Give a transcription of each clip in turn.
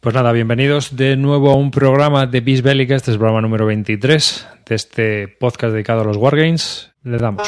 Pues nada, bienvenidos de nuevo a un programa de Bis Bélica. Este es el programa número 23 de este podcast dedicado a los Wargames. Le damos.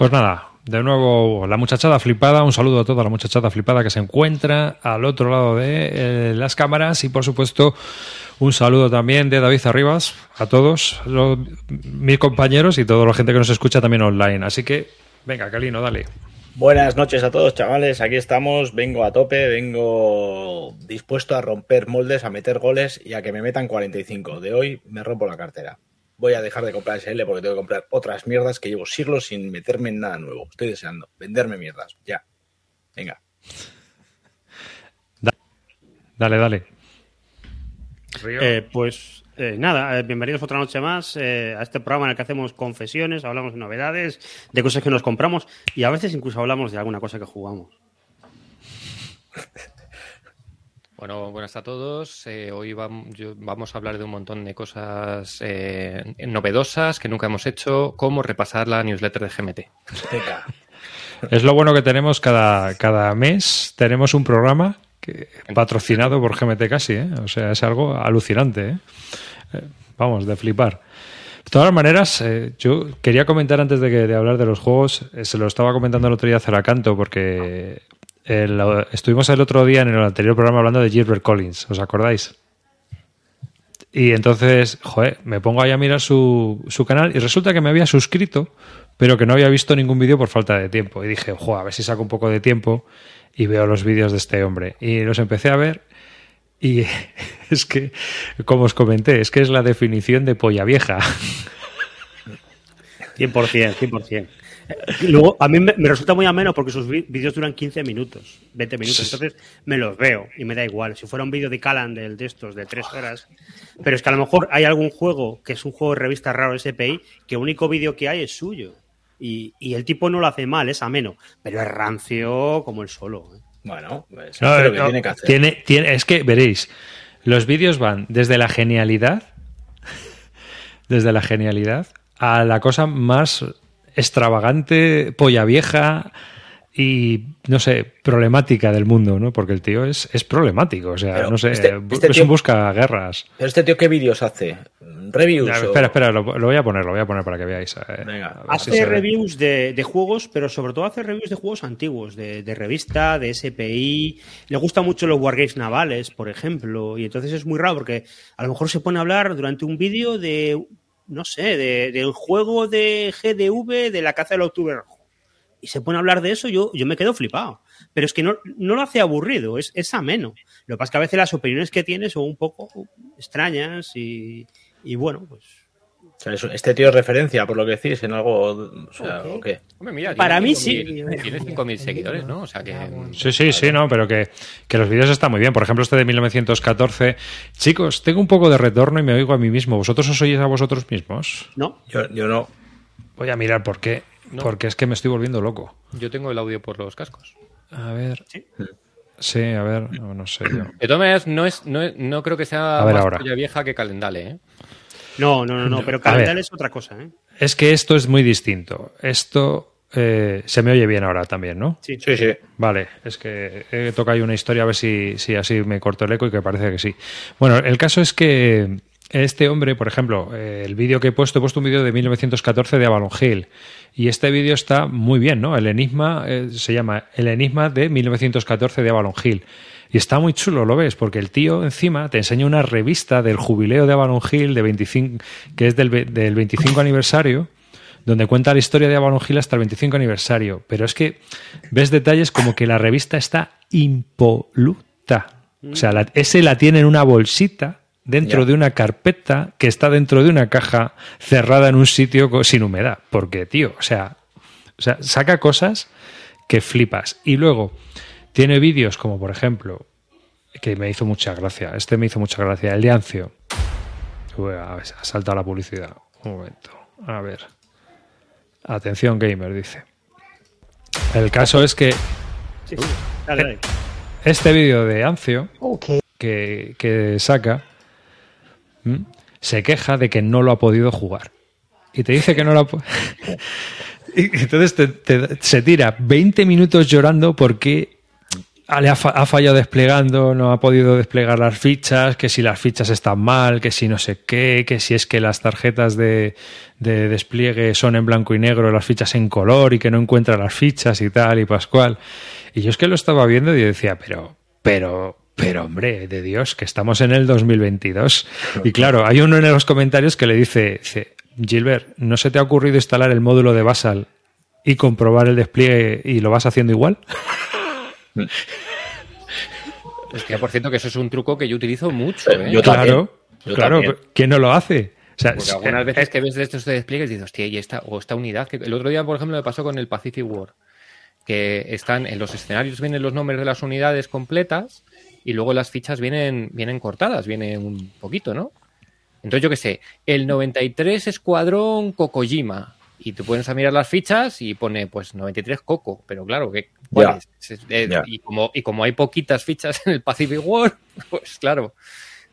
Pues nada, de nuevo la muchachada flipada, un saludo a toda la muchachada flipada que se encuentra al otro lado de eh, las cámaras y por supuesto un saludo también de David Arribas a todos mis compañeros y toda la gente que nos escucha también online. Así que venga, Calino, dale. Buenas noches a todos, chavales. Aquí estamos. Vengo a tope, vengo dispuesto a romper moldes, a meter goles y a que me metan 45. De hoy me rompo la cartera voy a dejar de comprar SL porque tengo que comprar otras mierdas que llevo siglos sin meterme en nada nuevo. Estoy deseando venderme mierdas. Ya. Venga. Dale, dale. Eh, pues eh, nada, eh, bienvenidos otra noche más a este programa en el que hacemos confesiones, hablamos de novedades, de cosas que nos compramos y a veces incluso hablamos de alguna cosa que jugamos. Bueno, buenas a todos. Eh, hoy vamos, a hablar de un montón de cosas eh, novedosas que nunca hemos hecho, como repasar la newsletter de GMT. es lo bueno que tenemos cada, cada mes, tenemos un programa que, patrocinado por GMT casi, ¿eh? o sea, es algo alucinante. vamos, de flipar. De todas maneras, yo quería comentar antes de, que, de hablar de los juegos, se lo estaba comentando el otro día a Ceracanto, porque estuvimos el otro día en el anterior programa hablando de Gilbert Collins, ¿os acordáis? Y entonces, joder, me pongo ahí a mirar su, su, canal y resulta que me había suscrito, pero que no había visto ningún vídeo por falta de tiempo. Y dije, joder, a ver si saco un poco de tiempo y veo los vídeos de este hombre. Y los empecé a ver y es que, como os comenté, es que es la definición de polla vieja. 100%, 100%. Luego, a mí me, resulta muy ameno porque sus vídeos duran 15 minutos, 20 minutos. Entonces me los veo y me da igual. Si fuera un vídeo de Calan de estos de tres horas. Pero es que a lo mejor hay algún juego que es un juego de revista raro SPI que el único vídeo que hay es suyo. Y, el tipo no lo hace mal, es ameno. Pero es rancio como el solo. ¿eh? Bueno, pues es lo que tiene que hacer. Tiene, tiene, es que veréis, los vídeos van desde la genialidad, desde la genialidad, a la cosa más extravagante, polla vieja y, no sé, problemática del mundo, ¿no? Porque el tío es, es problemático, o sea, no sé, este, este busca guerras. ¿Pero este tío qué vídeos hace? ¿Reviews? Espera, espera, lo, voy a poner, lo voy a poner para que veáis. Eh, hace reviews de, juegos, pero sobre todo hace reviews de juegos antiguos, de, de, revista, de SPI. Le gusta mucho los wargames navales, por ejemplo, y entonces es muy raro porque a lo mejor se pone a hablar durante un vídeo de no sé, de, del juego de GDV de la caza del octubre rojo. Y se pone a hablar de eso, yo, yo me quedo flipado. Pero es que no, no lo hace aburrido, es, es ameno. Lo que pasa es que a veces las opiniones que tiene son un poco extrañas y, y bueno, pues este tío es referencia, por lo que decís, en algo. O sea, qué? Para mí sí. Tiene 5.000 seguidores, ¿no? O sea que. Sí, sí, sí, no, pero que, que, los vídeos están muy bien. Por ejemplo, este de 1914. Chicos, tengo un poco de retorno y me oigo a mí mismo. ¿Vosotros os oís a vosotros mismos? No. Yo, yo no. Voy a mirar por qué. Porque es que me estoy volviendo loco. Yo tengo el audio por los cascos. A ver. Sí. a ver, no, sé yo. De todas maneras, no, es, no, no creo que sea más ahora. vieja que Calendale, ¿eh? No, no, no, no pero Calendal es otra cosa. ¿eh? Es que esto es muy distinto. Esto eh, se me oye bien ahora también, ¿no? Sí, sí. sí. Vale, es que he tocado ahí una historia a ver si, si así me corto el eco y que parece que sí. Bueno, el caso es que este hombre, por ejemplo, eh, el vídeo que he puesto, he puesto un vídeo de 1914 de Avalon Hill. Y este vídeo está muy bien, ¿no? El enigma se llama El enigma de 1914 de Avalon Hill. Y está muy chulo, lo ves, porque el tío encima te enseña una revista del jubileo de Avalon Hill, de 25, que es del, del 25 aniversario, donde cuenta la historia de Avalon Hill hasta el 25 aniversario. Pero es que ves detalles como que la revista está impoluta. O sea, ese la tiene en una bolsita dentro de una carpeta que está dentro de una caja cerrada en un sitio sin humedad. Porque, tío, o sea, o sea saca cosas que flipas. Y luego tiene vídeos como, por ejemplo, que me hizo mucha gracia. Este me hizo mucha gracia, el de Ancio. ha saltado la publicidad. Un momento. A ver. Atención, gamer, dice. El caso es que. Este vídeo de Ancio que, saca se queja de que no lo ha podido jugar. Y te dice que no lo ha y entonces se tira 20 minutos llorando porque le ha, fallado desplegando, no ha podido desplegar las fichas, que si las fichas están mal, que si no sé qué, que si es que las tarjetas de, despliegue son en blanco y negro, las fichas en color y que no encuentra las fichas y tal y pascual. Y yo es que lo estaba viendo y decía, pero, pero, pero hombre, de Dios, que estamos en el 2022. Y claro, hay uno en los comentarios que le dice, dice Gilbert, ¿no se te ha ocurrido instalar el módulo de Basal y comprobar el despliegue y lo vas haciendo igual? Que, por cierto, que eso es un truco que yo utilizo mucho. ¿eh? Yo claro, claro, ¿quién no lo hace? Porque algunas veces que ves de estos despliegues dices, hostia, y esta, o esta unidad. Que el otro día, por ejemplo, me pasó con el Pacific War, que están en los escenarios, vienen los nombres de las unidades completas y luego las fichas vienen, vienen cortadas, viene un poquito, ¿no? Entonces, yo qué sé, el 93 Escuadrón Kokojima, y tú puedes a mirar las fichas y pone pues 93 Coco, pero claro, que y, como, y como hay poquitas fichas en el Pacific War, pues claro,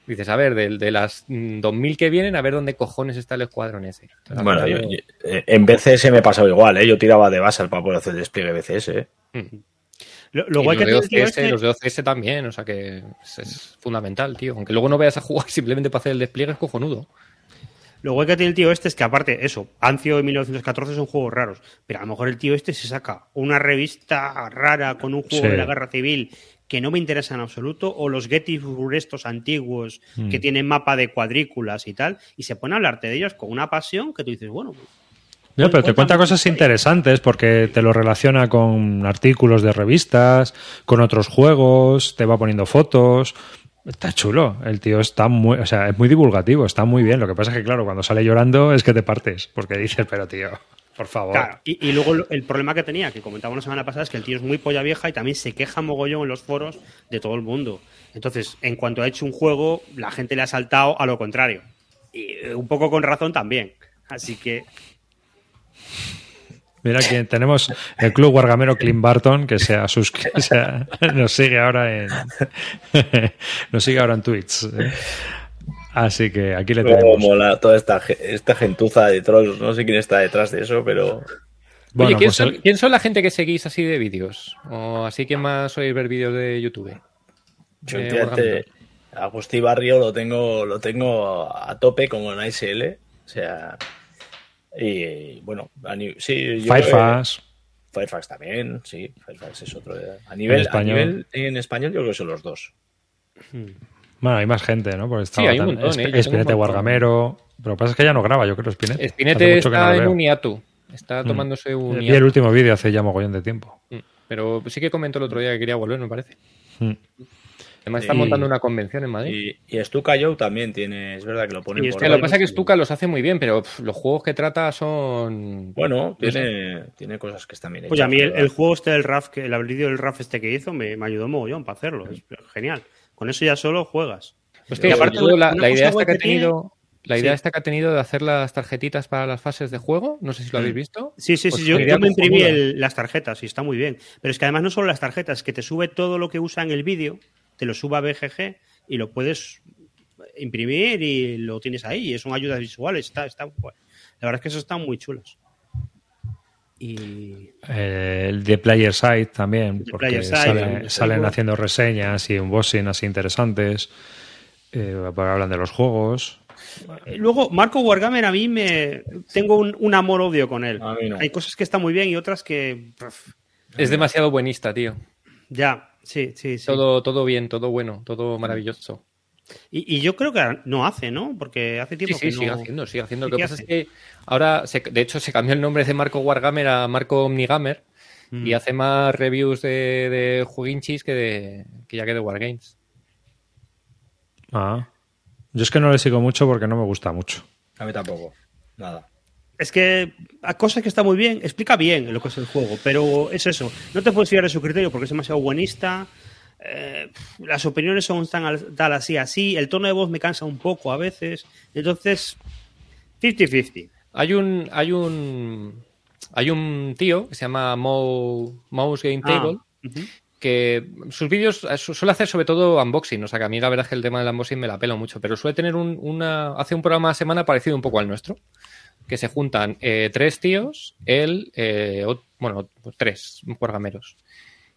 dices, a ver, de, de las 2000 que vienen, a ver dónde cojones está el escuadrón ese. bueno, eh, en BCS me pasado igual, ¿eh? yo tiraba de Basal para poder hacer el despliegue BCS. ¿eh? Mm. Lo, que los, de OCS, los de OCS también, o sea que es, es, fundamental, tío. Aunque luego no vayas a jugar simplemente para hacer el despliegue, es cojonudo. Lo guay que tiene el tío este es que, aparte, eso, Ancio y 1914 son juegos raros, pero a lo mejor el tío este se saca una revista rara con un juego de la guerra civil que no me interesa en absoluto, o los Gettysburg estos antiguos mm. que tienen mapa de cuadrículas y tal, y se pone a hablarte de ellos con una pasión que tú dices, bueno. No, pero te cuenta cosas interesantes porque te lo relaciona con artículos de revistas, con otros juegos, te va poniendo fotos. Está chulo, el tío está muy, o sea, es muy divulgativo, está muy bien. Lo que pasa es que, claro, cuando sale llorando es que te partes, porque dices, pero tío, por favor. Claro, y, luego el problema que tenía, que comentaba una semana pasada, es que el tío es muy polla vieja y también se queja mogollón en los foros de todo el mundo. Entonces, en cuanto ha hecho un juego, la gente le ha saltado a lo contrario. Y eh, un poco con razón también. Así que Mira que tenemos el club guargamero Clint Barton que se, nos sigue ahora en nos sigue ahora en Twitch. Así que aquí le tenemos. mola toda esta, esta gentuza de trolls. No sé quién está detrás de eso, pero. Oye, ¿quién, pues son, ¿quién, son, la gente que seguís así de vídeos? O así que más sois ver vídeos de YouTube. Yo eh, Agustí Barrio lo tengo, lo tengo a tope como en ASL. O sea, y bueno, sí. Firefox. Firefox también, sí. Firefox es otro. A nivel, en español, en español yo creo que son los dos. Hmm. Bueno, hay más gente, ¿no? Porque sí, hay un montón. ¿eh? Espinete Guargamero. Pero lo que pasa es que ya no graba, yo creo, Espinete. Espinete está en un hiatu. Está hmm. tomándose un. Vi el último vídeo hace ya mogollón de tiempo. Hmm. Pero sí que comentó el otro día que quería volver, me parece. Además está montando una convención en Madrid. Y, y Stuka Joe también tiene, es verdad que lo pone por Lo que pasa es que Stuka los hace muy bien, pero los juegos que trata son... Bueno, tiene, tiene cosas que están bien hechas. Pues a mí el, juego este del RAF, que, el vídeo del RAF este que hizo, me, me ayudó mogollón para hacerlo. Es genial. Con eso ya solo juegas. Pues y aparte, la, idea esta que ha tenido... La idea esta que ha tenido de hacer las tarjetitas para las fases de juego, no sé si lo habéis visto. Sí, sí, sí, yo, me imprimí las tarjetas y está muy bien. Pero es que además no solo las tarjetas, es que te sube todo lo que usa en el vídeo te lo suba a BGG y lo puedes imprimir y lo tienes ahí. Y son ayudas visuales. Está, está, la verdad es que esos están muy chulos. Y... Eh, el de Player Side también, porque salen haciendo reseñas y unboxing así interesantes. Eh, hablan de los juegos. Luego, Marco Wargamer, a mí me tengo un, amor-odio con él. Hay cosas que están muy bien y otras que. Es demasiado buenista, tío. Ya, Sí, sí, sí. Todo, todo bien, todo bueno, todo maravilloso. Y, yo creo que no hace, ¿no? Porque hace tiempo que no... sigue haciendo, sigue haciendo. Lo que pasa es que ahora, de hecho, se cambió el nombre de Marco Wargamer a Marco Omnigamer y mm. hace más reviews de, de jueguinchis que, de, que ya que de Wargames. Ah, Yo es que no le sigo mucho porque no me gusta mucho. A mí tampoco. Nada. Es que a cosas que está muy bien, explica bien lo que es el juego, pero es eso. No te puedes fiar de su criterio porque es demasiado buenista. Eh, las opiniones son tan tal así, así. El tono de voz me cansa un poco a veces. Entonces, 50-50. Hay un, hay un, hay un tío que se llama Mouse Game Ah, Table que sus vídeos eh, su- suele hacer sobre todo unboxing, o sea que a mí la verdad es que el tema del unboxing me la pela mucho, pero suele tener un, una, hace un programa a semana parecido un poco al nuestro, que se juntan eh, tres tíos, él, eh, bueno, pues tres guargameros,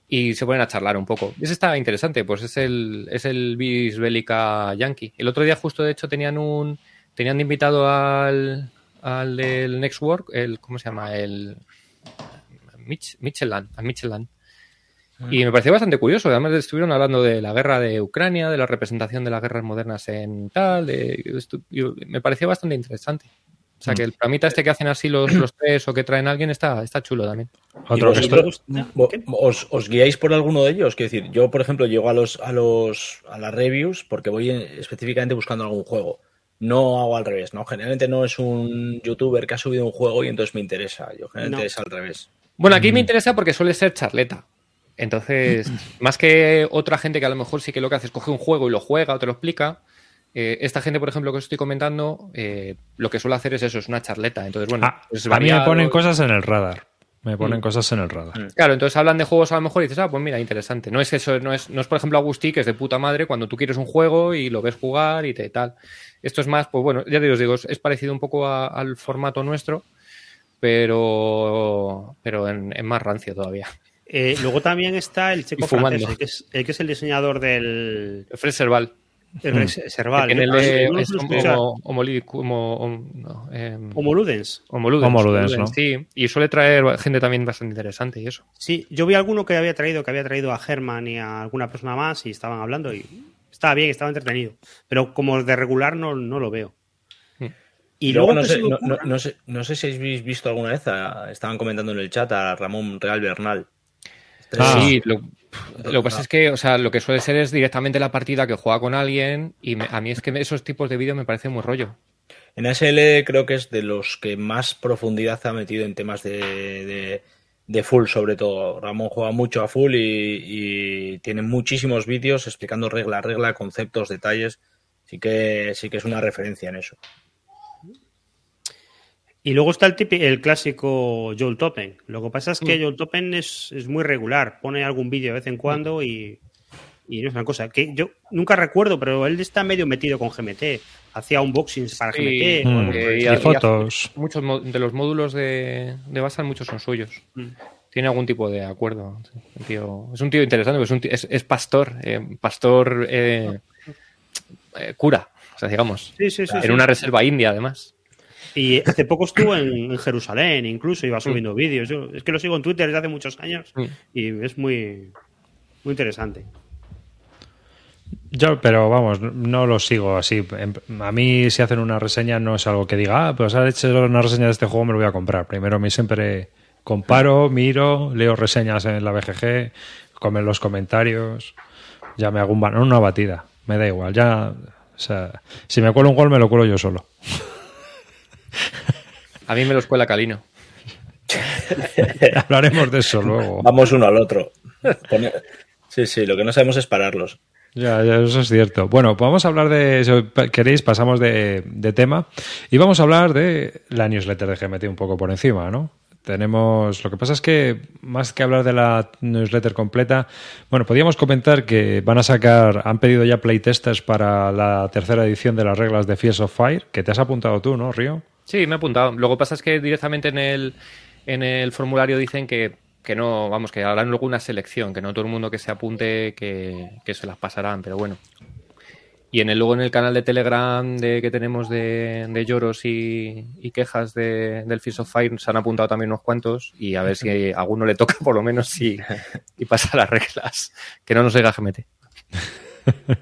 y se ponen a charlar un poco. Ese está interesante, pues es el, es el bis bélica yankee. El otro día justo de hecho tenían un, tenían de invitado al, al del Next Work, el, ¿cómo se llama? El Mich, Michelin, al Michelin. Y me pareció bastante curioso. Además, estuvieron hablando de la guerra de Ucrania, de la representación de las guerras modernas en tal. de- me pareció bastante interesante. O sea, que el programita este que hacen así los, los tres o que traen a alguien está, está chulo también. ¿Y Otro que vosotros, esto- vo- ¿Qué? os, os guiáis por alguno de ellos? Quiero decir, yo, por ejemplo, llego a los a los a las reviews porque voy en- específicamente buscando algún juego. No hago al revés, ¿no? Generalmente no es un youtuber que ha subido un juego y entonces me interesa. Yo generalmente No. es al revés. Bueno, aquí me interesa porque suele ser charleta. Entonces, más que otra gente que a lo mejor sí que lo que hace es coge un juego y lo juega o te lo explica, eh, esta gente, por ejemplo, que os estoy comentando, eh, lo que suele hacer es eso, es una charleta. Entonces, bueno, Ah, pues a mí me ponen cosas en el radar. Me ponen Mm. cosas en el radar. Claro, entonces hablan de juegos a lo mejor y dices, ah, pues mira, interesante. No es eso, no es, no es por ejemplo Agustí, que es de puta madre cuando tú quieres un juego y lo ves jugar y te tal. Esto es más, pues bueno, ya te os digo, es, parecido un poco a- al formato nuestro, pero, pero en, en más rancio todavía. Eh, luego también está el checo francés, el que, es, el que es el diseñador del Fred Serval. El Res- Serval. que en el es suelo como, hom- no, em, Homo Ludens. Homoludens, Homoludens, Homoludens, ¿no? Sí, y suele traer gente también bastante interesante y eso. Sí, yo vi alguno que había traído, que había traído a Germán y a alguna persona más y estaban hablando y estaba bien, estaba entretenido. Pero como de regular no, no lo veo. Y luego, luego, no, sé, se me no, ocurra- no- no sé, no sé si habéis visto alguna vez, a- estaban comentando en el chat a Ramón Real Bernal. Ah. Sí, lo, lo que pasa es que, o sea, lo que suele ser es directamente la partida que juega con alguien y me- a mí es que esos tipos de vídeos me parecen muy rollo. En ASL creo que es de los que más profundidad ha metido en temas de, de, de full, sobre todo. Ramón juega mucho a full y, y tiene muchísimos vídeos explicando regla a regla, conceptos, detalles. Sí que, sí que es una referencia en eso. Y luego está el, tipi- el clásico Joel Toppen. Lo que pasa es que Mm. Joel Toppen es, es muy regular. Pone algún vídeo de vez en cuando y, y no es una cosa. Que yo nunca recuerdo, pero él está medio metido con GMT. Hacía unboxings para Sí, GMT. Mm. Eh, Y y- y- fotos. Muchos de los módulos de, de Basal, muchos son suyos. Mm. Tiene algún tipo de acuerdo. Un tío- es un tío interesante, es, un tío- es- es pastor, eh, pastor eh, eh, cura, o sea, digamos, Sí, sí, sí. en sí. una reserva india además. Y hace poco estuvo en, en Jerusalén, incluso iba subiendo vídeos. Yo es que lo sigo en Twitter desde hace muchos años Mm. y es muy, muy interesante. Yo, pero vamos, no lo sigo así. A mí, si hacen una reseña, no es algo que diga, ah, pues has hecho una reseña de este juego, me lo voy a comprar. Primero, a mí siempre comparo, miro, leo reseñas en la BGG, comen los comentarios, ya me hago un, una batida. Me da igual, ya. O sea, si me cuelo un gol, me lo cuelo yo solo. A mí me lo escuela Calino. Hablaremos de eso luego. Vamos uno al otro. Sí, sí, lo que no sabemos es pararlos. Ya, ya, eso es cierto. Bueno, pues vamos a hablar de, si queréis, pasamos de, de tema y vamos a hablar de la newsletter de GMT un poco por encima, ¿no? Tenemos, lo que pasa es que más que hablar de la newsletter completa, bueno, podríamos comentar que van a sacar, han pedido ya playtesters para la tercera edición de las reglas de Fields of Fire, que te has apuntado tú, ¿no, Río? Sí, me he apuntado. Lo que pasa es que directamente en el, en el formulario dicen que, que no, vamos, que harán luego una selección, que no todo el mundo que se apunte que, que se las pasarán, pero bueno. Y en el, luego en el canal de Telegram de, que tenemos de, de lloros y, y quejas de, del Fish of Fire se han apuntado también unos cuantos y a ver si a alguno le toca por lo menos y, y pasa las reglas. Que no nos oiga GMT.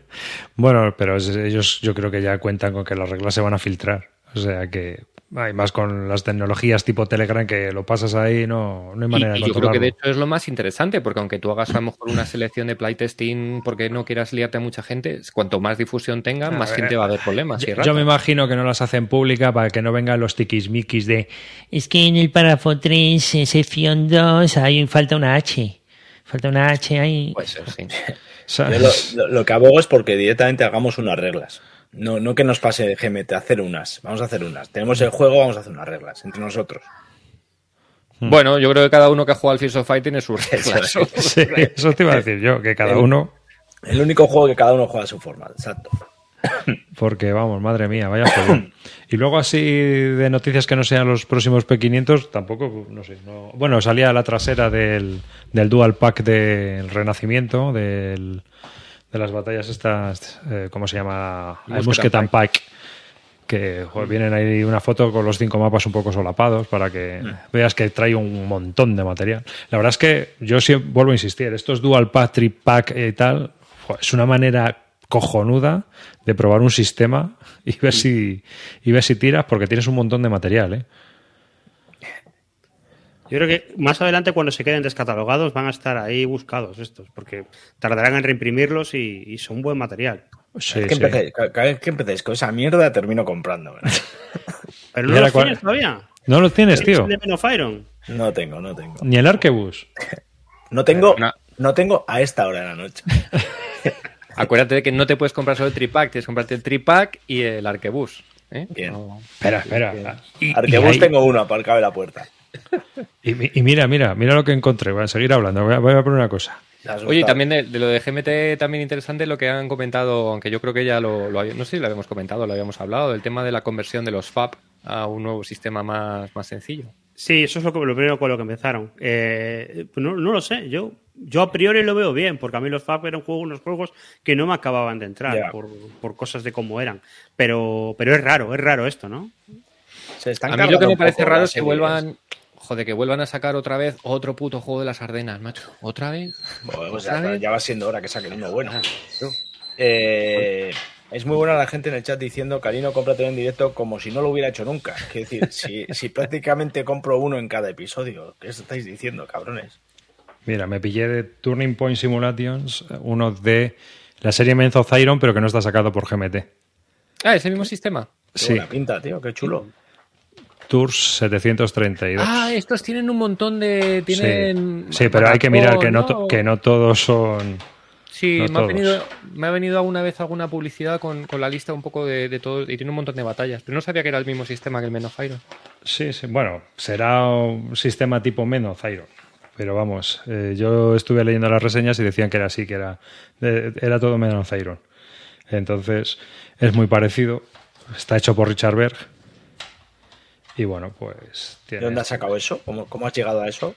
Bueno, pero ellos yo creo que ya cuentan con que las reglas se van a filtrar. O sea que Hay más con las tecnologías tipo Telegram que lo pasas ahí, no, no hay manera de Yo creo que de hecho es lo más interesante, porque aunque tú hagas a lo mejor una selección de playtesting porque no quieras liarte a mucha gente, cuanto más difusión tenga, más gente va a haber problemas. Yo, yo, me imagino que no las hacen pública para que no vengan los tiquismiquis de es que en el párrafo 3, sección 2, hay falta una H. Falta una H ahí. Pues sí. lo, lo que abogo es porque directamente hagamos unas reglas. No, no que nos pase GMT, hacer unas. Vamos a hacer unas. Tenemos el juego, vamos a hacer unas reglas entre nosotros. Hmm. Bueno, yo creo que cada uno que juega al Fields of Fight tiene sus reglas. sí, eso te iba a decir yo, que cada uno. El único juego que cada uno juega a su forma, exacto. Porque vamos, madre mía, vaya juego. Y luego así de noticias que no sean los próximos P500, tampoco, no sé. Bueno, salía la trasera del, del Dual Pack del Renacimiento, del, de las batallas estas, eh, ¿cómo se llama? El Musket and Pike. Que vienen ahí una foto con los cinco mapas un poco solapados para que mm. veas que trae un montón de material. La verdad es que yo siempre vuelvo a insistir, estos Dual Pack, Trip Pack y tal, es una manera cojonuda de probar un sistema y ver mm. si y ver si tiras porque tienes un montón de material, ¿eh? Yo creo que más adelante, cuando se queden descatalogados, van a estar ahí buscados estos, porque tardarán en reimprimirlos y, son buen material. Sí, cada vez que empecéis con esa mierda, termino comprando. Pero no los tienes todavía. No los tienes, tío. No tengo, no tengo. Ni el Arquebus. No tengo, no tengo a esta hora de la noche. Acuérdate de que no te puedes comprar solo el tripack, tienes que comprarte el tripack y el Arquebus. ¿eh? Bien. Espera, espera. Arquebus tengo uno aparcado en la puerta. Y, mira, mira, mira lo que encontré. Voy a seguir hablando. Voy a, poner una cosa. Oye, también de, lo de GMT, también interesante lo que han comentado, aunque yo creo que ya lo, lo no sé si lo habíamos comentado, lo habíamos hablado, del tema de la conversión de los FAB a un nuevo sistema más, más sencillo. Sí, eso es lo, que, lo primero con lo que empezaron. Eh, no, lo sé, yo, yo a priori lo veo bien, porque a mí los FAB eran juegos, unos juegos que no me acababan de entrar por, por, cosas de cómo eran. Pero, pero es raro, es raro esto, ¿no? a mí lo que me parece raro es que vuelvan, Joder, que vuelvan a sacar otra vez otro puto juego de las Ardenas, macho. ¿Otra vez? Pues ya, va siendo hora que saquen uno bueno. Ah, eh, es muy buena la gente en el chat diciendo, Karino, cómprate en directo como si no lo hubiera hecho nunca. Es decir, si, si prácticamente compro uno en cada episodio. ¿Qué estáis diciendo, cabrones? Mira, me pillé de Turning Point Simulations, uno de la serie Men's of Iron, pero que no está sacado por GMT. Ah, ese mismo sistema. Qué sí. pinta, tío, qué chulo. Tours 732. Ah, estos tienen un montón de. Tienen sí, pero hay que mirar que no, que no todos son. Sí, me, ha venido, me, ha venido, alguna vez alguna publicidad con, la lista un poco de, todo y tiene un montón de batallas. Pero no sabía que era el mismo sistema que el Menos Iron. Sí, sí, bueno, será un sistema tipo Menos Iron. Pero vamos, eh, yo estuve leyendo las reseñas y decían que era así, que era, era todo Menos Iron. Entonces, es muy parecido. Está hecho por Richard Berg y bueno, pues... ¿De dónde has sacado eso? ¿Cómo, ¿Cómo, has llegado a eso?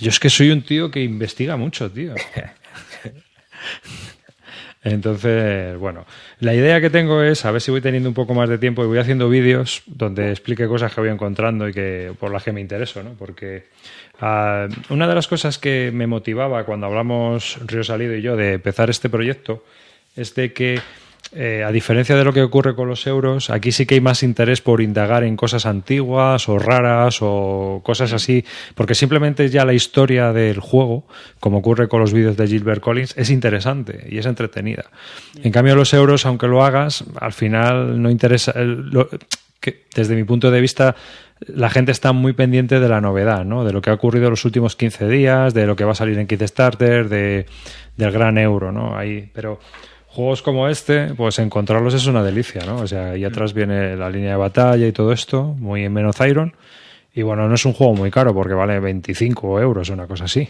yo es que soy un tío que investiga mucho, tío. Entonces, bueno, la idea que tengo es a ver si voy teniendo un poco más de tiempo y voy haciendo vídeos donde explique cosas que voy encontrando y que por las que me intereso, ¿no? Porque ah, una de las cosas que me motivaba cuando hablamos Río Salido y yo de empezar este proyecto es de que eh, a diferencia de lo que ocurre con los euros, aquí sí que hay más interés por indagar en cosas antiguas o raras o cosas así, porque simplemente ya la historia del juego, como ocurre con los vídeos de Gilbert Collins, es interesante y es entretenida. En cambio, los euros, aunque lo hagas, al final no interesa. que, desde mi punto de vista, la gente está muy pendiente de la novedad, ¿no? de lo que ha ocurrido en los últimos 15 días, de lo que va a salir en Kickstarter, de, del gran euro. ¿no? Ahí, pero juegos como este, pues encontrarlos es una delicia, ¿no? O sea, ahí atrás viene la línea de batalla y todo esto, muy en menos Iron. Y bueno, no es un juego muy caro porque vale 25 euros, una cosa así.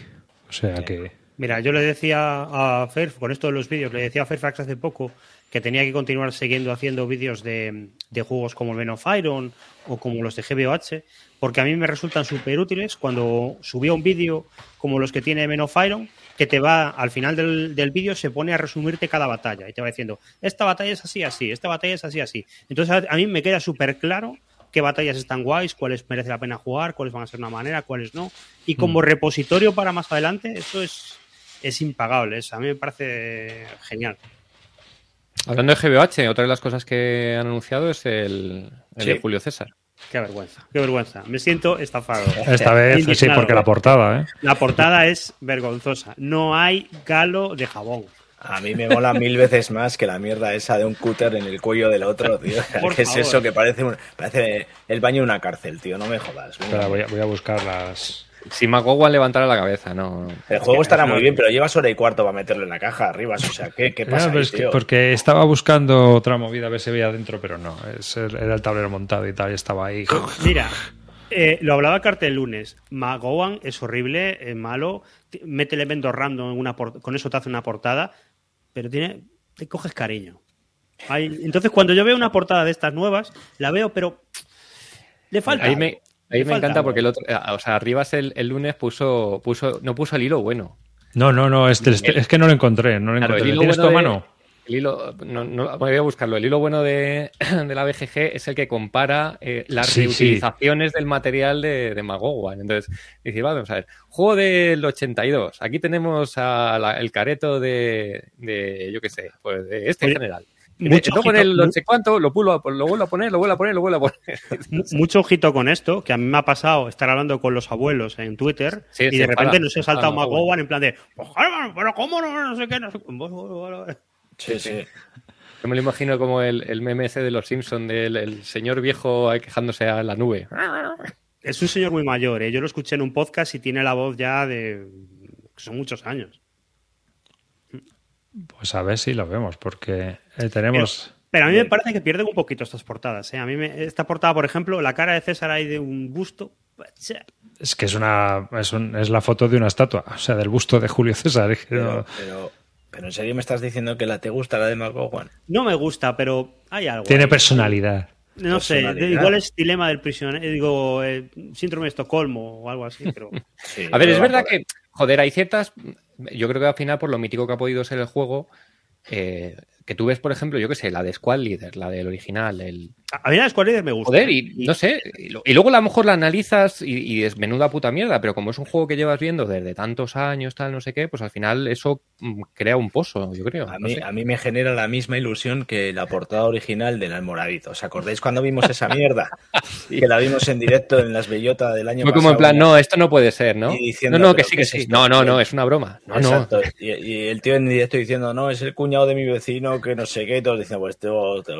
O sea que. Mira, yo le decía a Fer, con esto de los vídeos, le decía a Fairfax hace poco que tenía que continuar siguiendo haciendo vídeos de, de, juegos como Men of Iron o como los de GBOH, porque a mí me resultan súper útiles cuando subía un vídeo como los que tiene Men of Iron, que te va, al final del, del vídeo, se pone a resumirte cada batalla y te va diciendo, esta batalla es así, así, esta batalla es así, así. Entonces a, mí me queda súper claro qué batallas están guays, cuáles merece la pena jugar, cuáles van a ser una manera, cuáles no. Y como mm. repositorio para más adelante, eso es, es impagable. a mí me parece genial. Hablando de GBH, otra de las cosas que han anunciado es el, de Julio César. Qué vergüenza, qué vergüenza. Me siento estafado. Esta vez sí, porque la portada, ¿eh? La portada es vergonzosa. No hay galo de jabón. A mí me mola mil veces más que la mierda esa de un cúter en el cuello del otro, tío. ¿Qué es eso? Que parece, parece el baño de una cárcel, tío. No me jodas. voy, a, voy a buscar las, si Magowan levantara la cabeza, no. El juego estará muy bien, pero llevas hora y cuarto para meterlo en la caja arriba. O sea, ¿qué, pasa? porque estaba buscando otra movida a ver si veía adentro, pero no. era el tablero montado y tal, y estaba ahí. Mira, eh, lo hablaba Cartel el lunes. Magowan es horrible, es malo. Mete elementos random en una con eso te hace una portada, pero tiene, te coges cariño. entonces, cuando yo veo una portada de estas nuevas, la veo, pero le falta. Ahí me, Ahí me encanta porque el otro, o sea, Arribas el, el, lunes puso, puso, no puso el hilo bueno. No, no, no, este, este, es que no lo encontré. No lo encontré. El hilo ¿Tienes bueno tu mano? El hilo, no, no, voy a buscarlo. El hilo bueno de, de la BGG es el que compara eh, las reutilizaciones del material de, de Magowan. Entonces, dice, vamos a ver, juego del 82. Aquí tenemos a el careto de, de yo qué sé, pues de este general. Mucho con el no sé cuánto, lo, pulo, lo vuelvo a poner, lo vuelvo a poner, lo vuelvo a poner. Mucho ojito con esto, que a mí me ha pasado estar hablando con los abuelos en Twitter y de repente nos he saltado McGowan en plan de, pero ¿cómo no? No sé qué, no sé Sí, sí. Yo me lo imagino como el, el meme ese de los Simpsons, del el señor viejo quejándose a la nube. Es un señor muy mayor, ¿eh? yo lo escuché en un podcast y tiene la voz ya de... son muchos años. Pues a ver si lo vemos, porque eh, tenemos... Pero, a mí me parece que pierden un poquito estas portadas. ¿eh? A mí esta portada, por ejemplo, la cara de César ahí de un busto. Pues, es que es una es, la foto de una estatua, o sea, del busto de Julio César. Pero, pero, en serio me estás diciendo que la te gusta la de McGowan. No me gusta, pero hay algo. Tiene personalidad. No sé, igual es dilema del prisionero, digo, eh, síndrome de Estocolmo o algo así, pero... a ver, es verdad que, joder, hay ciertas... Yo creo que al final, por lo mítico que ha podido ser el juego, eh, que tú ves, por ejemplo, yo qué sé, la de Squad Leader, la del original, el... A mí la de Squad Leader me gusta. Joder, y, no sé, y, luego a lo mejor la analizas y, es menuda puta mierda, pero como es un juego que llevas viendo desde tantos años, tal, no sé qué, pues al final eso mm, crea un pozo, yo creo. A, mí, a mí me genera la misma ilusión que la portada original del Almoradito. ¿Os acordáis cuando vimos esa mierda? y que la vimos en directo en las bellotas del año Fue como en plan, no, esto no puede ser, ¿no? no, no, que sí, que sí. No, no, no, es una broma. No, Exacto. Y, y, el tío en directo diciendo, no, es el cuñado de mi vecino que no sé qué, y todos dicen, pues te,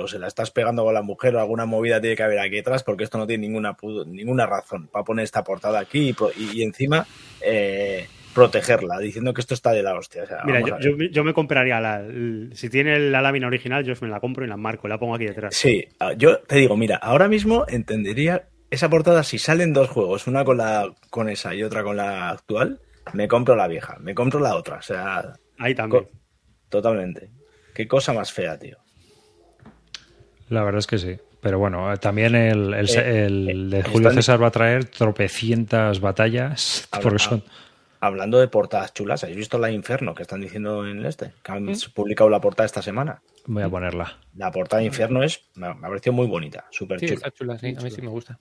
se la estás pegando con la mujer o alguna movida tiene que haber aquí atrás porque esto no tiene ninguna, ninguna razón para poner esta portada aquí y, encima eh, protegerla, diciendo que esto está de la hostia. mira, yo, me compraría la, si tiene la lámina original, yo me la compro y la marco, la pongo aquí detrás. Sí, yo te digo, mira, ahora mismo entendería esa portada si salen dos juegos, una con la con esa y otra con la actual, me compro la vieja, me compro la otra, o sea, ahí también. Totalmente. Qué cosa más fea, tío. La verdad es que sí. Pero bueno, también el, el, eh, de Julio César va a traer tropecientas batallas. porque son... Hablando de portadas chulas, ¿habéis visto la Inferno que están diciendo en el este? Que han ¿Mm? publicado la portada esta semana. Voy a ponerla. La portada de Inferno es, me ha parecido muy bonita, súper chula. Está chula, sí, a mí sí me gusta.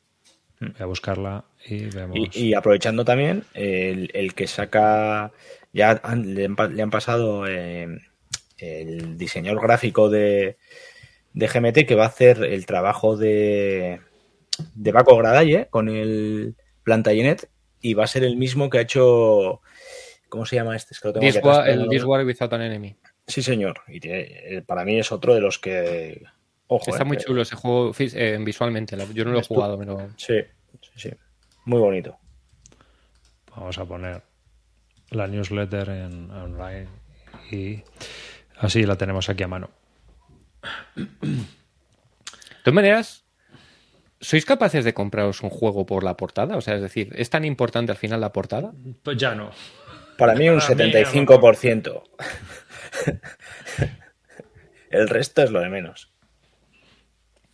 Voy a buscarla y vemos. Y, aprovechando también, el, que saca, ya le, han, pasado eh, el diseñador gráfico de, de GMT que va a hacer el trabajo de, de Baco Gradalle con el Plantagenet y va a ser el mismo que ha hecho. ¿Cómo se llama este? Es que lo tengo el This War Without an Enemy. Sí, señor. Y eh, para mí es otro de los que. Ojo, Está muy eh, chulo ese juego eh, visualmente. Yo no lo he jugado, pero. Sí, sí, sí. Muy bonito. Vamos a poner la newsletter en online y Así la tenemos aquí a mano. De todas maneras, ¿sois capaces de compraros un juego por la portada? O sea, es decir, ¿es tan importante al final la portada? Pues ya no. Para mí un 75%. El resto es lo de menos.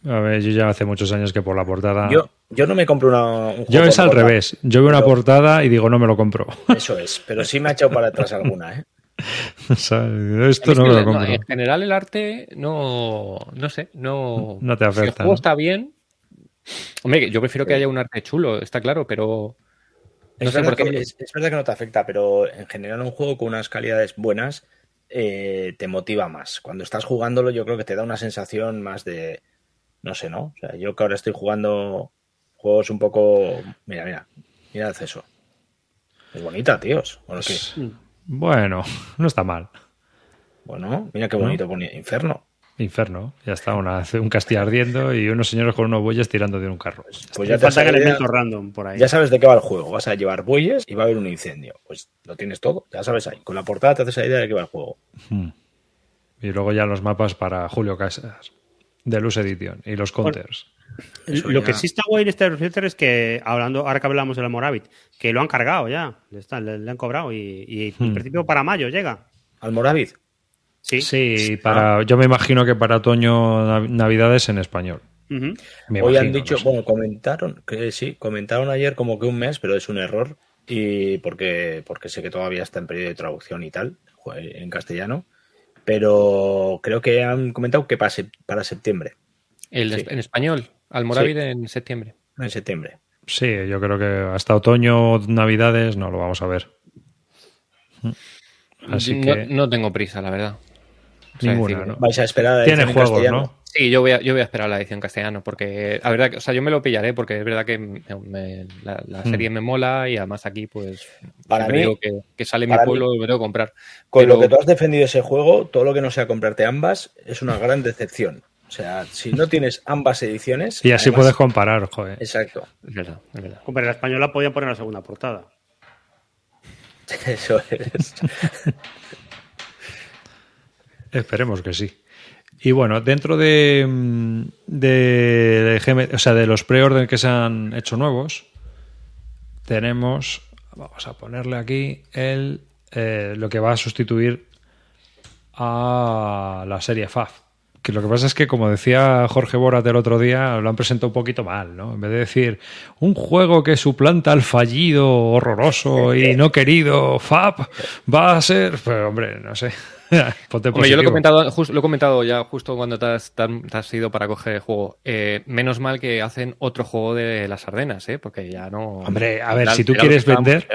A ver, yo ya hace muchos años que por la portada. Yo, yo no me compro una. Un yo es al revés. Yo veo una portada y digo, no me lo compro. Eso es, pero sí me ha echado para atrás alguna, ¿eh? esto no lo En general el arte no, no sé, no... No te afecta. Si el juego está bien... Hombre, yo prefiero que haya un arte chulo, está claro, pero... es, verdad que, es, verdad que no te afecta, pero en general un juego con unas calidades buenas eh, te motiva más. Cuando estás jugándolo yo creo que te da una sensación más de... No sé, ¿no? O sea, yo que ahora estoy jugando juego es un poco. Mira, mira. Mira el eso. Es bonita, tíos. Bueno, bueno, no está mal. Bueno, mira qué bonito ponía. Inferno. Inferno, ya está, una, un castillo ardiendo y unos señores con unos bueyes tirando de un carro. Pues, pues ya te falta elementos random por ahí. Ya sabes de qué va el juego. Vas a llevar bueyes y va a haber un incendio. Pues lo tienes todo, ya sabes ahí. Con la portada te haces la idea de qué va el juego. Hmm. Y luego ya los mapas para Julio Casas de Luz Edition y los counters. lo que sí está guay en este filter es que, hablando, ahora que hablamos del Moravit, que lo han cargado ya, le, han cobrado y, en hmm. principio para mayo llega. ¿Al Moravit? Sí, sí para, yo me imagino que para otoño, navidades en español. Hoy han dicho, bueno, comentaron, que sí, comentaron ayer como que un mes, pero es un error, y porque, porque sé que todavía está en periodo de traducción y tal, en castellano, pero creo que han comentado que pase para septiembre. En español, Almorávid en septiembre. En septiembre. Sí, yo creo que hasta otoño, navidades, no lo vamos a ver. Así que... no tengo prisa, la verdad. Ninguna, Vais a esperar a Tiene juegos, ¿no? Sí, yo voy, a, yo voy a esperar la edición castellano porque la verdad que, o sea, yo me lo pillaré porque es verdad que la, hmm. serie me mola y además aquí, pues, para mí, digo que, sale mi pueblo y me tengo que comprar. Con lo que tú has defendido ese juego, todo lo que no sea comprarte ambas es una gran decepción. O sea, si no tienes ambas ediciones. Y así puedes comparar, joder. Exacto. Es verdad, es verdad. Hombre, la española podía poner la segunda portada. Eso es. Esperemos que sí. Y bueno, dentro de, mm, de, o sea, de los preorden que se han hecho nuevos, tenemos, vamos a ponerle aquí el, eh, lo que va a sustituir a la serie FAF. Que lo que pasa es que, como decía Jorge Borat el otro día, lo han presentado un poquito mal, ¿no? En vez de decir un juego que suplanta al fallido, horroroso y no querido FAP, va a ser. Pues, hombre, no sé. yo lo he, comentado, lo he comentado ya justo cuando te has, ido para coger el juego. Eh, menos mal que hacen otro juego de las Ardenas, ¿eh? Porque ya no. Hombre, a ver, si tú quieres vender.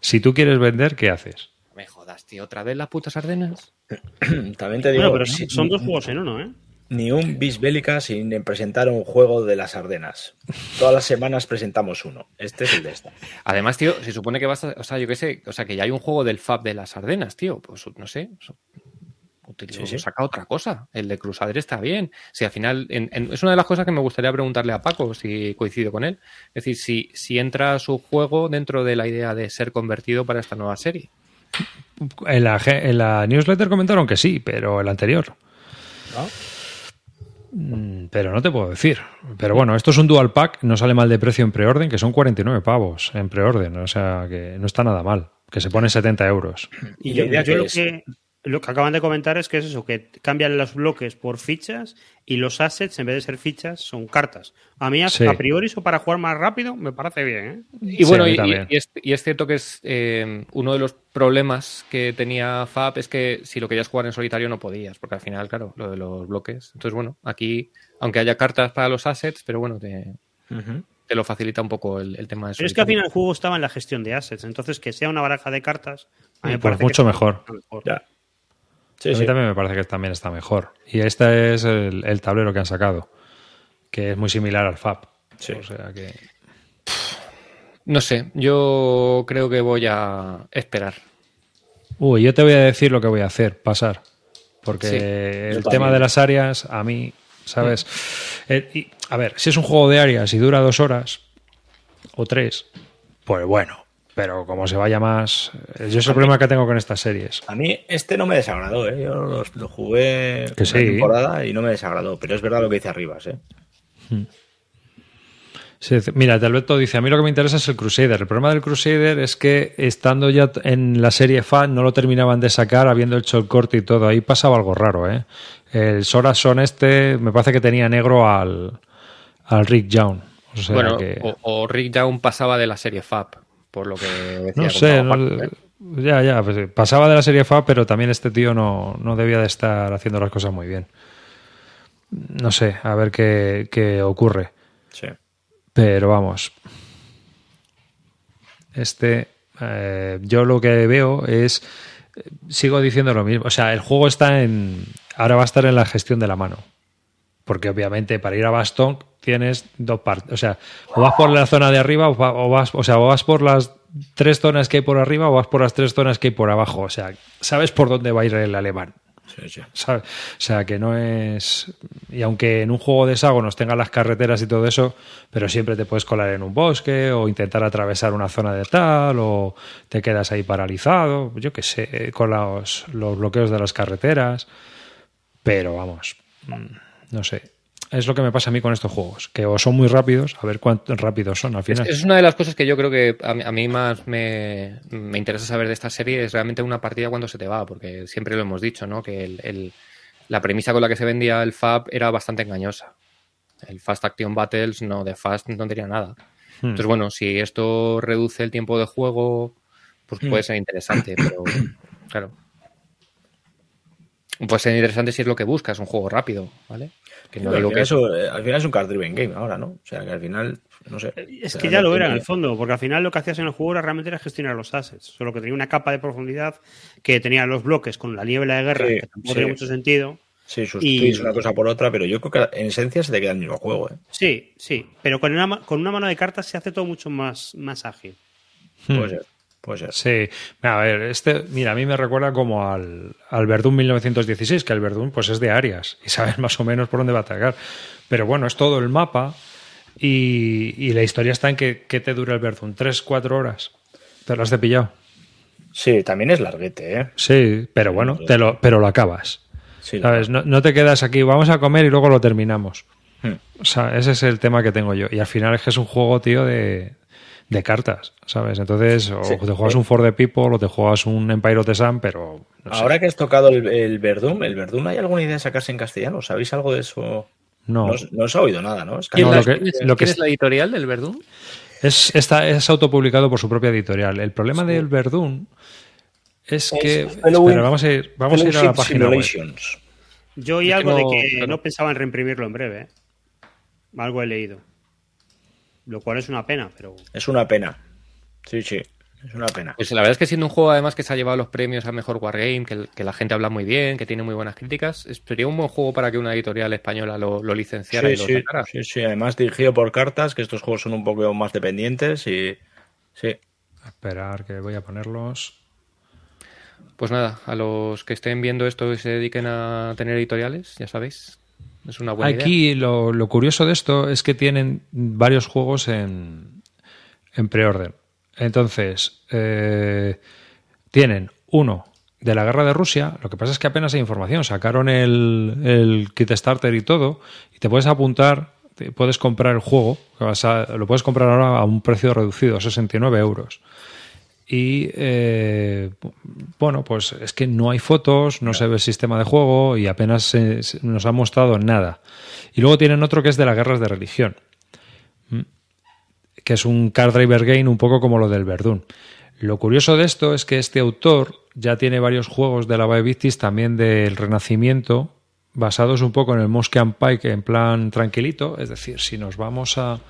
Si tú quieres vender, ¿qué haces? Me jodas, tío, otra vez las putas Ardenas. También te digo. pero son dos juegos en uno, ¿eh? Ni un bis bélica sin presentar un juego de las Ardenas. Todas las semanas presentamos uno. Este es el de esta. Además, tío, se supone que vas a. O sea, yo qué sé, o sea, que ya hay un juego del FAB de las Ardenas, tío. Pues no sé. Saca otra cosa. El de Crusader está bien. Si al final. es una de las cosas que me gustaría preguntarle a Paco, si coincido con él. Es decir, si, si entra su juego dentro de la idea de ser convertido para esta nueva serie. En la, en la newsletter comentaron que sí, pero el anterior. ¿No? Mm, pero no te puedo decir. Pero bueno, esto es un dual pack, no sale mal de precio en preorden, que son 49 pavos en preorden, o sea que no está nada mal, que se pone 70 euros. Y yo, yo lo, que, lo que acaban de comentar es que es eso, que cambian los bloques por fichas y los assets, en vez de ser fichas, son cartas. A mí, a, priori, eso para jugar más rápido me parece bien. ¿eh? Y bueno, y, es, cierto que es eh, uno de los problemas que tenía FAP es que si lo querías jugar en solitario no podías, porque al final, claro, lo de los bloques. Entonces, bueno, aquí, aunque haya cartas para los assets, pero bueno, te, te lo facilita un poco el, tema de Pero es que al final el juego estaba en la gestión de assets, entonces que sea una baraja de cartas. A mí me pues mucho mejor. Ya a mí también me parece que también está mejor. Y este es el, tablero que han sacado, que es muy similar al FAB. O sea que... No sé, yo creo que voy a esperar. Uy, yo te voy a decir lo que voy a hacer, pasar. Porque el tema de las áreas, a mí, ¿sabes? Mm. Eh, a ver, si es un juego de áreas y dura dos horas o tres, pues bueno, pero como se vaya más. Eh, yo es el problema que tengo con estas series. A mí este no me desagradó, ¿eh? Yo lo, jugué que temporada y no me desagradó, pero es verdad lo que dice Arribas, ¿eh? Hmm. mira, Alberto dice, a mí lo que me interesa es el Crusader. El problema del Crusader es que estando ya en la serie fan no lo terminaban de sacar, habiendo hecho el corte y todo. Ahí pasaba algo raro, ¿eh? El Sora Son este me parece que tenía negro al, al Rick Young. bueno, o, Rick Young pasaba de la serie Fab por lo que decía. No sé, ya, ya, pues, pasaba de la serie FA, pero también este tío no, debía de estar haciendo las cosas muy bien. No sé, a ver qué, ocurre. Sí. Pero vamos. Este, eh, yo lo que veo es, sigo diciendo lo mismo, o sea, el juego está en, ahora va a estar en la gestión de la mano porque obviamente para ir a Bastón tienes dos partes, o sea, o vas por la zona de arriba o vas, o sea, o vas por las tres zonas que hay por arriba o vas por las tres zonas que hay por abajo, o sea, sabes por dónde va a ir el alemán. O sea, que no es. Y aunque en un juego de nos tenga las carreteras y todo eso, pero siempre te puedes colar en un bosque o intentar atravesar una zona de tal o te quedas ahí paralizado, yo qué sé, con los, los bloqueos de las carreteras. Pero vamos, mm, no sé es lo que me pasa a mí con estos juegos, que o son muy rápidos, a ver cuántos rápidos son al final. Es, una de las cosas que yo creo que a, mí más me, interesa saber de esta serie, es realmente una partida cuando se te va, porque siempre lo hemos dicho, ¿no? Que el, la premisa con la que se vendía el FAB era bastante engañosa. El Fast Action Battles, no, de Fast no tenía nada. Hmm. Entonces, bueno, si esto reduce el tiempo de juego, pues puede hmm. ser interesante, pero claro. Puede ser interesante si es lo que buscas, un juego rápido, ¿vale? Que no digo que eso, eh, al final es un card driven game ahora, ¿no? O sea, que al final, no sé. Es que ya lo era en el fondo, porque al final lo que hacías en el juego era realmente era gestionar los assets, solo que tenía una capa de profundidad que tenía los bloques con la niebla de guerra, que tampoco tenía mucho sentido. Sí, sustituís una cosa por otra, pero yo creo que en esencia se te queda el mismo juego. ¿eh? Sí, sí, pero con una, con una mano de cartas se hace todo mucho más, más ágil. Puede ser. Pues Sí, a ver, este, mira, a mí me recuerda como al, al Verdún 1916, que el Verdún pues es de Arias y sabes más o menos por dónde va a atacar. Pero bueno, es todo el mapa y, la historia está en que, te dura el Verdún, tres, cuatro horas. Te lo has de pillado. Sí, también es larguete, ¿eh? Sí, pero bueno, te lo, pero lo acabas. ¿Sabes? No, no, te quedas aquí, vamos a comer y luego lo terminamos. Hmm. O sea, ese es el tema que tengo yo. Y al final es que es un juego, tío, de, de cartas, ¿sabes? Entonces, o te juegas un For the People o te juegas un Empire of the Sun, pero. Ahora que has tocado el, el Verdum, ¿el Verdum hay alguna idea de sacarse en castellano? ¿Sabéis algo de eso? No. No, os ha oído nada, ¿no? Es lo que, lo que es la editorial del Verdum? Es, está, es autopublicado por su propia editorial. El problema del Verdun es que. vamos a ir, vamos a, ir a la página web. Yo oí algo de que no pensaba en reimprimirlo en breve. ¿eh? Algo he leído lo cual es una pena, pero... Es una pena, sí, sí. Es una pena. Pues la verdad es que siendo un juego además que se ha llevado los premios a mejor Wargame, que, que la gente habla muy bien, que tiene muy buenas críticas, sería un buen juego para que una editorial española lo, licenciara sí, y lo sí, Sí, sí, además dirigido por cartas, que estos juegos son un poco más dependientes y sí. esperar que voy a ponerlos. Pues nada, a los que estén viendo esto y se dediquen a tener editoriales, ya sabéis, es una buena Aquí Lo, lo, curioso de esto es que tienen varios juegos en, en preorden. Entonces, eh, tienen uno de la guerra de Rusia. Lo que pasa es que apenas hay información. Sacaron el, el kit starter y todo. Y te puedes apuntar, te puedes comprar el juego. lo puedes comprar ahora a un precio reducido, 69 euros. Y eh, bueno, pues es que no hay fotos, no se ve el sistema de juego y apenas nos ha mostrado nada. Y luego tienen otro que es de las guerras de religión, que es un card driver game un poco como lo del Verdún. Lo curioso de esto es que este autor ya tiene varios juegos de la Victis también del Renacimiento, basados un poco en el Mosque and Pike en plan tranquilito. Es decir, si nos vamos a,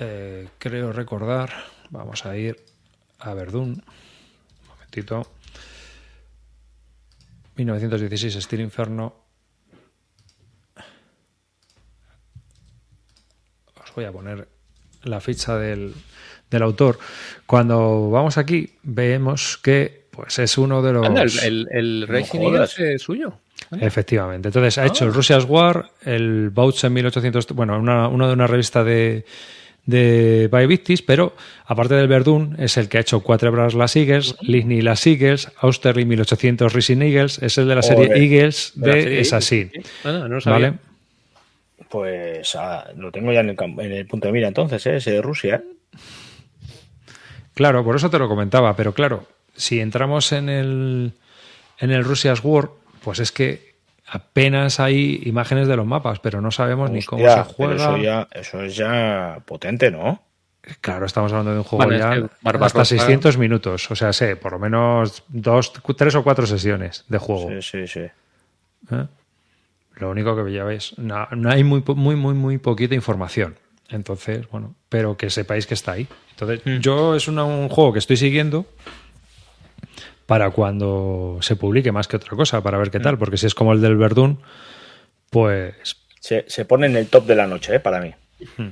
eh, creo recordar, vamos a ir a Verdún. Un momentito. 1916, Steel Inferno. Os voy a poner la ficha del, del autor. Cuando vamos aquí, vemos que pues es uno de los. el, el, Racing es suyo. Efectivamente. Entonces ha hecho el ah. Russia's War, el Bouts en 1800. Bueno, una, uno de una revista de, de Victis, pero aparte del Verdún, es el que ha hecho Cuatro Bras las Eagles, Ligny las Eagles, Austerlitz 1800 Racing Eagles, es el de la serie Eagles de Assassin. Ah, no ¿Vale? Pues ah, lo tengo ya en el, punto de mira entonces, ¿eh? ese de Rusia. Claro, por eso te lo comentaba, pero claro, si entramos en el, en el Russia's War, pues es que apenas hay imágenes de los mapas, pero no sabemos ni cómo se juega. Eso, ya, eso es ya potente, ¿no? Claro, estamos hablando de un juego ya hasta 600 minutos. O sea, sé, por lo menos dos, tres o cuatro sesiones de juego. Sí, sí, sí. ¿Eh? Lo único que ya veis, no, hay muy, muy, muy, muy poquita información. Entonces, bueno, pero que sepáis que está ahí. Entonces, mm. yo es un juego que estoy siguiendo para cuando se publique más que otra cosa, para ver qué tal, mm. porque si es como el del Verdún, pues Se, se pone en el top de la noche, ¿eh? para mí.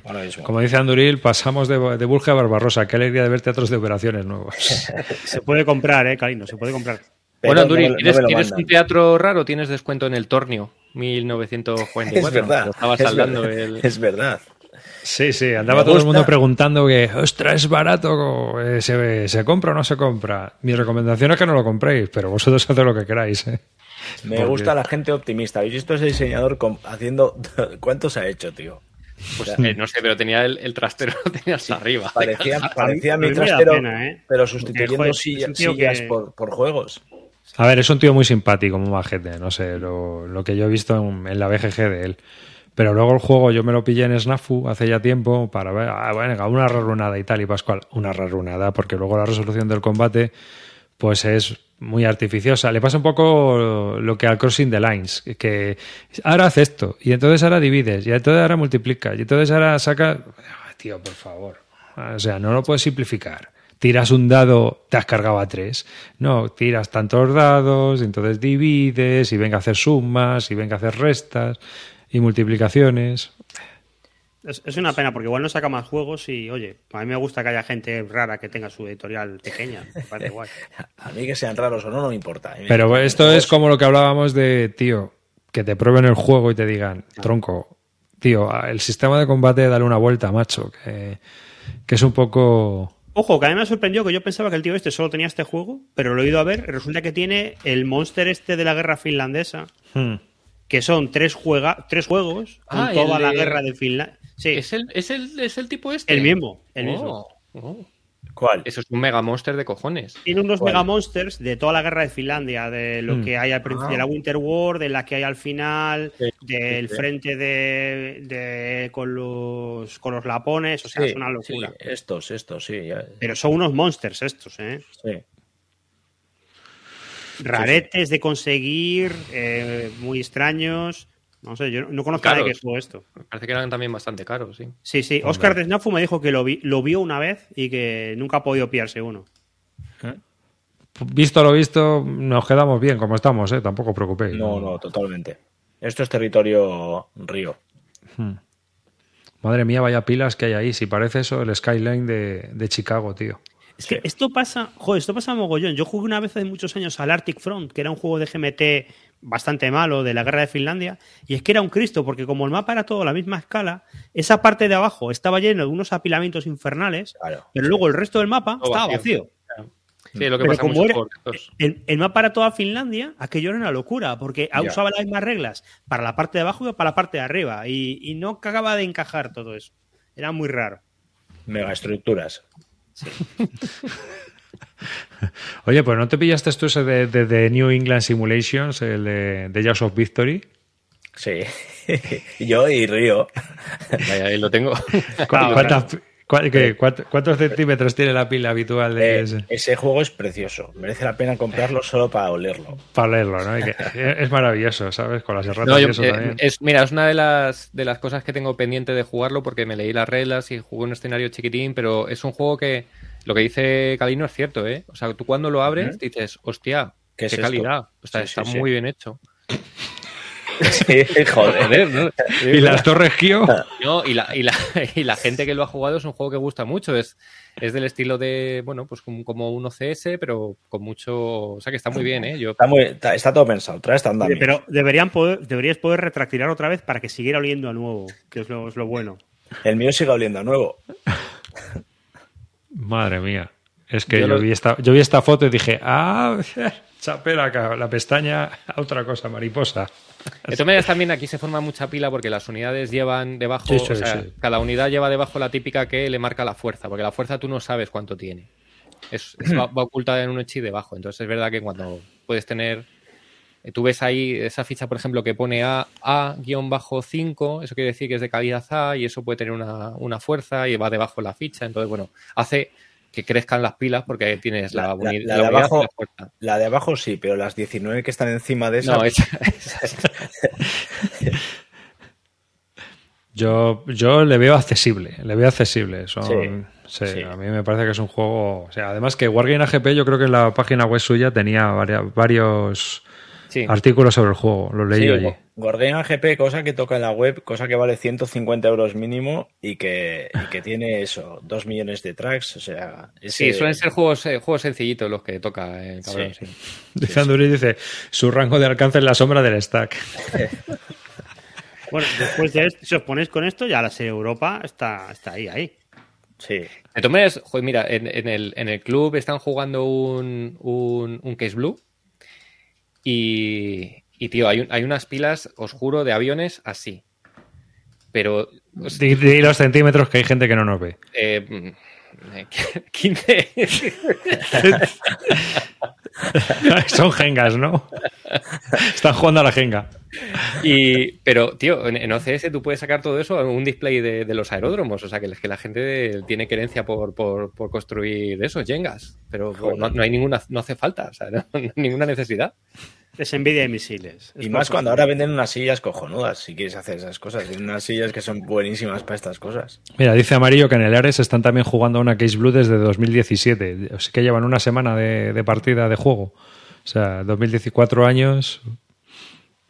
Ahora mismo. Como dice Anduril, pasamos de, de Burge a Barbarosa. Qué alegría de ver teatros de operaciones nuevos. Se puede comprar, eh, Calino, se puede comprar. Pero bueno, no Anduri, me lo- no ¿tienes, un teatro raro? Tienes descuento en el Tornio 1944. Es verdad. Lo estaba es verdad, el... es verdad. Sí, sí, andaba todo el mundo preguntando que, ostras, es barato, eh, ¿se, ¿se compra o no se compra? Mi recomendación es que no lo compréis, pero vosotros haced lo que queráis. ¿eh? Me Porque- gusta la gente optimista. ¿Habéis visto ese diseñador haciendo... ¿Cuántos ha hecho, tío? Pues, eh, no sé, pero tenía el, el trastero tenía hasta arriba. Parecía, parecía mi trastero, pena, ¿eh? pero sustituyendo sillas que- por, por juegos. A ver, es un tío muy simpático, muy majete, no sé, lo, lo que yo he visto en, en la BGG de él. Pero luego el juego yo me lo pillé en Snafu hace ya tiempo para ver, ah, venga, una rarunada y tal, y Pascual, una rarunada, porque luego la resolución del combate pues es muy artificiosa. Le pasa un poco lo que al Crossing the Lines, que ahora hace esto, y entonces ahora divides, y entonces ahora multiplica, y entonces ahora saca... Ah, Tío, por favor. O sea, no lo puedes simplificar. Tiras un dado, te has cargado a tres. No, tiras tantos dados, entonces divides, y venga a hacer sumas, y venga a hacer restas, y multiplicaciones. Es, es una pena porque igual no saca más juegos y, oye, a mí me gusta que haya gente rara que tenga su editorial pequeña. Me parece guay. A mí que sean raros o no, no me importa. Me Pero esto es como lo que hablábamos de, tío, que te prueben el juego y te digan, tronco, tío, el sistema de combate dale una vuelta, macho, que, que es un poco... Ojo, que a mí me sorprendió que yo pensaba que el tío este solo tenía este juego, pero lo he ido a ver. Resulta que tiene el monster este de la guerra finlandesa, Hmm. Que son tres, juega tres juegos con Ah, toda la guerra de Finlandia. Sí, ¿Es el, es, el, ¿Es el tipo este? el mismo. El Oh, mismo. oh. ¿Cuál? Eso es un mega monster de cojones. Tiene unos ¿Cuál? mega monsters de toda la guerra de Finlandia, de lo Mm. que hay al principio Ah. de la Winter War, de la que hay al final, Sí, del sí, sí. frente de, de- con los con los lapones, o sea, Sí, es una locura. sí, estos, estos, sí. ya- Pero son unos monsters estos, ¿eh? sí. Raretes de conseguir, eh, muy extraños. No sé, yo no conozco a nadie que jugó esto. Parece que eran también bastante caros, sí. Sí, sí. Oscar de Snafu me dijo que lo, vi- lo vio una vez y que nunca ha podido pillarse uno. Visto lo visto, nos quedamos bien como estamos, ¿eh? tampoco os preocupéis. No, no, totalmente. Esto es territorio río. Madre mía, vaya pilas que hay ahí. Si parece eso, el skyline de, de Chicago, tío. Es que esto pasa, joder, esto pasa mogollón. Yo jugué una vez hace muchos años al Arctic Front, que era un juego de GMT bastante malo de la guerra de Finlandia, y es que era un Cristo, porque como el mapa era todo a la misma escala, esa parte de abajo estaba lleno de unos apilamientos infernales, Claro. pero luego el resto del mapa Todo estaba vacío. vacío. Sí, lo que Pero pasa como era-. El, el mapa era toda Finlandia, aquello era una locura, porque usaba las mismas reglas para la parte de abajo y para la parte de arriba, y, y no acababa de encajar todo eso. Era muy raro. Megaestructuras. Oye, pues ¿no te pillaste tú ese de, de- de New England Simulations, el de, de Jaws of Victory? Sí. Yo y Río. Vaya, ahí lo tengo. ¿Cu- Claro, cuántas- qué- cuánto- ¿Cuántos centímetros tiene la pila habitual de Eh, ese? ese juego es precioso. Merece la pena comprarlo solo para olerlo. Para leerlo, ¿no? Que- es maravilloso, ¿sabes? Con las erratas No, y yo- eso eh, también. es, mira, es una de las, de las cosas que tengo pendiente de jugarlo porque me leí las reglas y jugué un escenario chiquitín, pero es un juego que lo que dice Calino es cierto, ¿eh? O sea, tú cuando lo abres dices, hostia, ¿Qué qué, es esto? calidad. O sea, Sí, sí, está sí. muy bien hecho. Sí, joder. Joder, ¿no? Y las Torres Gio. No, y, la, y, la, y la gente que lo ha jugado es un juego que gusta mucho. Es, es del estilo de, bueno, pues como, como un OCS, pero con mucho. O sea, que está muy bien, ¿eh? Yo, Está, muy, está, está todo pensado. Trae esta andamio. Pero deberían poder, deberías poder retractilar otra vez para que siguiera oliendo a nuevo, que es lo, es lo bueno. El mío sigue oliendo a nuevo. Madre mía. Es que Yo yo, lo- vi esta, yo vi esta foto y dije, ah, chapé la, ca- la pestaña a otra cosa, mariposa. De todas maneras, también aquí se forma mucha pila porque las unidades llevan debajo, Sí, sí, o sea, sí. cada unidad lleva debajo la típica que le marca la fuerza, porque la fuerza tú no sabes cuánto tiene. Es, es- va, va oculta en un hechi debajo. Entonces es verdad que cuando puedes tener. eh, Tú ves ahí esa ficha, por ejemplo, que pone A, A-5, eso quiere decir que es de calidad A y eso puede tener una, una fuerza y va debajo la ficha. Entonces, bueno, hace que crezcan las pilas porque tienes la, La- la- uni- la la de abajo- la de abajo sí, pero las 19 que están encima de esa. No, esa- esa- Yo, yo le veo accesible, le veo accesible. Son, Sí, sí, sí. A mí me parece que es un juego. O sea, además que Wargame AGP, yo creo que en la página web suya tenía varia- varios artículo sobre el juego, lo leí yo allí. Guardian GP, cosa que toca en la web, cosa que vale 150 euros mínimo y que, que tiene eso, 2 millones de tracks, o sea... Sí, suelen ser juegos, eh, juegos sencillitos los que toca el cabrón, sí. Dice dice, su rango de alcance en la sombra del stack. bueno, después de esto, si os ponéis con esto, ya la serie Europa está, está ahí, ahí. Sí. De todas joder, mira, en, el, en, el, club están jugando un, un, un Case Blue y, y tío, hay, hay, unas pilas, os juro, de aviones así. Pero. Di, los centímetros que hay gente que no nos ve. Eh, 15. Son jengas, ¿no? Están jugando a la jenga. Y, pero, tío, en, OCS tú puedes sacar todo eso a un display de, los aeródromos. O sea, que, que la gente tiene querencia por, por, por construir esos jengas. Pero no, hay ninguna, no hace falta, o sea, ninguna necesidad. Es envidia de misiles. y más cuando ahora venden unas sillas cojonudas, si quieres hacer esas cosas. Tienen unas sillas que son buenísimas para estas cosas. Mira, dice Amarillo que en el Ares están también jugando a una Case Blue desde 2017. Así que llevan una semana de, partida de juego. O sea, 2014 años.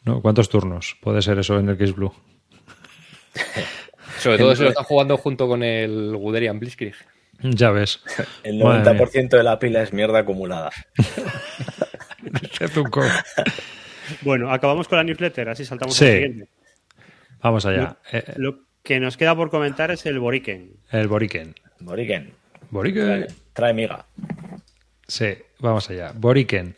¿no? ¿Cuántos turnos puede ser eso en el Case Blue? Sobre todo se lo están jugando junto con el Guderian Blitzkrieg. Ya ves. El 90% de la pila es mierda acumulada. bueno, acabamos con la newsletter, así saltamos al siguiente. Vamos allá. Lo, eh, lo, que nos queda por comentar es el Boriken. El Boriken. Boriken. Boriken. Trae, miga. Sí, vamos allá. Boriken.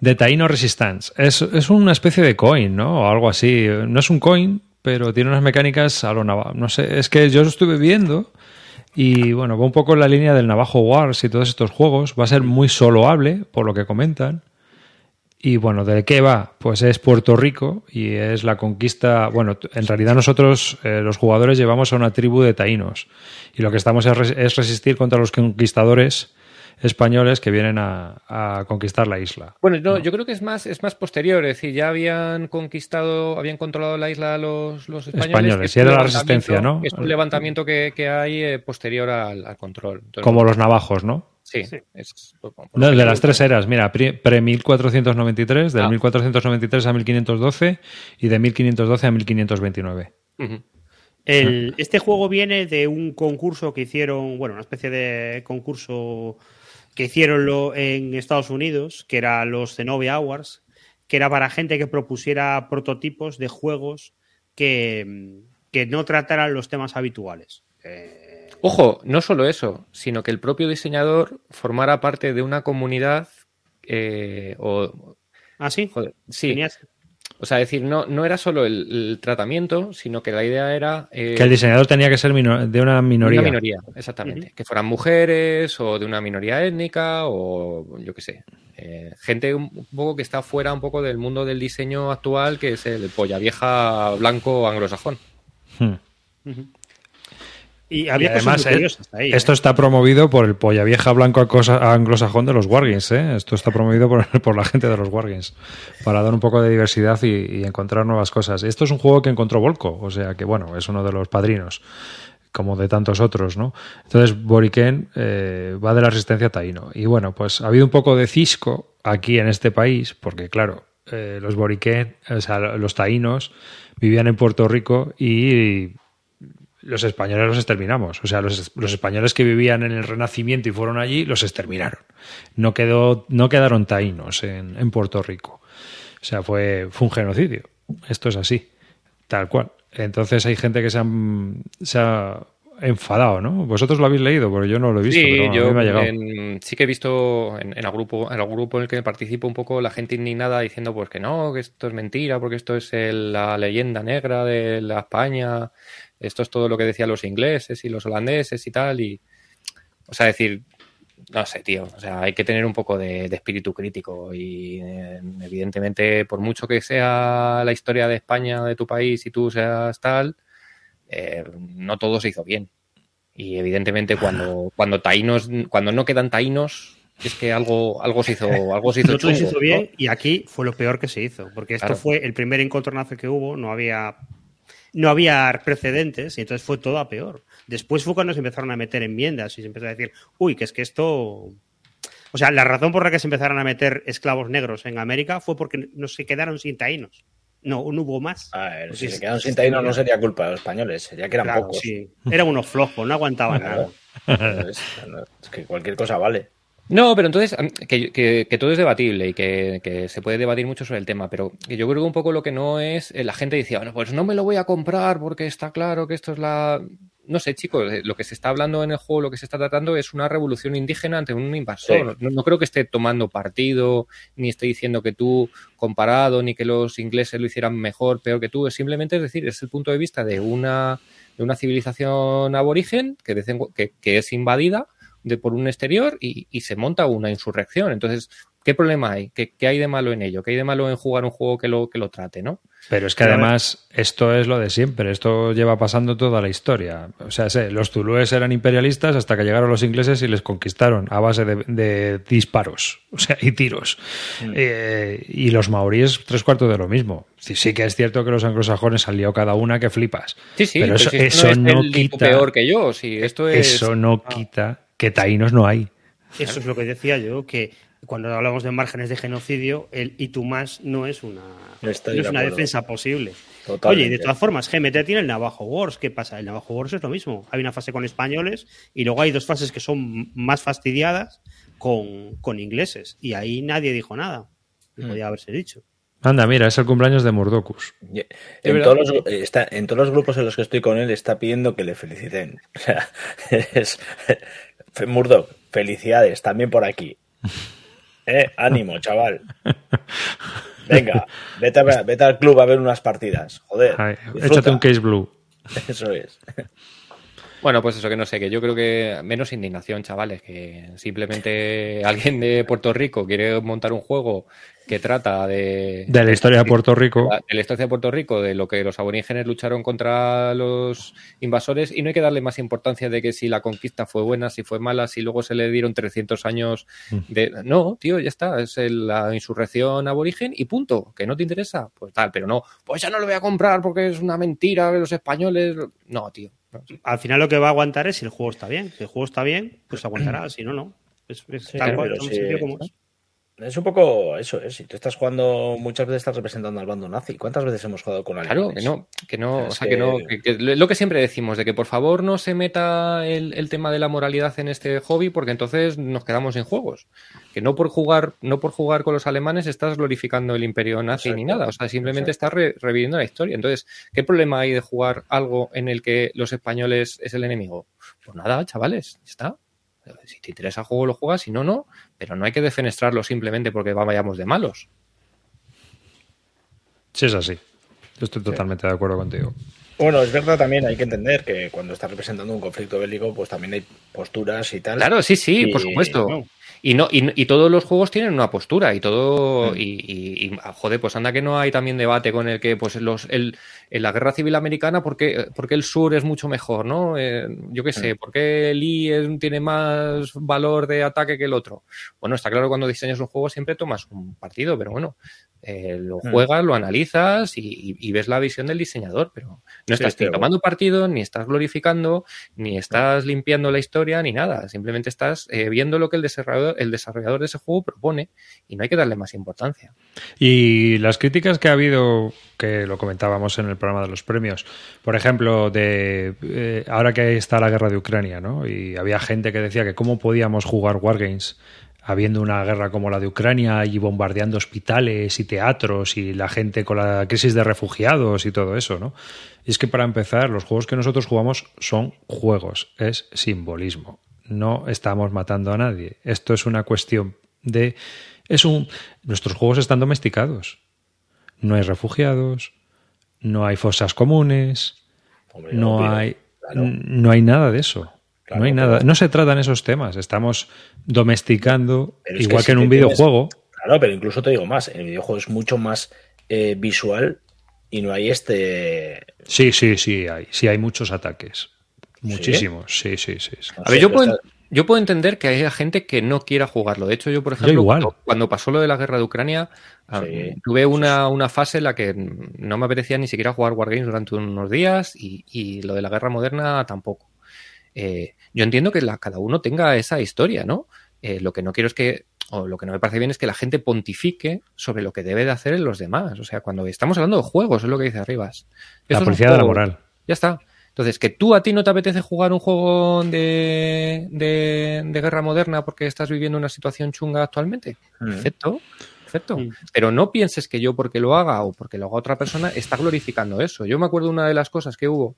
De Taino Resistance. Es, es, una especie de coin, ¿no? O algo así. No es un coin, pero tiene unas mecánicas a lo navajo. No sé, es que yo lo estuve viendo y bueno, va un poco en la línea del Navajo Wars y todos estos juegos. Va a ser muy soloable, por lo que comentan. Y bueno, ¿de qué va? Pues es Puerto Rico y es la conquista. Bueno, en realidad nosotros, eh, los jugadores, llevamos a una tribu de taínos y lo que estamos es, resistir contra los conquistadores españoles que vienen a, conquistar la isla. Bueno, no, yo creo que es más, es más posterior, es decir, ya habían conquistado, habían controlado la isla los, los españoles. Españoles, y era la resistencia, ¿no? Es un levantamiento que, hay eh, posterior al, control. Como los navajos, ¿no? Sí, de las tres eras, mira, pre-1493, del 1493 ah. a 1512 y de 1512 a 1529. este juego viene de un concurso que hicieron, bueno, una especie de concurso que hicieron en Estados Unidos, que era los Zenobia Awards, que era para gente que propusiera prototipos de juegos que, que no trataran los temas habituales. Eh, Ojo, no solo eso, sino que el propio diseñador formara parte de una comunidad eh, o... Ah, sí. sí. O sea, decir, no, no era solo el, tratamiento, sino que la idea era... Eh, que el diseñador tenía que ser de una minoría. Una minoría, exactamente. Que fueran mujeres o de una minoría étnica o yo qué sé. Eh, gente un poco que está fuera un poco del mundo del diseño actual, que es el polla vieja blanco anglosajón. Hmm. Y había además, eh, esto está promovido por el polla vieja blanco anglosajón de los Wargames. ¿eh? Esto está promovido por, la gente de los Wargames para dar un poco de diversidad y, encontrar nuevas cosas. Esto es un juego que encontró Volco, o sea que bueno, es uno de los padrinos, como de tantos otros, ¿no? Entonces Boriken eh, va de la resistencia taíno. Y bueno, pues ha habido un poco de cisco aquí en este país, porque claro, eh, los Boriken, o sea, los taínos vivían en Puerto Rico y los españoles los exterminamos. O sea, los, españoles que vivían en el Renacimiento y fueron allí, los exterminaron. No, quedó, no quedaron taínos en, Puerto Rico. O sea, fue, fue un genocidio. Esto es así, tal cual. Entonces hay gente que se, se ha enfadado, ¿no? Vosotros lo habéis leído, pero yo no lo he visto. Sí, yo sí que he visto en, el grupo, en el grupo en el que participo un poco la gente indignada diciendo pues que no, que esto es mentira, porque esto es la leyenda negra de la España esto es todo lo que decían los ingleses y los holandeses y tal, y, o sea, decir, no sé, tío, o sea, hay que tener un poco de, espíritu crítico y eh, evidentemente, por mucho que sea la historia de España, de tu país y tú seas tal, eh, no todo se hizo bien. Y evidentemente cuando, cuando taínos, cuando no quedan taínos, es que algo, algo se hizo, algo se hizo, no se hizo bien y aquí fue lo peor que se hizo, porque esto fue el primer encontronazo que hubo, no había no había precedentes y entonces fue todo a peor. Después fue cuando se empezaron a meter enmiendas y se empezó a decir, uy, que es que esto O sea, la razón por la que se empezaron a meter esclavos negros en América fue porque no se quedaron sin taínos. No, no hubo más. A ver, si se quedaron sin taínos no sería culpa de los españoles, sería que eran Claro, pocos. sí. Eran unos flojos, no aguantaban Claro. nada. Es, es que cualquier cosa vale. No, pero entonces, que, que- que todo es debatible y que, que se puede debatir mucho sobre el tema, pero yo creo que un poco lo que no es, eh, la gente decía, bueno, pues no me lo voy a comprar porque está claro que esto es la... No sé, chicos, eh, lo que se está hablando en el juego, lo que se está tratando es una revolución indígena ante un invasor. No, no creo que esté tomando partido, ni esté diciendo que tú comparado, ni que los ingleses lo hicieran mejor, peor que tú. Es simplemente, es decir, es el punto de vista de una, de una civilización aborigen que, que es invadida de por un exterior y, y se monta una insurrección. Entonces, ¿qué problema hay? ¿Qué, qué hay de malo en ello? ¿Qué hay de malo en jugar un juego que lo, que lo trate, no? Pero es que además esto es lo de siempre, esto lleva pasando toda la historia. O sea, sé, los zulúes eran imperialistas hasta que llegaron los ingleses y les conquistaron a base de, de disparos, o sea, y tiros. Eh, y los maoríes tres cuartos de lo mismo. Sí, sí que es cierto que los anglosajones han liado cada una que flipas. Sí, sí, pero eso, si esto eso es no el tipo quita, peor que yo. Si esto es... eso no quita que taínos no hay. Eso es lo que decía yo, que cuando hablamos de márgenes de genocidio, el y tú más no es una, no es de una defensa posible. Totalmente. Oye, y de todas formas, GMT tiene el Navajo Wars. ¿Qué pasa? El Navajo Wars es lo mismo. Hay una fase con españoles y luego hay dos fases que son más fastidiadas con, con ingleses. Y ahí nadie dijo nada. No Mm. podía haberse dicho. Anda, mira, es el cumpleaños de Es En todos, los, está, en todos los grupos en los que estoy con él está pidiendo que le feliciten. O sea, es, Murdoch, felicidades, también por aquí. Eh, ánimo, chaval. Venga, vete, a- vete al club a ver unas partidas. Joder. Ay, disfruta. échate un case blue. Eso es. Bueno, pues eso que no sé, que yo creo que menos indignación, chavales, que simplemente alguien de Puerto Rico quiere montar un juego que trata de, De la historia de Puerto Rico. de la historia de Puerto Rico, de lo que los aborígenes lucharon contra los invasores, y no hay que darle más importancia de que si la conquista fue buena, si fue mala, si luego se le dieron 300 años de... No, tío, ya está, es el- la insurrección aborigen y punto, que no te interesa, pues tal, pero no, pues ya no lo voy a comprar porque es una mentira que los españoles... No, tío. no. Al final lo que va a aguantar es si el juego está bien. Si el juego está bien, pues aguantará. Si no, no. Es, es Sí, tal cual, como es. Es un poco eso, ¿eh? Si tú estás jugando, muchas veces estás representando al bando nazi. ¿Cuántas veces hemos jugado con Claro, alemanes? que no, que no, o sea, que no, que- que- lo que siempre decimos, de que por favor no se meta el, el tema de la moralidad en este hobby, porque entonces nos quedamos sin juegos. Que no por jugar, no por jugar con los alemanes estás glorificando el imperio nazi ni nada, o sea, simplemente estás re- reviviendo la historia. Entonces, ¿qué problema hay de jugar algo en el que los españoles es el enemigo? Pues nada, chavales, ya está. Si te interesa el juego, lo juegas, si no, no. Pero no hay que defenestrarlo simplemente porque vayamos de malos. Sí, es así. Yo estoy totalmente de acuerdo contigo. Bueno, es verdad también, hay que entender que cuando estás representando un conflicto bélico, pues también hay posturas y tal. Claro, sí, sí, Y- por supuesto. no. Y no, y, y todos los juegos tienen una postura y todo, Mm. y, y- y, ah, joder, pues anda que no hay también debate con el que, pues los, el, en la guerra civil americana, ¿por qué, por qué el sur es mucho mejor, no? Eh, yo qué sé, ¿por qué el I es- tiene más valor de ataque que el otro? Bueno, está claro que cuando diseñas un juego siempre tomas un partido, pero bueno, eh, lo Mm. juegas, lo analizas y, y- ves la visión del diseñador, pero no estás ni tomando partido, ni estás glorificando, ni estás limpiando la historia, ni nada. Simplemente estás eh, viendo lo que el desarrollador, el desarrollador de ese juego propone y no hay que darle más importancia. Y las críticas que ha habido, que lo comentábamos en el programa de los premios, por ejemplo, de eh, ahora que está la guerra de Ucrania, ¿no? Y había gente que decía que cómo podíamos jugar Wargames habiendo una guerra como la de Ucrania y bombardeando hospitales y teatros y la gente con la crisis de refugiados y todo eso, ¿no? Y es que para empezar, los juegos que nosotros jugamos son juegos, es simbolismo. No estamos matando a nadie. Esto es una cuestión de es un nuestros juegos están domesticados. No hay refugiados, no hay fosas comunes, Hombre, no hay claro. no hay nada de eso. Claro, no hay nada, no se tratan esos temas, estamos domesticando es igual que que, si en un tienes- videojuego. Claro, pero incluso te digo más, el videojuego es mucho más eh, visual y no hay este... Sí, sí, sí hay, sí hay muchos ataques. Muchísimos, sí, sí, sí. sí. no A ver, yo puedo, yo puedo entender que haya gente que no quiera jugarlo. De hecho, yo, por ejemplo, igual. Cuando, pasó lo de la guerra de Ucrania, ah, Sí, tuve una, una fase en la que no me apetecía ni siquiera jugar Wargames durante unos días y, y lo de la guerra moderna tampoco. Eh, yo entiendo que la- cada uno tenga esa historia, ¿no? eh, lo que no quiero es que, o lo que no me parece bien es que la gente pontifique sobre lo que debe de hacer en los demás. O sea, cuando estamos hablando de juegos, es lo que dice Arribas. La policía de la moral. Ya está. Entonces, que tú a ti no te apetece jugar un juego de, de, guerra moderna porque estás viviendo una situación chunga actualmente. Mm. Perfecto. Perfecto. Mm. Pero no pienses que yo porque lo haga o porque lo haga otra persona está glorificando eso. Yo me acuerdo una de las cosas que hubo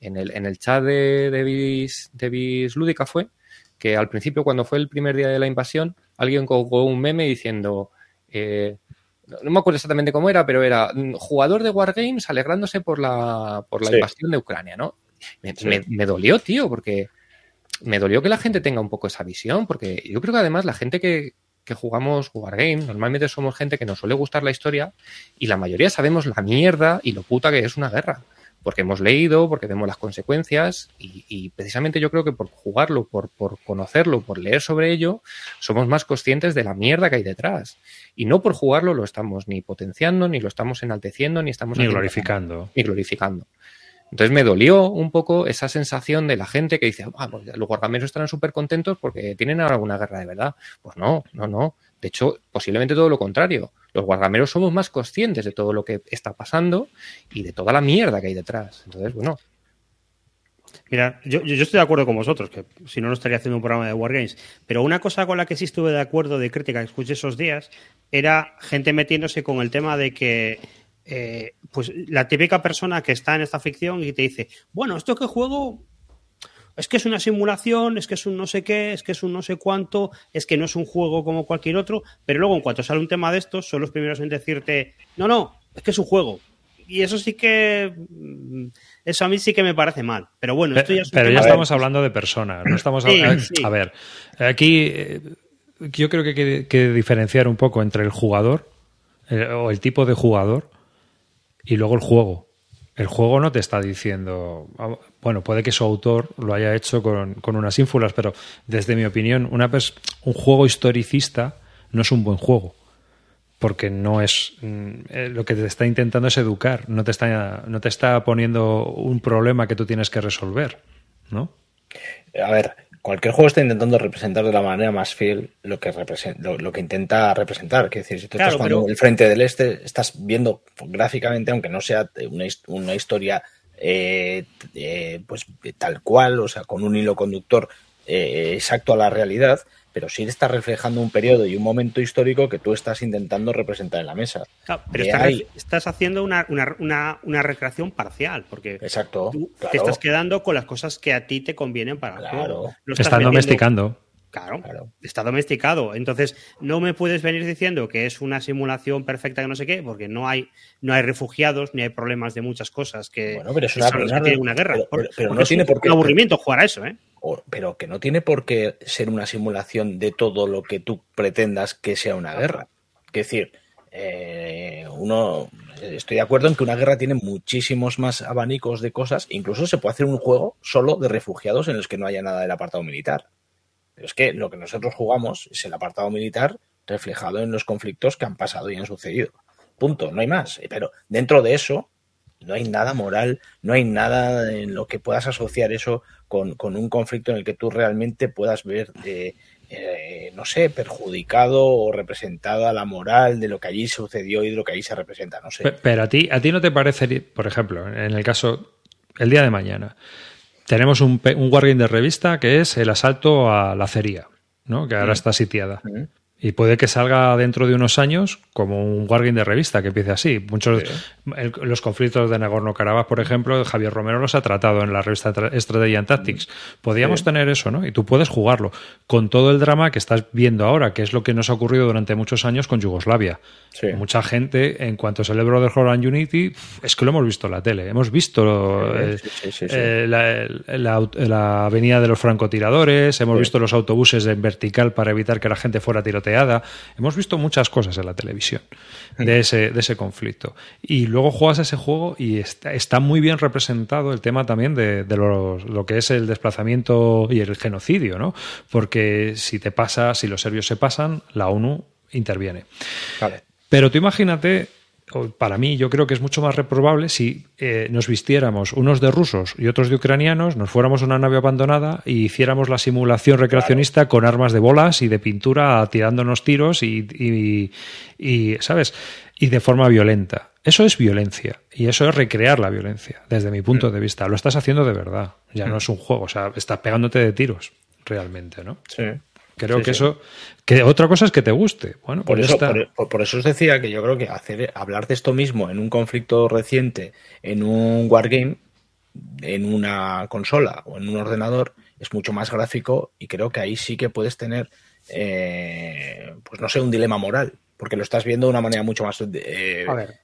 en el, en el chat de, de, de Lúdica fue que al principio, cuando fue el primer día de la invasión, alguien colgó un meme diciendo, eh, no, me acuerdo exactamente cómo era, pero era mm, jugador de Wargames alegrándose por la, por la invasión de Ucrania, ¿no? Me, dolió, tío, porque me dolió que la gente tenga un poco esa visión, porque yo creo que además la gente que, que jugamos Wargames, normalmente somos gente que nos suele gustar la historia y la mayoría sabemos la mierda y lo puta que es una guerra porque hemos leído, porque vemos las consecuencias y, precisamente yo creo que por jugarlo, por, por, conocerlo, por leer sobre ello, somos más conscientes de la mierda que hay detrás. Y no por jugarlo lo estamos ni potenciando, ni lo estamos enalteciendo, ni estamos... Ni glorificando. Ni glorificando. Entonces me dolió un poco esa sensación de la gente que dice, ah, pues los guardameros estarán súper contentos porque tienen alguna guerra de verdad. Pues no, no, no. De hecho, posiblemente todo lo contrario. Los guardameros somos más conscientes de todo lo que está pasando y de toda la mierda que hay detrás. Entonces, bueno. Mira, yo, estoy de acuerdo con vosotros, que si no, no estaría haciendo un programa de Wargames. Pero una cosa con la que sí estuve de acuerdo de crítica que escuché esos días era gente metiéndose con el tema de que eh, pues la típica persona que está en esta ficción y te dice, bueno, esto que juego es que es una simulación, es que es un no sé qué, es que es un no sé cuánto, es que no es un juego como cualquier otro, pero luego en cuanto sale un tema de estos, son los primeros en decirte, no, no, es que es un juego. Y eso sí que. Mm, eso a mí sí que me parece mal. Pero bueno, esto ya es Pero ya estamos hablando de personas. No estamos A ver, aquí eh, yo creo que hay que, diferenciar un poco entre el jugador eh, o el tipo de jugador y luego el juego el juego no te está diciendo, ah, bueno, puede que su autor lo haya hecho con, unas ínfulas, pero desde mi opinión, una un juego historicista no es un buen juego, porque no es mm, eh, lo que te está intentando es educar, no te está, no te está poniendo un problema que tú tienes que resolver, ¿no? A ver, cualquier juego está intentando representar de la manera más fiel lo que, lo, que intenta representar. Es decir, si tú estás jugando el frente del este, estás viendo gráficamente, aunque no sea una, una historia eh, eh, pues tal cual, o sea, con un hilo conductor eh, exacto a la realidad, pero sí está reflejando un periodo y un momento histórico que tú estás intentando representar en la mesa. pero estás, haciendo una, recreación parcial, porque Exacto, tú te estás quedando con las cosas que a ti te convienen para el juego. estás domesticando. Claro, claro, está domesticado. Entonces, no me puedes venir diciendo que es una simulación perfecta que no sé qué, porque no hay, no hay refugiados ni hay problemas de muchas cosas que, bueno, pero es una, una guerra. Pero, no tiene por qué. aburrimiento jugar a eso, ¿eh? pero que no tiene por qué ser una simulación de todo lo que tú pretendas que sea una guerra. Es decir, eh, uno estoy de acuerdo en que una guerra tiene muchísimos más abanicos de cosas, incluso se puede hacer un juego solo de refugiados en los que no haya nada del apartado militar. Pero es que lo que nosotros jugamos es el apartado militar reflejado en los conflictos que han pasado y han sucedido. Punto, no hay más. Pero dentro de eso no hay nada moral, no hay nada en lo que puedas asociar eso con, un conflicto en el que tú realmente puedas ver, eh, eh, no sé, perjudicado o representado a la moral de lo que allí sucedió y de lo que allí se representa, no sé. Pero a ti, a ti no te parece, por ejemplo, en el caso, el día de mañana, tenemos un, un wargame de revista que es el asalto a la acería, ¿no? que ahora está sitiada. Y puede que salga dentro de unos años como un Wargame de revista que empiece así. Muchos los conflictos de Nagorno-Karabaj, por ejemplo, Javier Romero los ha tratado en la revista Strategy and Tactics. Podríamos tener eso, ¿no? Y tú puedes jugarlo con todo el drama que estás viendo ahora, que es lo que nos ha ocurrido durante muchos años con Yugoslavia. Mucha gente, en cuanto se celebró de and Unity, es que lo hemos visto en la tele. Hemos visto eh, eh, la, avenida de los francotiradores, hemos visto los autobuses en vertical para evitar que la gente fuera tiroteada. Hemos visto muchas cosas en la televisión de ese, de ese conflicto. Y luego juegas ese juego y está, muy bien representado el tema también de, lo que es el desplazamiento y el genocidio, ¿no? Porque si te pasa, si los serbios se pasan, la ONU interviene. Pero tú imagínate para mí, yo creo que es mucho más reprobable si eh, nos vistiéramos unos de rusos y otros de ucranianos, nos fuéramos a una nave abandonada y hiciéramos la simulación recreacionista con armas de bolas y de pintura tirándonos tiros y, y, ¿sabes? Y de forma violenta. Eso es violencia y eso es recrear la violencia, desde mi punto de vista. Lo estás haciendo de verdad, ya no es un juego, o sea, estás pegándote de tiros, realmente, ¿no? Sí. Creo que eso. Que otra cosa es que te guste. Bueno, por, pues eso, por, eso os decía que yo creo que hacer hablar de esto mismo en un conflicto reciente, en un wargame, en una consola o en un ordenador, es mucho más gráfico y creo que ahí sí que puedes tener, eh, pues no sé, un dilema moral, porque lo estás viendo de una manera mucho más eh, a ver.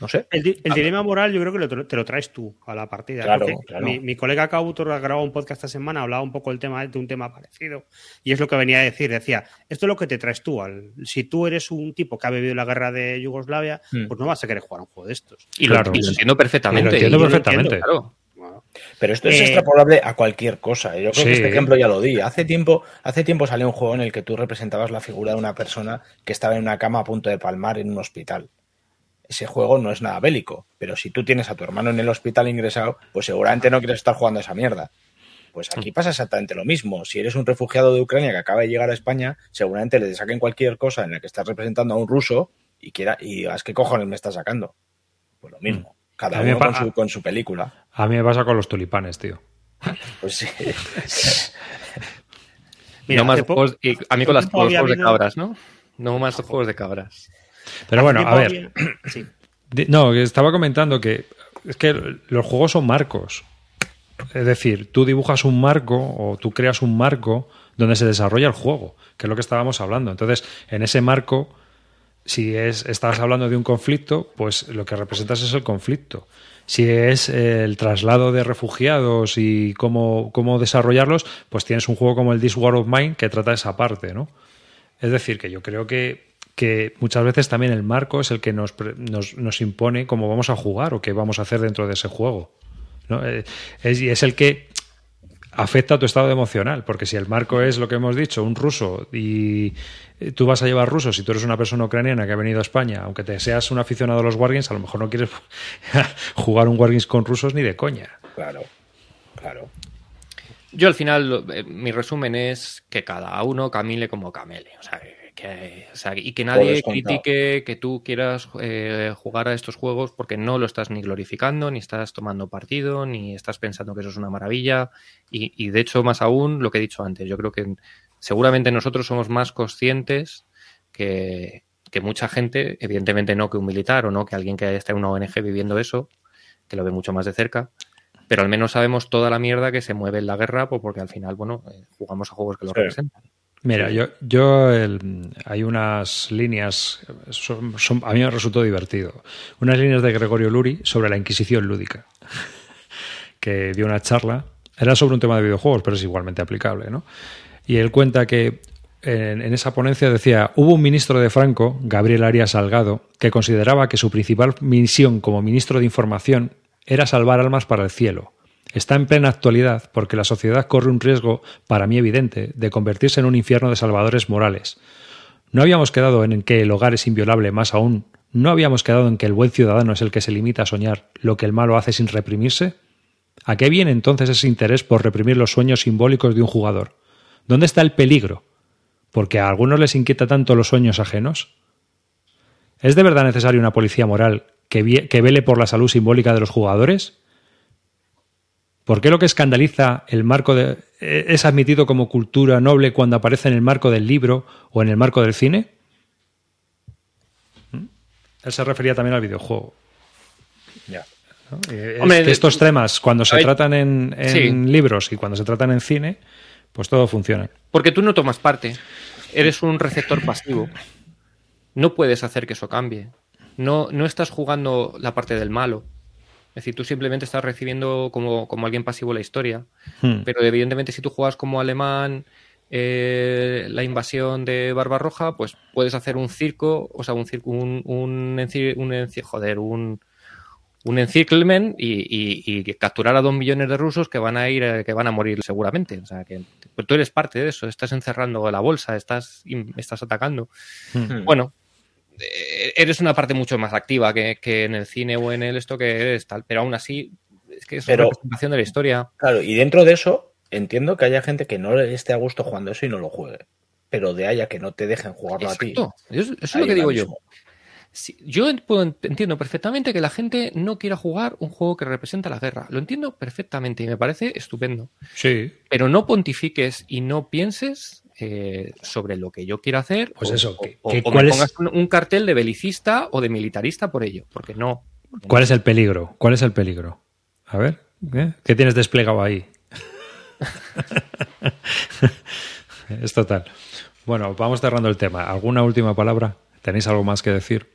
No sé. El, dilema moral yo creo que te lo traes tú a la partida. Claro, Mi, colega Cautor ha grabado un podcast esta semana, hablaba un poco del tema, de un tema parecido. Y es lo que venía a decir. Decía, esto es lo que te traes tú. Al, si tú eres un tipo que ha vivido la guerra de Yugoslavia, hmm. pues no vas a querer jugar un juego de estos. Y, lo, entiendo perfectamente. lo entiendo perfectamente. Pero esto es eh, extrapolable a cualquier cosa. Yo creo que este ejemplo ya lo di. Hace tiempo, hace tiempo salió un juego en el que tú representabas la figura de una persona que estaba en una cama a punto de palmar en un hospital ese juego no es nada bélico. Pero si tú tienes a tu hermano en el hospital ingresado, pues seguramente no quieres estar jugando esa mierda. Pues aquí pasa exactamente lo mismo. Si eres un refugiado de Ucrania que acaba de llegar a España, seguramente le saquen cualquier cosa en la que estás representando a un ruso y quiera y digas, ¿qué cojones me estás sacando? Pues lo mismo. Mm. Cada uno con su, película. A mí me pasa con los tulipanes, tío. Pues sí. no más juegos, a mí con las juegos de cabras, ¿no? No más juegos de cabras. Pero bueno, a ver. No, estaba comentando que es que los juegos son marcos. Es decir, tú dibujas un marco o tú creas un marco donde se desarrolla el juego, que es lo que estábamos hablando. Entonces, en ese marco, si es, estás hablando de un conflicto, pues lo que representas es el conflicto. Si es el traslado de refugiados y cómo, cómo desarrollarlos, pues tienes un juego como el This War of Mine que trata esa parte, ¿no? Es decir, que yo creo que que muchas veces también el marco es el que nos, nos, impone cómo vamos a jugar o qué vamos a hacer dentro de ese juego. ¿no? Eh, es, y es el que afecta a tu estado emocional, porque si el marco es lo que hemos dicho, un ruso, y tú vas a llevar rusos, si tú eres una persona ucraniana que ha venido a España, aunque te seas un aficionado a los Wargames, a lo mejor no quieres jugar un Wargames con rusos ni de coña. Claro, claro. Yo al final, eh, mi resumen es que cada uno camine como camele. O sea, y que nadie critique que tú quieras eh, jugar a estos juegos porque no lo estás ni glorificando, ni estás tomando partido, ni estás pensando que eso es una maravilla. Y, de hecho, más aún, lo que he dicho antes, yo creo que seguramente nosotros somos más conscientes que, mucha gente, evidentemente no que un militar o no que alguien que esté en una ONG viviendo eso, que lo ve mucho más de cerca, pero al menos sabemos toda la mierda que se mueve en la guerra, pues porque al final, bueno, eh, jugamos a juegos que lo representan. Mira, yo, yo hay unas líneas, a mí me resultó divertido, unas líneas de Gregorio Luri sobre la Inquisición lúdica, que dio una charla, era sobre un tema de videojuegos, pero es igualmente aplicable, ¿no? Y él cuenta que en, en esa ponencia decía, hubo un ministro de Franco, Gabriel Arias Salgado, que consideraba que su principal misión como ministro de Información era salvar almas para el cielo está en plena actualidad porque la sociedad corre un riesgo, para mí evidente, de convertirse en un infierno de salvadores morales. No habíamos quedado en que el hogar es inviolable, más aún, ¿no habíamos quedado en que el buen ciudadano es el que se limita a soñar lo que el malo hace sin reprimirse? ¿A qué viene entonces ese interés por reprimir los sueños simbólicos de un jugador? ¿Dónde está el peligro? ¿Porque a algunos les inquieta tanto los sueños ajenos? ¿Es de verdad necesaria una policía moral que, que vele por la salud simbólica de los jugadores? ¿Por qué lo que escandaliza el marco de, es admitido como cultura noble cuando aparece en el marco del libro o en el marco del cine? ¿Mm? Él se refería también al videojuego. Ya. estos temas, cuando se tratan en, libros y cuando se tratan en cine, pues todo funciona. Porque tú no tomas parte. Eres un receptor pasivo. No puedes hacer que eso cambie. No, no estás jugando la parte del malo. Es decir, tú simplemente estás recibiendo como, alguien pasivo la historia. Hmm. Pero evidentemente si tú juegas como alemán eh, la invasión de Barbarroja, pues puedes hacer un circo, o sea, un circo, un, un, un joder, un, un encirclement y, capturar a dos millones de rusos que van a ir, eh, que van a morir seguramente. O sea, que pues tú eres parte de eso, estás encerrando la bolsa, estás, estás atacando. Hmm. Bueno, eh, eres una parte mucho más activa que, en el cine o en el esto que eres tal, pero aún así es que es una representación de la historia. Claro, y dentro de eso entiendo que haya gente que no le esté a gusto jugando eso y no lo juegue, pero de haya que no te dejen jugarlo a ti. Eso, es lo que digo yo. yo entiendo perfectamente que la gente no quiera jugar un juego que representa la guerra. Lo entiendo perfectamente y me parece estupendo. Sí. Pero no pontifiques y no pienses eh, sobre lo que yo quiero hacer. Pues eso, o, me pongas un, cartel de belicista o de militarista por ello, porque no. ¿Cuál es el peligro? ¿Cuál es el peligro? A ver, ¿eh? ¿qué tienes desplegado ahí? es total. Bueno, vamos cerrando el tema. ¿Alguna última palabra? ¿Tenéis algo más que decir?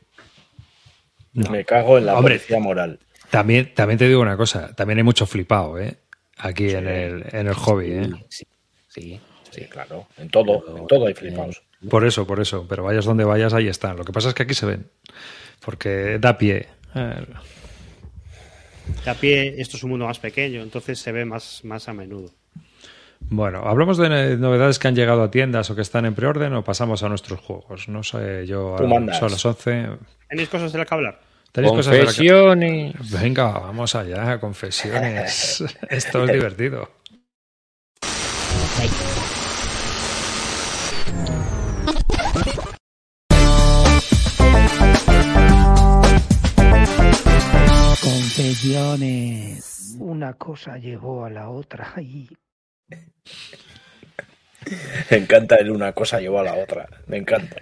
Me cago en la Hombre, moral. También, también te digo una cosa, también hay mucho flipado, ¿eh? Aquí en, el, en el hobby, ¿eh? Sí, sí. Sí, claro. En todo, en todo hay flipados. Por eso, por eso. Pero vayas donde vayas, ahí están. Lo que pasa es que aquí se ven. Porque da pie. Da pie, esto es un mundo más pequeño, entonces se ve más, más a menudo. Bueno, ¿hablamos de novedades que han llegado a tiendas o que están en preorden o pasamos a nuestros juegos? No sé, yo son las 11. ¿Tenéis cosas de las que hablar? confesiones. Venga, vamos allá, confesiones. Esto es divertido. Una cosa llevó a la otra y... Me encanta el una cosa llevó a la otra. Me encanta.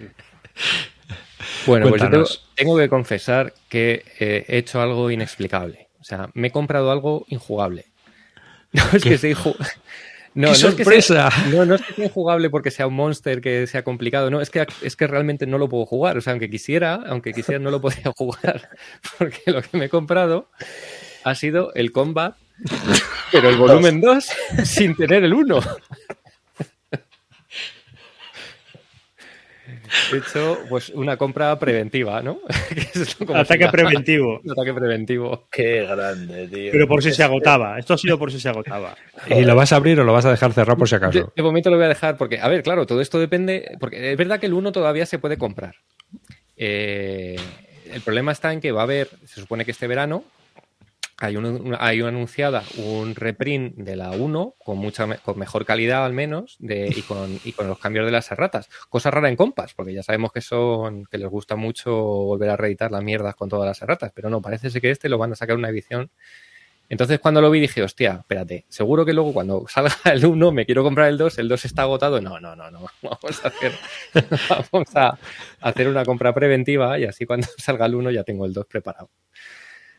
Bueno, pues yo tengo, que confesar que eh, he hecho algo inexplicable. O sea, me he comprado algo injugable. No es que sea No, sorpresa! No, no, es que sea injugable porque sea un monster que sea complicado, no, es que, es que realmente no lo puedo jugar. O sea, aunque quisiera, aunque quisiera, no lo podría jugar. Porque lo que me he comprado ha sido el combat, pero el volumen 2 sin tener el 1. Hecho pues una compra preventiva, ¿no? ataque preventivo. ataque preventivo. Qué grande, tío. Pero por si se agotaba. Esto ha sido por si se agotaba. ¿Y lo vas a abrir o lo vas a dejar cerrado por si acaso? De, momento lo voy a dejar porque, a ver, claro, todo esto depende. Porque es verdad que el 1 todavía se puede comprar. Eh, el problema está en que va a haber, se supone que este verano, hay, un, hay una anunciada un reprint de la 1 con mucha con mejor calidad al menos de, y, con, y con los cambios de las erratas. Cosa rara en compas, porque ya sabemos que son que les gusta mucho volver a reeditar las mierdas con todas las erratas, pero no, parece ser que este lo van a sacar una edición. Entonces cuando lo vi dije, hostia, espérate, seguro que luego cuando salga el 1 me quiero comprar el 2, el 2 está agotado. No, no, no, no, vamos a hacer, vamos a hacer una compra preventiva y así cuando salga el 1 ya tengo el 2 preparado.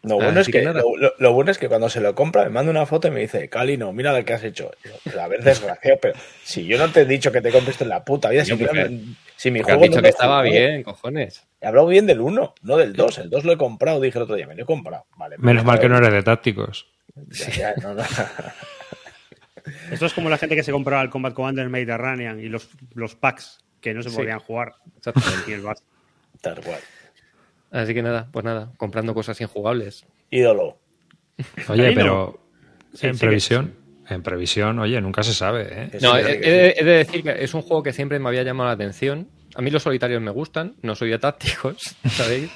Lo bueno, es que, lo, bueno es que cuando se lo compra me manda una foto y me dice, Cali, no, mira lo que has hecho. Pues, a ver, desgraciado, pero si yo no te he dicho que te compres esto en la puta vida, si, mi juego. Has dicho que estaba bien, cojones. He hablado bien del 1, no del 2. El 2 lo he comprado, dije el otro día, me lo he comprado. Vale, Menos mal que no eres de tácticos. Esto es como la gente que se compraba el Combat Commander Mediterranean y los, los packs que no se podían jugar. Exactamente. Tal cual. Así que nada, pues nada, comprando cosas injugables. Ídolo. Oye, pero en previsión, en previsión, oye, nunca se sabe. ¿eh? No, he, de, decir que es un juego que siempre me había llamado la atención. A mí los solitarios me gustan, no soy de tácticos, ¿sabéis?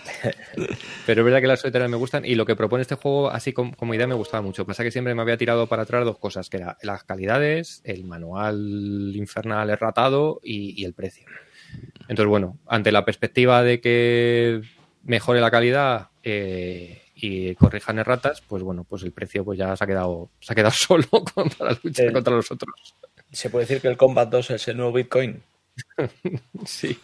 Pero es verdad que las solitarias me gustan y lo que propone este juego, así como, idea, me gustaba mucho. Pasa que siempre me había tirado para atrás dos cosas, que eran las calidades, el manual infernal erratado y, y el precio. Entonces, bueno, ante la perspectiva de que mejore la calidad eh, y corrijan erratas, pues bueno, pues el precio pues ya se ha quedado, se ha quedado solo para luchar eh, contra los otros. ¿Se puede decir que el Combat 2 es el nuevo Bitcoin? sí.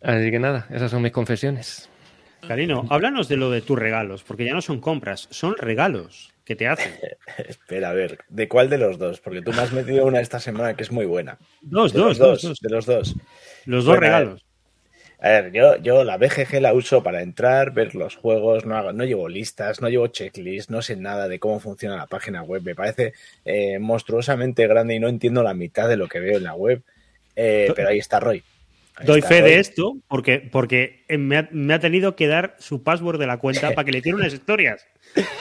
Así que nada, esas son mis confesiones. Karino, háblanos de lo de tus regalos, porque ya no son compras, son regalos que te hacen. Espera, a ver, ¿de cuál de los dos? Porque tú me has metido una esta semana que es muy buena. Dos, dos, dos, De los dos. Los dos regalos. A ver, yo, yo la BGG la uso para entrar, ver los juegos, no, hago, no llevo listas, no llevo checklists, no sé nada de cómo funciona la página web. Me parece eh, monstruosamente grande y no entiendo la mitad de lo que veo en la web. Eh, pero ahí está Roy. Doy fe de esto porque, porque me, ha, tenido que dar su password de la cuenta para que le tire unas historias.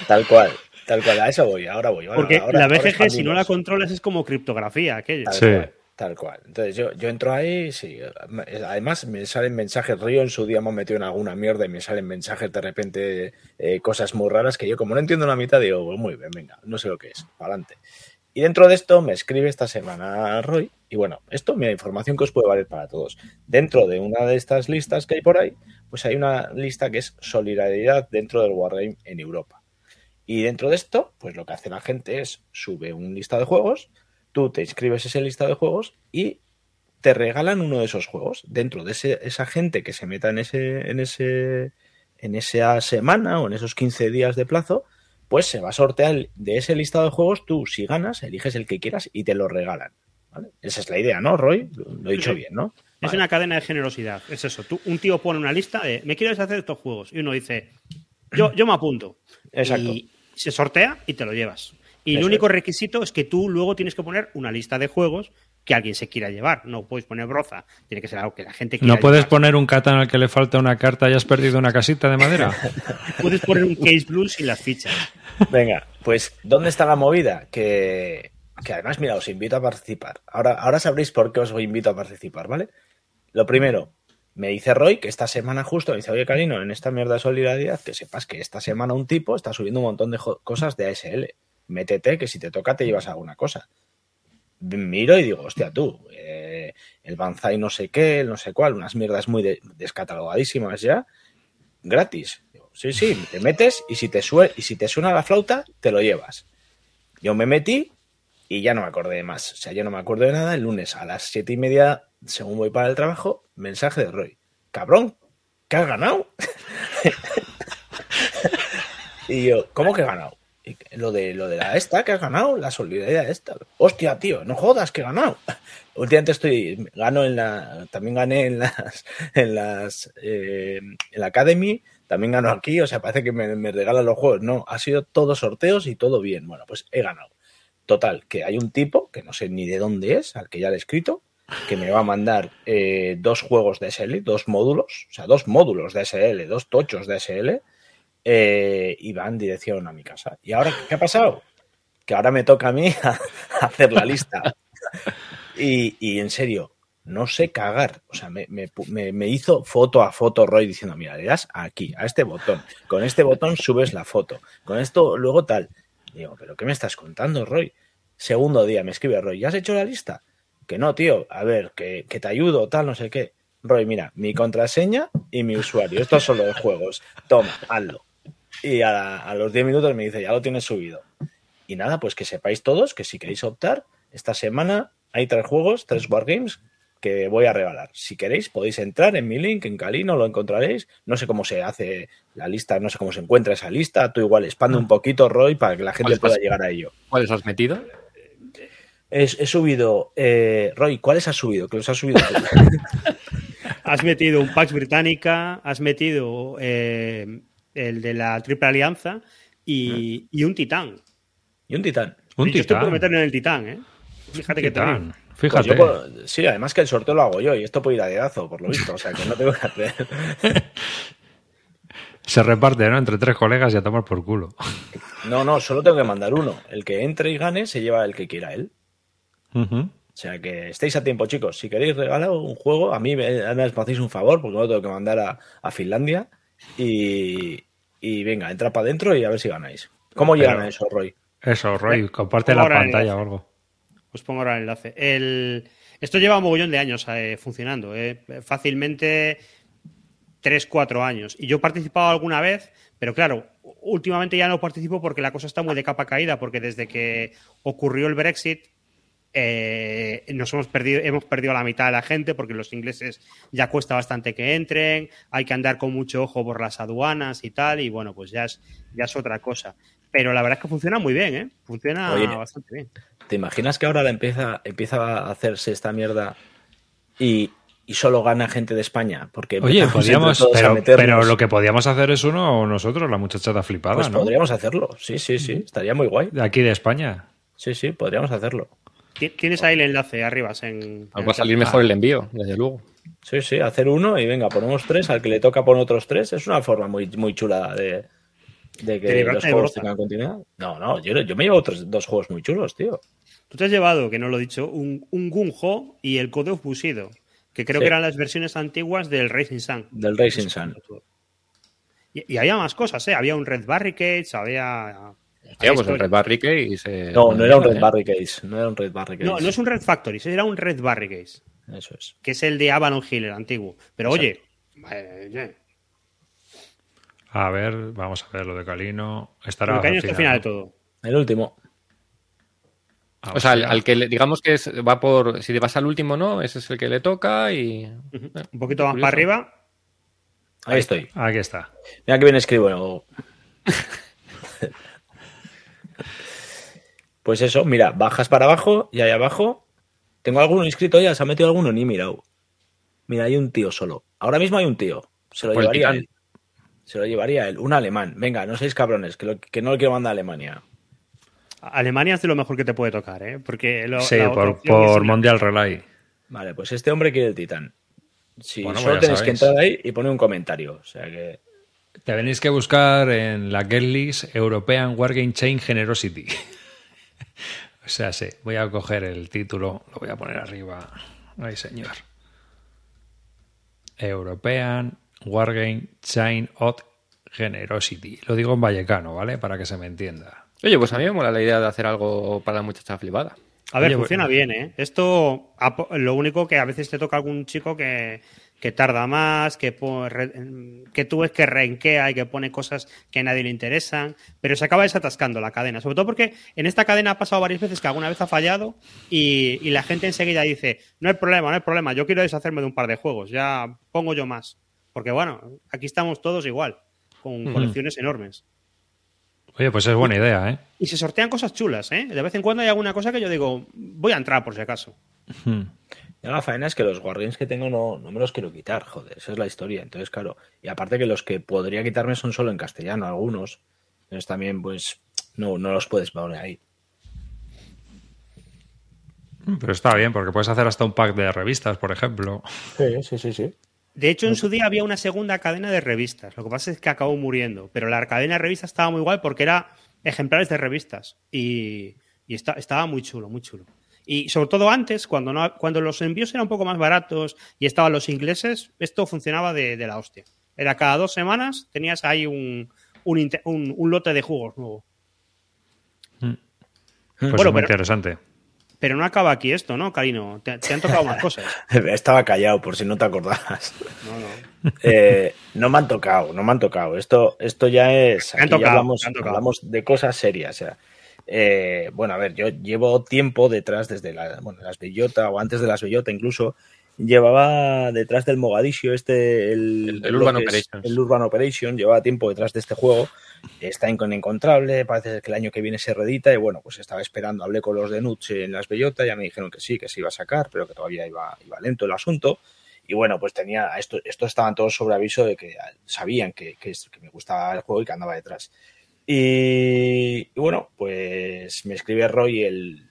Tal cual, tal cual. A eso voy, ahora voy. porque la BGG, si no la controlas, es como criptografía aquella. Sí. Tal cual. Entonces yo, yo entro ahí, sí. Además me salen mensajes, Río en su día me metido en alguna mierda y me salen mensajes de repente, eh, cosas muy raras que yo como no entiendo la mitad digo, pues muy bien, venga, no sé lo que es, adelante. Y dentro de esto me escribe esta semana Roy y bueno, esto me información que os puede valer para todos. Dentro de una de estas listas que hay por ahí, pues hay una lista que es solidaridad dentro del Wargame en Europa. Y dentro de esto, pues lo que hace la gente es sube un listado de juegos, tú te inscribes ese listado de juegos y te regalan uno de esos juegos. Dentro de esa gente que se meta en ese, en ese, en esa semana o en esos 15 días de plazo, pues se va a sortear de ese listado de juegos, tú si ganas, eliges el que quieras y te lo regalan. Esa es la idea, ¿no, Roy? Lo he dicho bien, ¿no? Es una cadena de generosidad. Es eso. Tú, un tío pone una lista de me quiero deshacer de estos juegos. Y uno dice, yo, yo me apunto. Exacto. Y se sortea y te lo llevas. Y el único requisito es que tú luego tienes que poner una lista de juegos que alguien se quiera llevar. No puedes poner broza. Tiene que ser algo que la gente quiera ¿No puedes poner un Catan al que le falta una carta y has perdido una casita de madera? puedes poner un case blues y las fichas. Venga, pues ¿dónde está la movida? Que, que además, mira, os invito a participar. Ahora, ahora sabréis por qué os invito a participar, ¿vale? Lo primero, me dice Roy que esta semana justo, me dice, oye, Carino, en esta mierda de solidaridad, que sepas que esta semana un tipo está subiendo un montón de cosas de ASL métete que si te toca te llevas alguna cosa. Miro y digo, hostia, tú, eh, el Banzai no sé qué, no sé cuál, unas mierdas muy descatalogadísimas ya, gratis. sí, sí, te metes y si te, y si te suena la flauta, te lo llevas. Yo me metí y ya no me acordé de más. O sea, yo no me acuerdo de nada. El lunes a las siete y media, según voy para el trabajo, mensaje de Roy. Cabrón, ¿qué has ganado? y yo, ¿cómo que he ganado? Lo de, lo de la esta que has ganado, la solidaridad esta. Hostia, tío, no jodas que he ganado. Últimamente estoy, gano en la, también gané en las, en las, eh, en la Academy, también gano aquí, o sea, parece que me, regalan los juegos. No, ha sido todo sorteos y todo bien. Bueno, pues he ganado. Total, que hay un tipo, que no sé ni de dónde es, al que ya le he escrito, que me va a mandar eh, dos juegos de SL, dos módulos, o sea, dos módulos de SL, dos tochos de SL, eh, y va en dirección a mi casa. ¿Y ahora qué ha pasado? Que ahora me toca a mí hacer la lista. Y, en serio, no sé cagar. O sea, me, hizo foto a foto Roy diciendo, mira, le das aquí, a este botón. Con este botón subes la foto. Con esto, luego tal. digo, ¿pero qué me estás contando, Roy? Segundo día me escribe Roy, ¿ya has hecho la lista? Que no, tío, a ver, que, que te ayudo, tal, no sé qué. Roy, mira, mi contraseña y mi usuario. Estos son los juegos. Toma, hazlo. Y a, los 10 minutos me dice, ya lo tienes subido. Y nada, pues que sepáis todos que si queréis optar, esta semana hay tres juegos, tres wargames que voy a regalar. Si queréis, podéis entrar en mi link, en Calino, lo encontraréis. No sé cómo se hace la lista, no sé cómo se encuentra esa lista. Tú igual expande un poquito, Roy, para que la gente pueda llegar a ello. ¿Cuáles has metido? He, subido, eh, Roy, ¿cuáles has subido? Que los has subido. has metido un Pax Británica, has metido eh, el de la Triple Alianza, y, y un Titán. Y un Titán. Un yo Titán. Estoy meter en el Titán, ¿eh? Fíjate que Titán. Pues Fíjate. sí, además que el sorteo lo hago yo y esto puede ir a dedazo, por lo visto. O sea, que no tengo que hacer. Se reparte, ¿no? Entre tres colegas y a tomar por culo. No, no, solo tengo que mandar uno. El que entre y gane se lleva el que quiera él. O sea que estéis a tiempo, chicos. Si queréis regalar un juego, a mí me, me hacéis un favor, porque no lo tengo que mandar a, a Finlandia. Y, venga, entra para adentro y a ver si ganáis. ¿Cómo llegan a eso, Roy? Eso, Roy, comparte la pantalla o algo. Os pongo ahora el enlace. El... Esto lleva un mogollón de años eh, funcionando, eh. fácilmente 3, 4 años. Y yo he participado alguna vez, pero claro, últimamente ya no participo porque la cosa está muy de capa caída, porque desde que ocurrió el Brexit eh, nos hemos perdido, hemos perdido a la mitad de la gente porque los ingleses ya cuesta bastante que entren, hay que andar con mucho ojo por las aduanas y tal, y bueno, pues ya es, ya es otra cosa. Pero la verdad es que funciona muy bien, ¿eh? Funciona bastante bien. ¿Te imaginas que ahora la empieza, empieza a hacerse esta mierda y, solo gana gente de España? Porque Oye, podríamos, pero, lo que podíamos hacer es uno o nosotros, la muchachada flipada, pues podríamos hacerlo, sí, sí, sí, estaría muy guay. De aquí de España. Sí, sí, podríamos hacerlo. Tienes ahí el enlace arriba. En, va a salir mejor el envío, desde luego. Sí, sí, hacer uno y venga, ponemos tres, al que le toca poner otros tres. Es una forma muy, muy chula de, De que los de juegos tengan continuidad. No, no, yo, yo me llevo otros dos juegos muy chulos, tío. Tú te has llevado, que no lo he dicho, un, un Gung-Ho y el Code of Bushido, que creo Sí. que eran las versiones antiguas del Racing Sun. Del Racing Sun. Y, y había más cosas, ¿eh? Había un Red Barricades, había... Hostia, pues el. Red Barricade y se... No, no era un Red ¿eh? Barricades. No era un Red Barricades. No, no es un Red Factory, era un Red Barricades, Eso es. que es el de Avalon Hill, el antiguo. Pero oye, eh, eh, A ver, vamos a ver lo de Calino. Estará es el final de ¿no? todo. El último. Ah, O sea, al, que le- digamos que es- va por... Si te vas al último, ¿no? Ese es el que le toca y... Ujú. Un poquito más curioso. para arriba. Ahí estoy. Aquí está. Mira que bien escribo. pues eso, mira, bajas para abajo y ahí abajo. Tengo alguno inscrito ya, se ha metido alguno, ni mirado. Mira, hay un tío solo. Ahora mismo hay un tío. Se lo el llevaría él. Se lo llevaría él. Un alemán. Venga, no seáis cabrones, que, lo- que no lo quiero mandar a Alemania. Alemania es de lo mejor que te puede tocar, ¿eh? Porque lo, Sí, por, por Mondial Relay. Vale, pues este hombre quiere el titán. Sí, Bueno, solo pues tenéis que entrar ahí y poner un comentario. O sea que. Te tenéis que buscar en la Get List European Wargame Chain Generosity. O sea, sí, voy a coger el título, lo voy a poner arriba. Ay, señor. European Wargame Chain of Generosity. Lo digo en vallecano, ¿vale? Para que se me entienda. Oye, pues a mí me mola la idea de hacer algo para la muchacha flipada. A ver, Oye, funciona bueno. bien, ¿eh? Esto, lo único que a veces te toca algún chico que, que tarda más, que, re- que tú ves que renquea y que pone cosas que a nadie le interesan, pero se acaba desatascando la cadena. Sobre todo porque en esta cadena ha pasado varias veces que alguna vez ha fallado y, y la gente enseguida dice, no hay problema, no hay problema, yo quiero deshacerme de un par de juegos, ya pongo yo más. Porque bueno, aquí estamos todos igual, con colecciones enormes. Oye, pues es buena idea, ¿eh? Y se sortean cosas chulas, ¿eh? De vez en cuando hay alguna cosa que yo digo, voy a entrar por si acaso. Ya la faena es que los Wargames que tengo no, no me los quiero quitar, joder, esa es la historia. Entonces, claro, y aparte que los que podría quitarme son solo en castellano, algunos. Entonces también, pues, no, no los puedes poner ahí. Pero está bien, porque puedes hacer hasta un pack de revistas, por ejemplo. Sí, sí, sí, sí. De hecho, en su día había una segunda cadena de revistas. Lo que pasa es que acabó muriendo. Pero la cadena de revistas estaba muy guay porque era ejemplares de revistas. Y, y esta- estaba muy chulo, muy chulo. Y sobre todo antes, cuando, no, cuando los envíos eran un poco más baratos y estaban los ingleses, esto funcionaba de, de la hostia. Era cada dos semanas tenías ahí un, un, un- un lote de juegos nuevo. Pues Bueno, es muy pero- interesante. Pero no acaba aquí esto, ¿no, Karino? Te, te han tocado más cosas. Estaba callado por si no te acordabas. No, no. Eh, no me han tocado, no me han tocado. Esto, esto ya es. Han ya hablamos, han tocado. hablamos de cosas serias. O sea, eh, bueno, a ver, yo llevo tiempo detrás, desde la, bueno, las Bellota o antes de las Bellota incluso, llevaba detrás del Mogadiscio este. El, El- el lo Urban es Operations. El Urban Operation, llevaba tiempo detrás de este juego. Está inencontrable, parece que el año que viene se redita y bueno, pues estaba esperando, hablé con los de Nuts en las Bellota, ya me dijeron que sí, que se iba a sacar, pero que todavía iba, iba lento el asunto. Y bueno, pues tenía, esto, estos estaban todos sobre aviso de que sabían que, que, que me gustaba el juego y que andaba detrás. Y, y bueno, pues me escribe Roy el,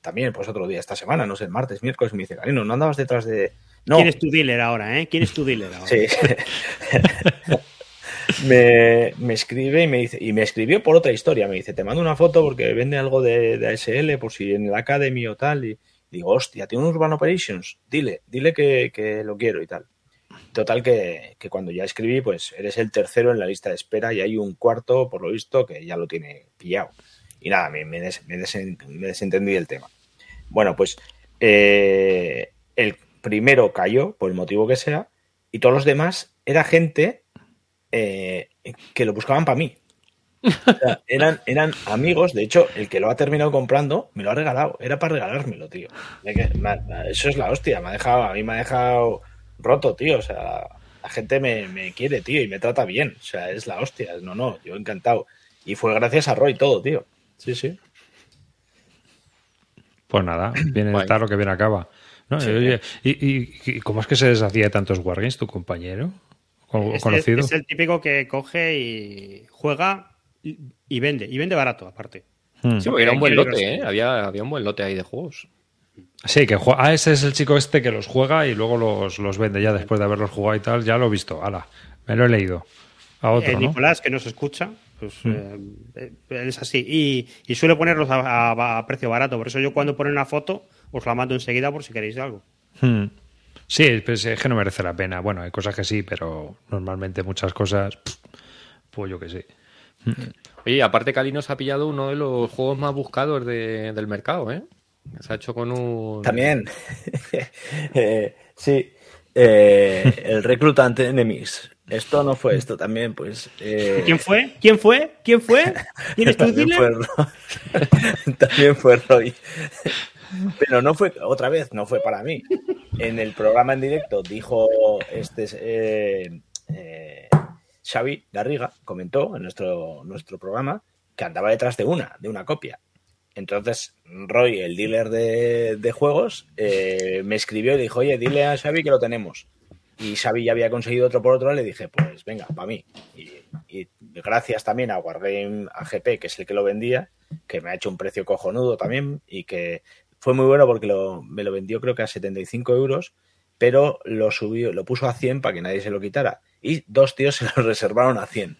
también, pues otro día esta semana, no sé, el martes, miércoles, me dice, Galeno, no andabas detrás de... No, ¿Quién es tu dealer ahora, eh? ¿Quién es tu dealer ahora? Sí. me, me escribe y me dice, y me escribió por otra historia. Me dice, te mando una foto porque vende algo de, de ASL, por si en el Academy o tal. Y digo, hostia, tiene un Urban Operations. Dile, dile que, que lo quiero y tal. Total que, que cuando ya escribí, pues eres el tercero en la lista de espera y hay un cuarto, por lo visto, que ya lo tiene pillado. Y nada, me, me, des- me desen- me desentendí del tema. Bueno, pues eh, el primero cayó, por el motivo que sea, y todos los demás era gente eh, que lo buscaban para mí. Eran, eran amigos, de hecho, el que lo ha terminado comprando me lo ha regalado, era para regalármelo, tío. Eso es la hostia, me ha dejado, a mí me ha dejado roto, tío. O sea, la gente me, me quiere, tío, y me trata bien. O sea, es la hostia. No, no, yo encantado. Y fue gracias a Roy todo, tío. Sí, sí. Pues nada, viene tarde lo que bien acaba. ¿No? Sí. Oye, ¿y, y, y cómo es que se deshacía de tantos Wargames tu compañero? ¿O Es, conocido? es- es el típico que coge y juega y, y vende. Y vende barato, aparte. Hmm. Sí, porque era un buen lote. ¿eh? Había, había un buen lote ahí de juegos. Sí, que juega. Ah, ese es el chico este que los juega y luego los, los vende ya después de haberlos jugado y tal. Ya lo he visto. Ala, me lo he leído. A otro, Eh, ¿no? Nicolás, que nos escucha, Pues eh, eh, es así. Y, y suele ponerlos a, a- a precio barato. Por eso yo cuando pone una foto os la mando enseguida por si queréis algo. Hmm. Sí, pues es que no merece la pena. Bueno, hay cosas que sí, pero normalmente muchas cosas, pues yo que sé. Oye, aparte Calino se ha pillado uno de los juegos más buscados de- del mercado, ¿eh? Se ha hecho con un... También. Eh, sí. Eh, el Reclutant Enemies. Esto no fue esto también, pues. eh, ¿Quién fue? ¿Quién fue? ¿Quién fue? ¿Quién es tu también fue Roy. también fue Roy. Pero no fue, otra vez, no fue para mí. En el programa en directo dijo este eh, eh, Xavi Garriga, comentó en nuestro, nuestro programa que andaba detrás de una, de una copia. Entonces, Roy, el dealer de, de juegos, eh, me escribió y dijo, oye, dile a Xavi que lo tenemos. Y Xavi ya había conseguido otro por otro, le dije, pues venga, para mí. Y, y gracias también a Wargame AGP, que es el que lo vendía, que me ha hecho un precio cojonudo también y que fue muy bueno porque lo, me lo vendió creo que a 75 euros, pero lo subió, lo puso a 100 para que nadie se lo quitara. Y dos tíos se lo reservaron a 100.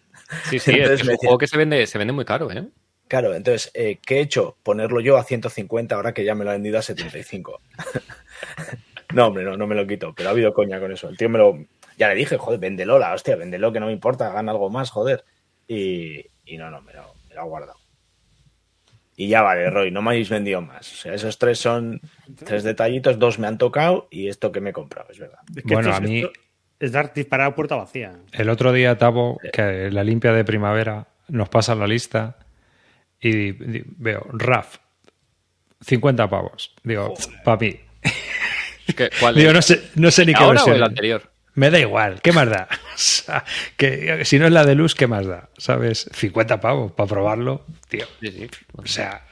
Sí, sí, es, que un juego que se vende, se vende muy caro, ¿eh? Claro, entonces, eh, ¿qué he hecho? Ponerlo yo a 150 ahora que ya me lo ha vendido a 75. no, hombre, no, no me lo quito, pero ha habido coña con eso. El tío me lo... Ya le dije, joder, véndelo, la hostia, véndelo, que no me importa, gana algo más, joder. Y, y no, no, me lo, me lo ha guardado. Y ya vale, Roy, no me habéis vendido más. O sea, esos tres son tres detallitos, dos me han tocado y esto que me he comprado, es verdad. Es que Bueno, esto a mí- Es dar disparar a puerta vacía. El otro día, Tavo, que la limpia de primavera nos pasa la lista y veo, RAF, 50 pavos. Digo, para mí. Es que, ¿cuál Digo, no sé, no sé ni qué ¿Ahora o versión. el anterior? Me da igual, ¿qué más da? O sea, que si no es la de luz, ¿qué más da? ¿Sabes? 50 pavos para probarlo, tío. Sí, sí. O sea,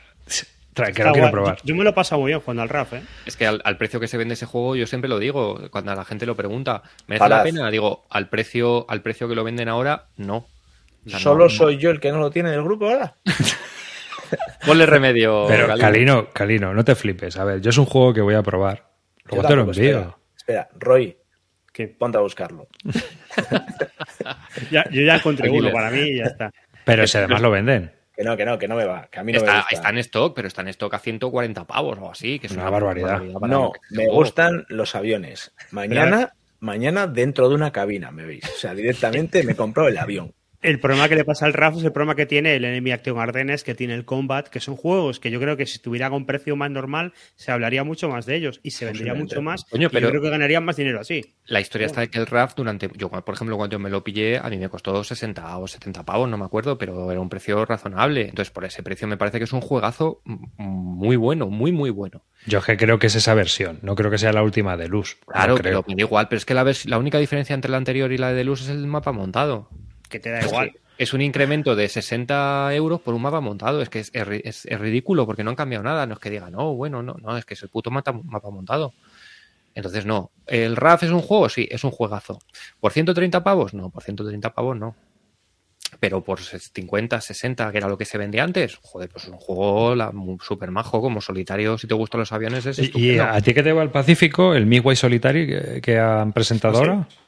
que lo quiero probar. Yo, yo me lo he pasado muy bien jugando al RAF, ¿eh? Es que al, al precio que se vende ese juego, yo siempre lo digo, cuando la gente lo pregunta, ¿merece Parad. la pena? Digo, al precio, al precio que lo venden ahora, no. O sea, no- ¿Solo no. soy yo el que no lo tiene en el grupo ahora? Ponle remedio. Pero. Calino, Calino, no te flipes. A ver, yo es un juego que voy a probar. Luego te lo envío. Espera, espera, Roy, Que ponte a buscarlo. ya- yo ya encontré uno para mí y ya está. Pero si además lo venden. Que no, que no, que no me va, que a mí no me Está, gusta. está en stock, pero está en stock a 140 pavos o así, que es Una una, barbaridad. para No, me juego. gustan los aviones. Mañana, mañana dentro de una cabina, me veis. O sea, directamente me compro el avión. El problema que le pasa al RAF es el problema que tiene el Enemy Action Ardennes, que tiene el Combat, que son juegos que yo creo que si estuviera con precio más normal se hablaría mucho más de ellos y se vendería Posiblemente. mucho más. Coño, y pero- yo creo que ganarían más dinero así. La historia está de que el RAF durante. Yo, por ejemplo, cuando yo me lo pillé, a mí me costó 60 o 70 pavos, no me acuerdo, pero era un precio razonable. Entonces, por ese precio me parece que es un juegazo muy bueno, muy, muy bueno. Yo es que creo que es esa versión. No creo que sea la última de luz. Claro, No creo. pero igual, pero es que la, única diferencia entre la anterior y la de Deluxe es el mapa montado. Que te da Es igual. Es un incremento de 60 euros por un mapa montado. Es que es, es ri- es- es ridículo porque no han cambiado nada. No es que digan, no, bueno, no, no, es que es el puto mata- mapa montado. Entonces, no. ¿El RAF es un juego? Sí, es un juegazo. ¿Por 130 pavos? No, por 130 pavos no. Pero por 50, 60, que era lo que se vendía antes, joder, pues es un juego súper majo, como solitario, si te gustan los aviones, es ¿Y, a ti que te va el Pacífico, el Midway Solitary que, que han presentado ahora? Pues,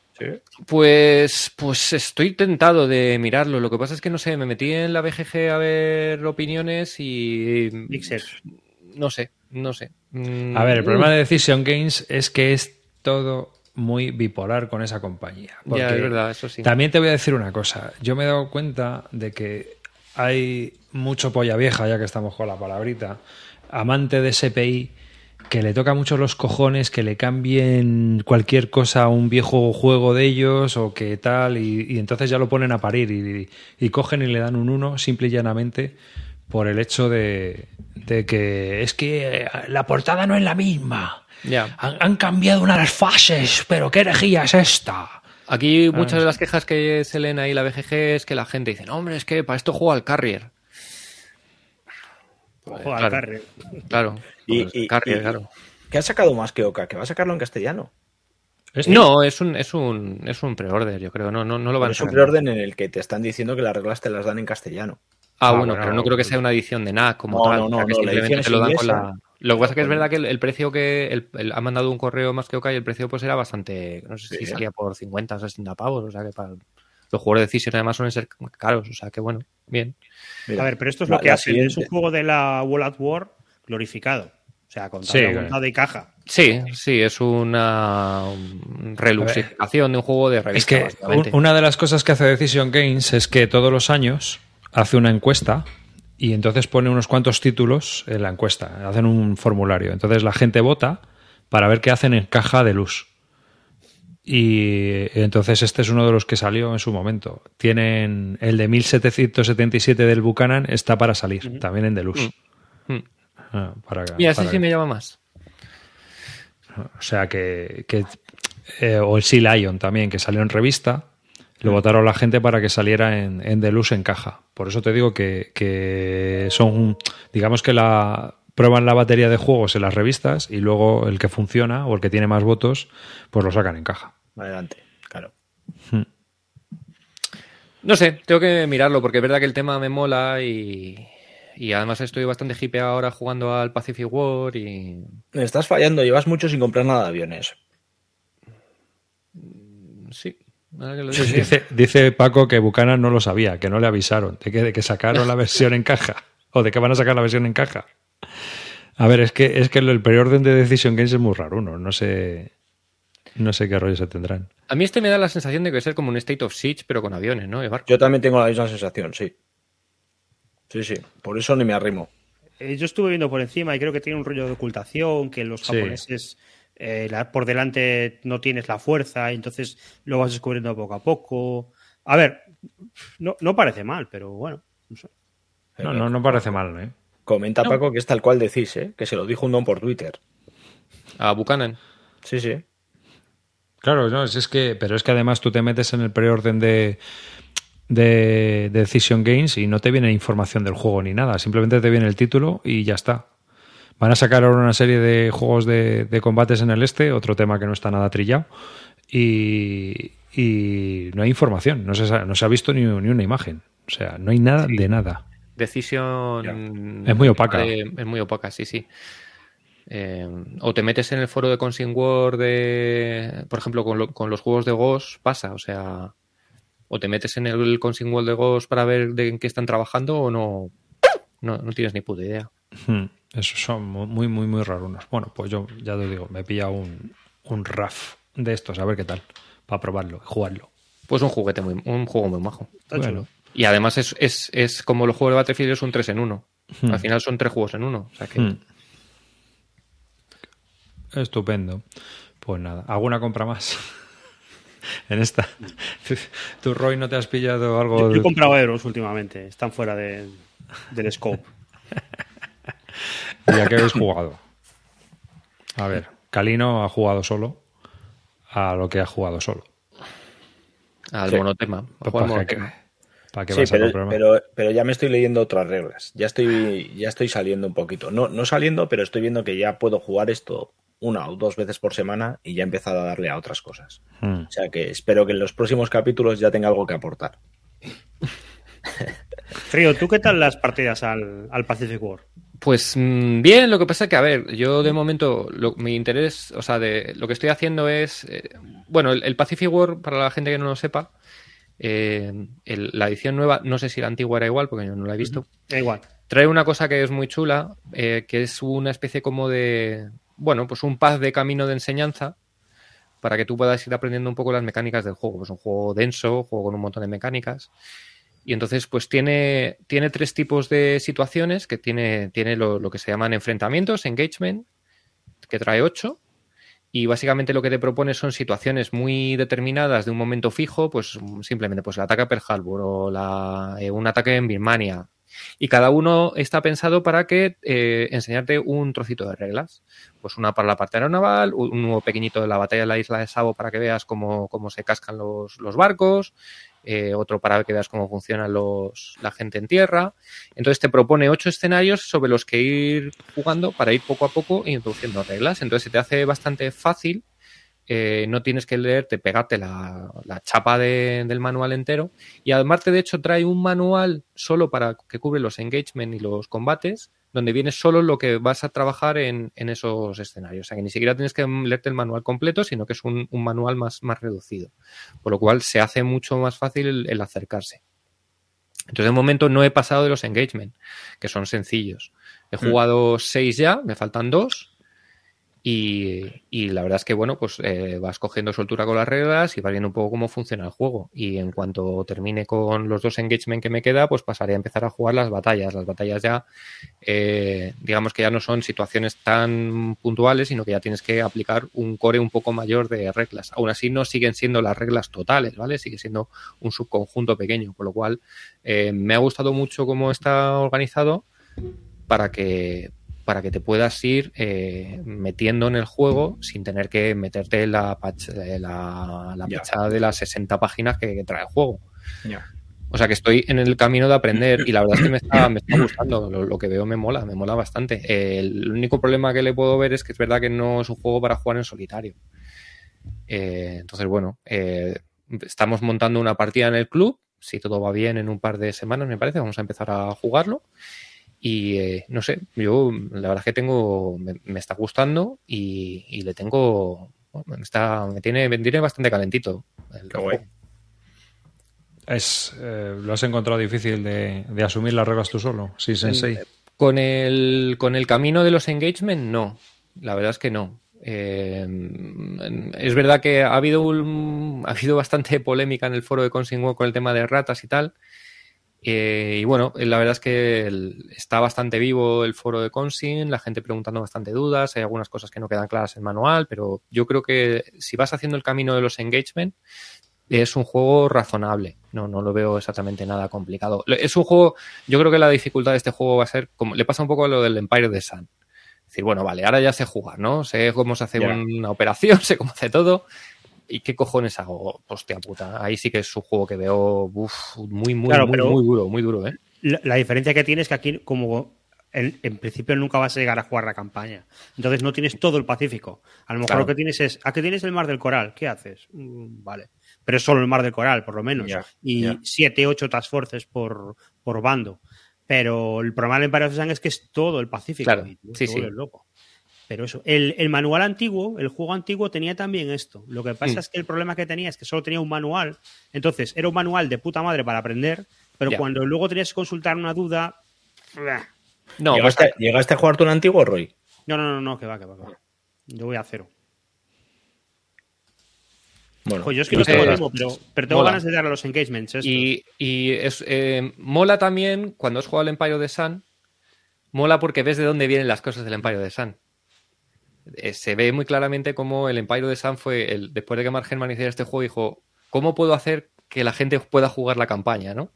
pues estoy tentado de mirarlo. Lo que pasa es que no sé, me metí en la BGG a ver opiniones y. Mixer. No sé, no sé. Mm, A ver, el problema de Decision Games es que es todo muy bipolar con esa compañía. Ya, Porque es verdad, eso sí. También te voy a decir una cosa. Yo me he dado cuenta de que hay mucho polla vieja, ya que estamos con la palabrita, amante de SPI, que le toca mucho los cojones que le cambien cualquier cosa a un viejo juego de ellos o que tal, y, y entonces ya lo ponen a parir y, y cogen y le dan un 1 simple y llanamente por el hecho de, de que es que eh, la portada no es la misma. Han, han cambiado una de las fases, pero qué herejía es esta. Aquí muchas de las quejas que se leen ahí la BGG es que la gente dice, no, hombre, es que para esto juega al Carrier. Ojo al claro, carre. Claro. Y- y- Carrier, y- claro. ¿Qué ha sacado más que Oka? Que va a sacarlo en castellano. No, es un, es un, es un pre-order, yo creo. No, no, no lo van a Es un preorden en el que te están diciendo que las reglas te las dan en castellano. Ah, Ah, bueno, bueno, pero no creo que sea una edición de NAC como No, tal. no, o sea, no, que no, la simplemente edición te lo dan es con la. Lo que pasa es que es verdad que el, el precio que. El, el- ha mandado un correo más que Oka y el precio pues era bastante. No sé si Sí. salía por 50 o 60 pavos. O sea que para. Los juegos de Decision además suelen ser caros. O sea que bueno. bien. A ver, pero esto es lo que hace. Es un juego de la World at War glorificado. O sea, con toda la de caja. Sí, sí, es una reluxificación de un juego de revista. Es que una de las cosas que hace Decision Games es que todos los años hace una encuesta y entonces pone unos cuantos títulos en la encuesta, hacen un formulario. Entonces la gente vota para ver qué hacen en caja de luz. Y entonces este es uno de los que salió en su momento. Tienen el de 1777 del Buchanan, está para salir, también en Deluxe. Mm. Mm. Ah, para, Mira, ese sí me llama más. O sea que. Eh, o el Sea Lion también, que salió en revista. Lo mm. votaron la gente para que saliera en, en Deluxe en caja. Por eso te digo que, que son. Digamos que la prueban la batería de juegos en las revistas y luego el que funciona o el que tiene más votos, pues lo sacan en caja. Adelante, claro. Hmm. No sé, tengo que mirarlo porque es verdad que el tema me mola y, además estoy bastante hippie ahora jugando al Pacific War y... Me estás fallando, llevas mucho sin comprar nada de aviones. Sí. Dice, dice, Paco que Buchanan no lo sabía, que no le avisaron de que, de que sacaron la versión en caja o de que van a sacar la versión en caja. A ver, es que, es que el preorden de Decision Games es muy raro, ¿no? No sé, no sé qué rollos se tendrán. A mí este me da la sensación de que es ser como un State of Siege, pero con aviones, ¿no? Yo también tengo la misma sensación, sí. Sí, sí. Por eso ni me arrimo. Eh, yo estuve viendo por encima y creo que tiene un rollo de ocultación, que los japoneses eh, por delante no tienes la fuerza y entonces lo vas descubriendo poco a poco. A ver, no, no parece mal, pero bueno, no sé. No, no, no parece mal, ¿eh? Comenta Paco que es tal cual decís, ¿eh? que se lo dijo un don por Twitter. A Buchanan. Sí, sí. Claro, no, es que, pero es que además tú te metes en el preorden de, de, Decision Games y no te viene información del juego ni nada, simplemente te viene el título y ya está. Van a sacar ahora una serie de juegos de, combates en el este, otro tema que no está nada trillado, y, no hay información, no se, no se ha visto ni, ni, una imagen, o sea, no hay nada de nada. Decisión. Es muy opaca. es muy opaca, sí, sí. Eh, o te metes en el foro de Consing War de. Por ejemplo, con, los juegos de Ghost pasa, o sea. O te metes en el Consing War de Ghost para ver de en qué están trabajando o no. No, tienes ni puta idea. Hmm, esos son muy, muy, muy rarunos. Bueno, pues yo ya te digo, me he pillado un, un RAF de estos, a ver qué tal, para probarlo, jugarlo. Pues un juguete muy, un juego muy majo. Bueno, y además es, es, es, como los juegos de Battlefield es un 3 en 1. Hmm. Al final son tres juegos en uno. O sea que... Hmm. Estupendo. Pues nada, ¿alguna compra más? en esta. ¿Tú, Roy, no te has pillado algo? Yo, he comprado euros últimamente. Están fuera de, del scope. ¿Y a qué habéis jugado? A ver, Calino ha jugado solo a lo que ha jugado solo. Al monotema. Pues sí, pero, pero, ya me estoy leyendo otras reglas. Ya estoy, ya estoy saliendo un poquito. No, no saliendo, pero estoy viendo que ya puedo jugar esto una o dos veces por semana y ya he empezado a darle a otras cosas. Hmm. O sea que espero que en los próximos capítulos ya tenga algo que aportar. Frío, ¿tú qué tal las partidas al, Pacific War? Pues mm, bien, lo que pasa es que, a ver, yo de momento, mi interés, o sea, de lo que estoy haciendo es, eh, bueno, el, Pacific War, para la gente que no lo sepa, eh, la edición nueva, no sé si la antigua era igual, porque yo no la he visto. igual. Trae una cosa que es muy chula, eh, que es una especie como de, bueno, pues un paz de camino de enseñanza para que tú puedas ir aprendiendo un poco las mecánicas del juego. Pues un juego denso, juego con un montón de mecánicas. Y entonces, pues tiene, tiene tres tipos de situaciones, que tiene, tiene lo, lo que se llaman enfrentamientos, engagement, que trae ocho, y básicamente lo que te propone son situaciones muy determinadas de un momento fijo, pues simplemente pues el ataque a Pearl Harbor o la, eh, un ataque en Birmania. Y cada uno está pensado para que eh, enseñarte un trocito de reglas. Pues una para la parte aeronaval, un nuevo pequeñito de la batalla de la isla de Sabo para que veas cómo, cómo se cascan los, los barcos, eh, otro para que veas cómo funciona los, la gente en tierra. Entonces te propone ocho escenarios sobre los que ir jugando para ir poco a poco introduciendo reglas. Entonces se te hace bastante fácil. Eh, no tienes que leerte, pegarte la, la chapa del manual entero. Y además, de hecho, trae un manual solo para que cubre los engagement y los combates donde viene solo lo que vas a trabajar en, esos escenarios. O sea, que ni siquiera tienes que leerte el manual completo, sino que es un, manual más, más reducido. Por lo cual se hace mucho más fácil el, acercarse. Entonces, de momento no he pasado de los engagement, que son sencillos. He Mm. jugado seis ya, me faltan dos. Y, la verdad es que, bueno, pues eh, vas cogiendo soltura con las reglas y vas viendo un poco cómo funciona el juego. Y en cuanto termine con los dos engagement que me queda, pues pasaré a empezar a jugar las batallas. Las batallas ya, eh, digamos que ya no son situaciones tan puntuales, sino que ya tienes que aplicar un core un poco mayor de reglas. Aún así, no siguen siendo las reglas totales, ¿vale? Sigue siendo un subconjunto pequeño, con lo cual eh, me ha gustado mucho cómo está organizado para que para que te puedas ir eh, metiendo en el juego sin tener que meterte la, pach- eh, la, la pachada de las 60 páginas que, que trae el juego. O sea que estoy en el camino de aprender y la verdad es que me está, me está gustando. Lo, lo que veo me mola, me mola bastante. Eh, el único problema que le puedo ver es que es verdad que no es un juego para jugar en solitario. Eh, entonces, bueno, eh, estamos montando una partida en el club. Si todo va bien, en un par de semanas, me parece, vamos a empezar a jugarlo. Y eh, no sé, yo la verdad es que tengo, me, me está gustando y, y le tengo, bueno, me, está, me, tiene, me tiene bastante calentito. El Qué guay. Es, eh, ¿Lo has encontrado difícil de, de asumir las reglas tú solo? Sí, Sensei. Con el, con el camino de los engagement, no. La verdad es que no. Eh, es verdad que ha habido, un- ha habido bastante polémica en el foro de Consing World con el tema de ratas y tal. Eh, y bueno, la verdad es que el- está bastante vivo el foro de Consing, la gente preguntando bastante dudas, hay algunas cosas que no quedan claras en manual, pero yo creo que si vas haciendo el camino de los engagement, es un juego razonable. No, no lo veo exactamente nada complicado. Es un juego, yo creo que la dificultad de este juego va a ser, como le pasa un poco a lo del Empire de Sun. Es decir, bueno, vale, ahora ya sé jugar, ¿no? Sé cómo se hace una operación, sé cómo hace todo. ¿Y qué cojones hago? Hostia puta, ahí sí que es un juego que veo uf, muy, muy, Claro, muy, duro, muy duro, ¿eh? La, la diferencia que tiene es que aquí, como en, en principio nunca vas a llegar a jugar la campaña. Entonces no tienes todo el Pacífico. A lo mejor Claro. lo que tienes es, ¿a qué tienes el Mar del Coral? ¿Qué haces? Mm, vale. Pero es solo el Mar del Coral, por lo menos. Y ya. siete, ocho task forces por, por bando. Pero el problema del Empire of Sun es que es todo el Pacífico. Claro, y sí, sí. loco. Pero eso, el, el manual antiguo, el juego antiguo tenía también esto. Lo que pasa Mm. es que el problema que tenía es que solo tenía un manual. Entonces, era un manual de puta madre para aprender, pero Ya. cuando luego tenías que consultar una duda. No, ¿Llegaste, ¿Llegaste a jugar tú un antiguo, Roy? No, no, no, no, que va, que va, que va. Yo voy a cero. Bueno, Pues yo es que no tengo sé, tiempo, pero, pero tengo mola. ganas de darle a los engagements. estos. Y, y es, eh, mola también, cuando has jugado el Empire de Sun, mola porque ves de dónde vienen las cosas del Empire de Sun. Eh, se ve muy claramente cómo el Empire de Sun fue, el, después de que Mark Herman hiciera este juego, dijo, ¿cómo puedo hacer que la gente pueda jugar la campaña? ¿no?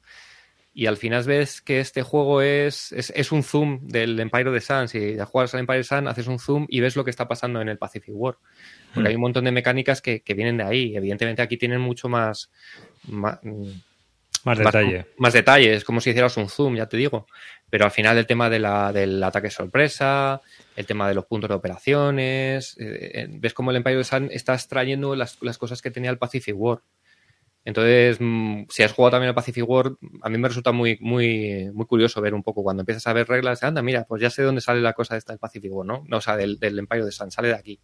Y al final ves que este juego es, es, es un zoom del Empire de Sun. Si juegas al Empire de Sun, haces un zoom y ves lo que está pasando en el Pacific War. Porque Hmm. hay un montón de mecánicas que, que vienen de ahí. Evidentemente aquí tienen mucho más, más Más más- detalle. Más, detalles, como si hicieras un zoom, ya te digo. Pero al final el tema de la, del ataque sorpresa, el tema de los puntos de operaciones, eh, eh, ves como el Empire of Sun está extrayendo las, las cosas que tenía el Pacific War. Entonces, mm, si has jugado también el Pacific War, a mí me resulta muy, muy, muy curioso ver un poco cuando empiezas a ver reglas, anda, mira, pues ya sé dónde sale la cosa esta del Pacific War, ¿no? o sea, del, del Empire the Sun, sale de aquí.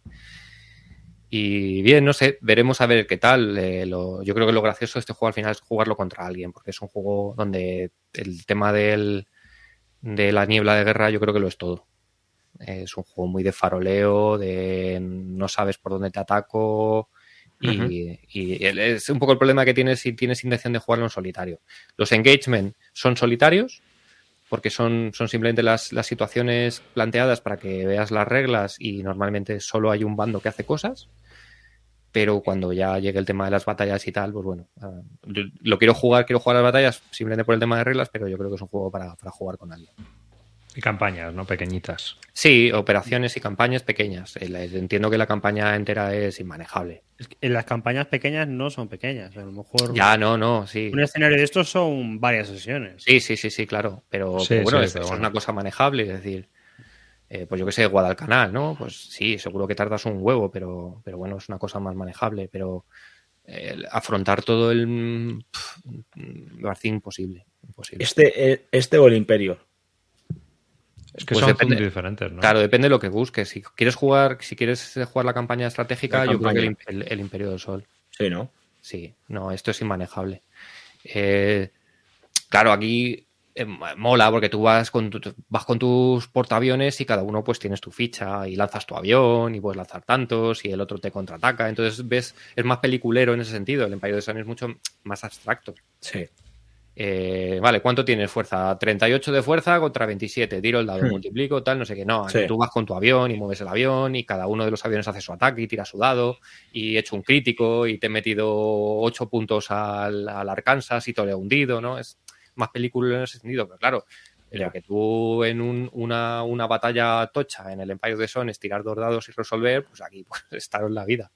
Y bien, no sé, veremos a ver qué tal. Eh, yo creo que lo gracioso de este juego al final es jugarlo contra alguien, porque es un juego donde el tema del, de la niebla de guerra yo creo que lo es todo. Es un juego muy de faroleo, de no sabes por dónde te ataco. Y, es un poco el problema que tienes si tienes intención de jugarlo en solitario. Los engagement son solitarios, porque son, son simplemente las, las situaciones planteadas para que veas las reglas y normalmente solo hay un bando que hace cosas. Pero cuando ya llegue el tema de las batallas y tal, pues bueno, yo lo quiero jugar, quiero jugar las batallas simplemente por el tema de reglas, pero yo creo que es un juego para, para jugar con alguien. Y campañas, ¿no? Pequeñitas. Sí, operaciones y campañas pequeñas. El- Entiendo que la campaña entera es inmanejable. Es que en las campañas pequeñas no son pequeñas. A lo mejor Ya, no, no, sí. un escenario de estos son varias sesiones. Sí, sí, sí, sí, claro. Pero, Sí, pero bueno, sí, es, pero es bueno. una cosa manejable, es decir, eh, pues yo que sé, Guadalcanal, ¿no? Pues sí, seguro que tardas un huevo, pero, pero bueno, es una cosa más manejable. Pero eh, afrontar todo el. parece imposible. imposible. Este, eh, este o el Imperio. Es que Pues son depende. muy diferentes, ¿no? Claro, depende de lo que busques. Si quieres jugar, si quieres jugar la campaña estratégica, La yo creo que el, el- el Imperio del Sol. Sí, ¿no? Sí, no, esto es inmanejable. Eh, claro, aquí eh, mola porque tú vas con, vas con tus portaaviones y cada uno pues tienes tu ficha y lanzas tu avión y puedes lanzar tantos y el otro te contraataca. Entonces ves, es más peliculero en ese sentido. El Empire de Sun es mucho más abstracto. Sí. Eh, vale, ¿cuánto tienes fuerza? 38 de fuerza contra 27. Tiro el dado, Hmm. multiplico, tal, no sé qué. No, Sí. tú vas con tu avión y mueves el avión y cada uno de los aviones hace su ataque y tira su dado y he hecho un crítico y te he metido 8 puntos al, al Arkansas y te lo he hundido, ¿no? Es más película en ese sentido, pero claro, Ya. que tú en un- una, una batalla tocha en el Empire de Son es tirar dos dados y resolver, pues aquí pues, estar en la vida.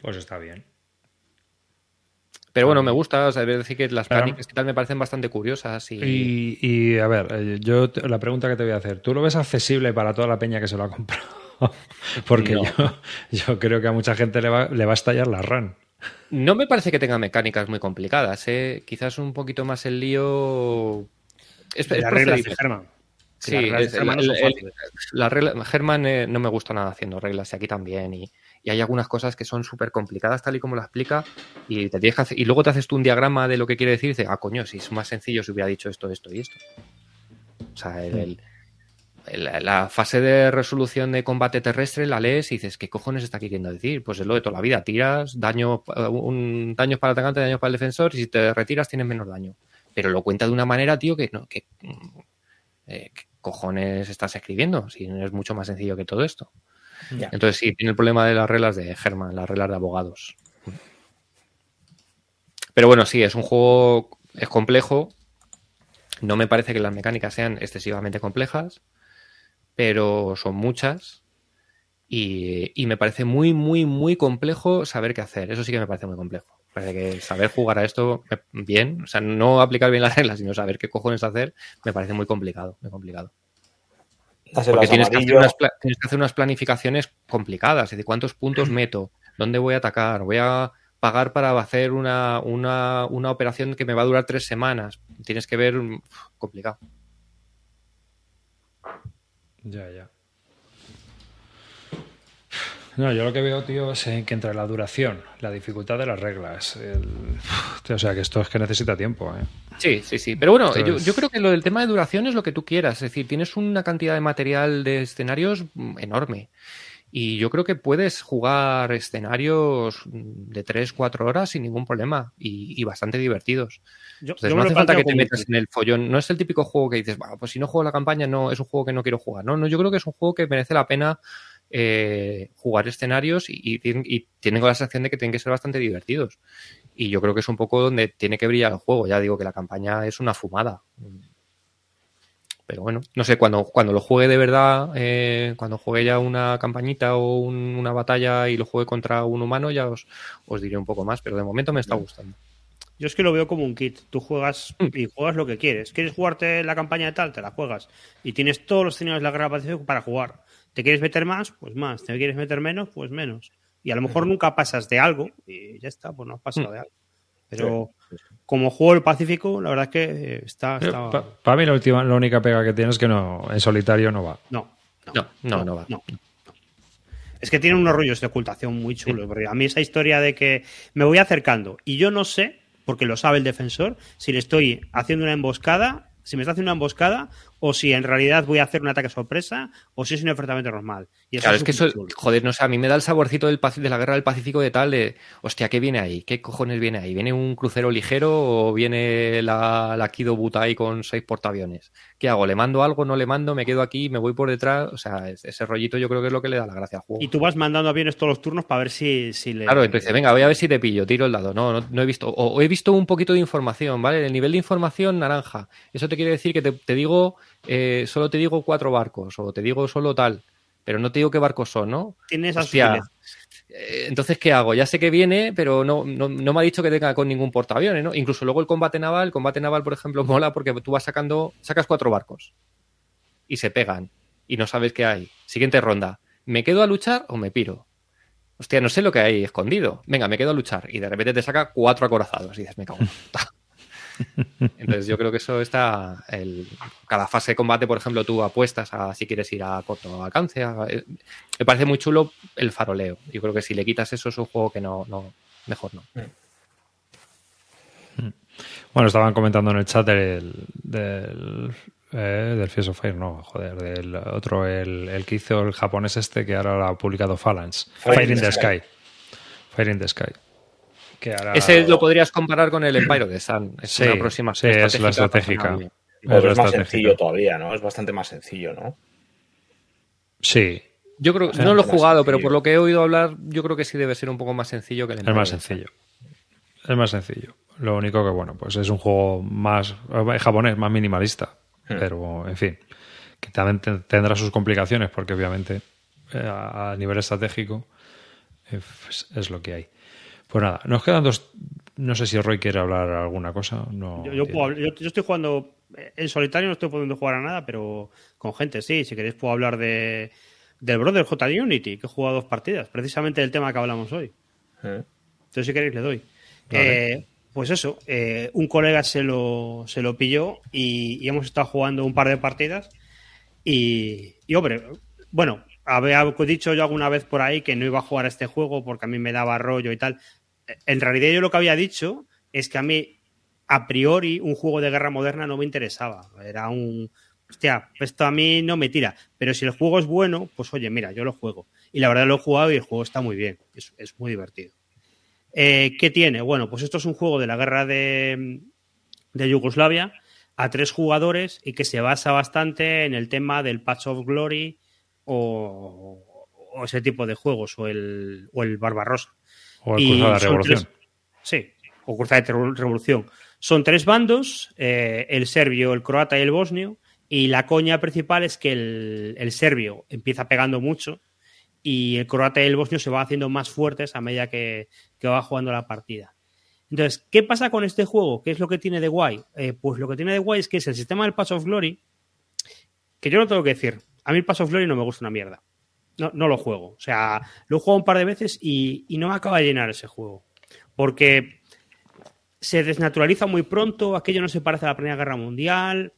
Pues está bien. Pero bueno, me gusta, o sea, decir que las Claro. que tal me parecen bastante curiosas y... Y, y, a ver, eh, yo la pregunta que te voy a hacer, ¿tú lo ves accesible para toda la peña que se lo ha comprado? Porque No. yo, yo creo que a mucha gente le va, le va a estallar la RAN. No me parece que tenga mecánicas muy complicadas, ¿eh? Quizás un poquito más el lío... Es, Las reglas de. German. Sí, Las reglas Germán eh, no me gusta nada haciendo reglas y aquí también. Y, y hay algunas cosas que son súper complicadas tal y como lo explica y te hacer- y luego te haces tú un diagrama de lo que quiere decir y dices, ah, coño, si es más sencillo si hubiera dicho esto, esto y esto. O sea, el- el- la fase de resolución de combate terrestre la lees y dices, ¿qué cojones está queriendo decir? Pues es lo de toda la vida. Tiras daño, un daño para el atacante, daño para el defensor y si te retiras tienes menos daño. Pero lo cuenta de una manera, tío, que no, que mm, eh, ¿qué cojones estás escribiendo? Si es mucho más sencillo que todo esto. Ya. Entonces sí, tiene el problema de las reglas de Germán, las reglas de abogados. Pero bueno, sí, es un juego, es complejo. No me parece que las mecánicas sean excesivamente complejas, pero son muchas. Y, y me parece muy, muy, muy complejo saber qué hacer. Eso sí que me parece muy complejo. Parece que saber jugar a esto bien, o sea, no aplicar bien las reglas, sino saber qué cojones hacer, me parece muy complicado, muy complicado. Porque tienes que, hacer unas, pla- tienes que hacer unas planificaciones complicadas. Es decir, ¿cuántos puntos meto? ¿Dónde voy a atacar? ¿Voy a pagar para hacer una, una, una operación que me va a durar tres semanas? Tienes que ver... complicado. Ya, ya. No, yo lo que veo, tío, es eh, que entre la duración, la dificultad de las reglas, el- tío, o sea, que esto es que necesita tiempo, ¿eh? Sí, sí, sí. Pero bueno, yo, yo creo que lo del tema de duración es lo que tú quieras. Es decir, tienes una cantidad de material de escenarios mm, enorme. Y yo creo que puedes jugar escenarios mm, de 3, 4 horas sin ningún problema y, y bastante divertidos. Yo, Entonces yo no hace falta que te metas en el follón. No es el típico juego que dices, "Bah, pues si no juego la campaña, no es un juego que no quiero jugar. No, no, yo creo que es un juego que merece la pena eh, jugar escenarios y, y tienen- y tienen la sensación de que tienen que ser bastante divertidos. Y yo creo que es un poco donde tiene que brillar el juego. Ya digo que la campaña es una fumada. Pero bueno, no sé, cuando, cuando lo juegue de verdad, eh, cuando juegue ya una campañita o un- una batalla y lo juegue contra un humano, ya os, os diré un poco más. Pero de momento me está gustando. Yo es que lo veo como un kit. Tú juegas Mm. y juegas lo que quieres. ¿Quieres jugarte la campaña de tal? Te la juegas. Y tienes todos los escenarios de la Guerra Pacífico para jugar. ¿Te quieres meter más? Pues más. ¿Te quieres meter menos? Pues menos. Y a lo mejor nunca pasas de algo y ya está, pues no has pasado Mm. de algo. Pero como juego el Pacífico, la verdad es que eh, está... está- Para mí la, última, la única pega que tiene es que no, en solitario no va. No, No, no, no va. no. Es que tiene unos rollos de ocultación muy chulos. Porque a mí esa historia de que me voy acercando y yo no sé, porque lo sabe el defensor, si le estoy haciendo una emboscada, si me está haciendo una emboscada, o si en realidad voy a hacer un ataque sorpresa, o si es un enfrentamiento normal. Y eso Claro, es que eso, joder, no sé, a mí me da el saborcito del, de la guerra del Pacífico de tal de, hostia, ¿qué viene ahí? ¿Qué cojones viene ahí? ¿Viene un crucero ligero o viene la, la Kido Butai con seis portaaviones? ¿Qué hago? ¿Le mando algo? ¿No le mando? ¿Me quedo aquí? ¿Me voy por detrás? O sea, es- ese rollito yo creo que es lo que le da la gracia al juego. Y tú vas mandando aviones todos los turnos para ver si, si le. Claro, entonces, venga, voy a ver si te pillo, tiro el dado. No, no, no he visto. O, o he visto un poquito de información, ¿vale? El nivel de información naranja. Eso te quiere decir que te, te digo, eh, solo te digo cuatro barcos, o te digo solo tal, pero no te digo qué barcos son, ¿no? Tienes Hostia, eh, entonces, ¿qué hago? Ya sé que viene, pero no, no, no me ha dicho que tenga con ningún portaaviones, ¿no? Incluso luego el combate naval, el combate naval, por ejemplo, mola porque tú vas sacando, sacas cuatro barcos y se pegan y no sabes qué hay. Siguiente ronda. ¿Me quedo a luchar o me piro? Hostia, no sé lo que hay escondido. Venga, me quedo a luchar. Y de repente te saca cuatro acorazados y dices, me cago en. Entonces yo creo que eso está... El, cada fase de combate, por ejemplo, tú apuestas a si quieres ir a corto alcance. a- eh, me parece muy chulo el faroleo. Yo creo que si le quitas eso es un juego que no... no mejor no. Bueno, estaban comentando en el chat del, del, eh, del Fierce of Fire, no, joder, del otro, el, el, que hizo el japonés este que ahora lo ha publicado Phalanx. Fire, Fire in the Sky. Sky. Fire in the Sky. Que ahora... Ese lo podrías comparar con el Empire de Sun. Es sí, una próxima sí, es la estratégica. Pues es, es más sencillo todavía, ¿no? Es bastante más sencillo, ¿no? Sí. Yo creo, no lo he jugado, pero por lo que he oído hablar, yo creo que sí debe ser un poco más sencillo que el Empire. Es más sencillo. Es más sencillo. Lo único que, bueno, pues es un juego más japonés, más minimalista. Hmm. Pero, en fin, que también tendrá sus complicaciones porque obviamente eh, a nivel estratégico es, es, lo que hay. Pues nada, nos quedan dos. No sé si Roy quiere hablar alguna cosa. No yo, yo, puedo, yo, yo estoy jugando en solitario, no estoy pudiendo jugar a nada, pero con gente sí. Si queréis, puedo hablar de del Brother J Unity, que he jugado dos partidas, precisamente del tema que hablamos hoy. ¿Eh? Entonces, si queréis, le doy. Vale. Eh, pues eso, eh, un colega se lo, se lo pilló y, y, hemos estado jugando un par de partidas. Y, y, hombre, bueno, había dicho yo alguna vez por ahí que no iba a jugar a este juego porque a mí me daba rollo y tal. En realidad, yo lo que había dicho es que a mí, a priori, un juego de guerra moderna no me interesaba. Era un, hostia, esto a mí no me tira. Pero si el juego es bueno, pues oye, mira, yo lo juego. Y la verdad lo he jugado y el juego está muy bien. Es, es muy divertido. Eh, ¿Qué tiene? Bueno, pues esto es un juego de la guerra de, de, Yugoslavia a tres jugadores y que se basa bastante en el tema del Patch of Glory o, ese tipo de juegos, o el, o el Barbarossa. O el Cruzada de Revolución. Tres, sí, o Cruzada de Revolución. Son tres bandos, eh, el serbio, el croata y el bosnio, y la coña principal es que el, el, serbio empieza pegando mucho y el croata y el bosnio se van haciendo más fuertes a medida que, que, va jugando la partida. Entonces, ¿qué pasa con este juego? ¿Qué es lo que tiene de guay? Eh, pues lo que tiene de guay es que es el sistema del Pass of Glory, que yo no tengo que decir. A mí el Pass of Glory no me gusta una mierda. No, no lo juego. O sea, lo he un par de veces y, no me acaba de llenar ese juego. Porque se desnaturaliza muy pronto, aquello no se parece a la Primera Guerra Mundial,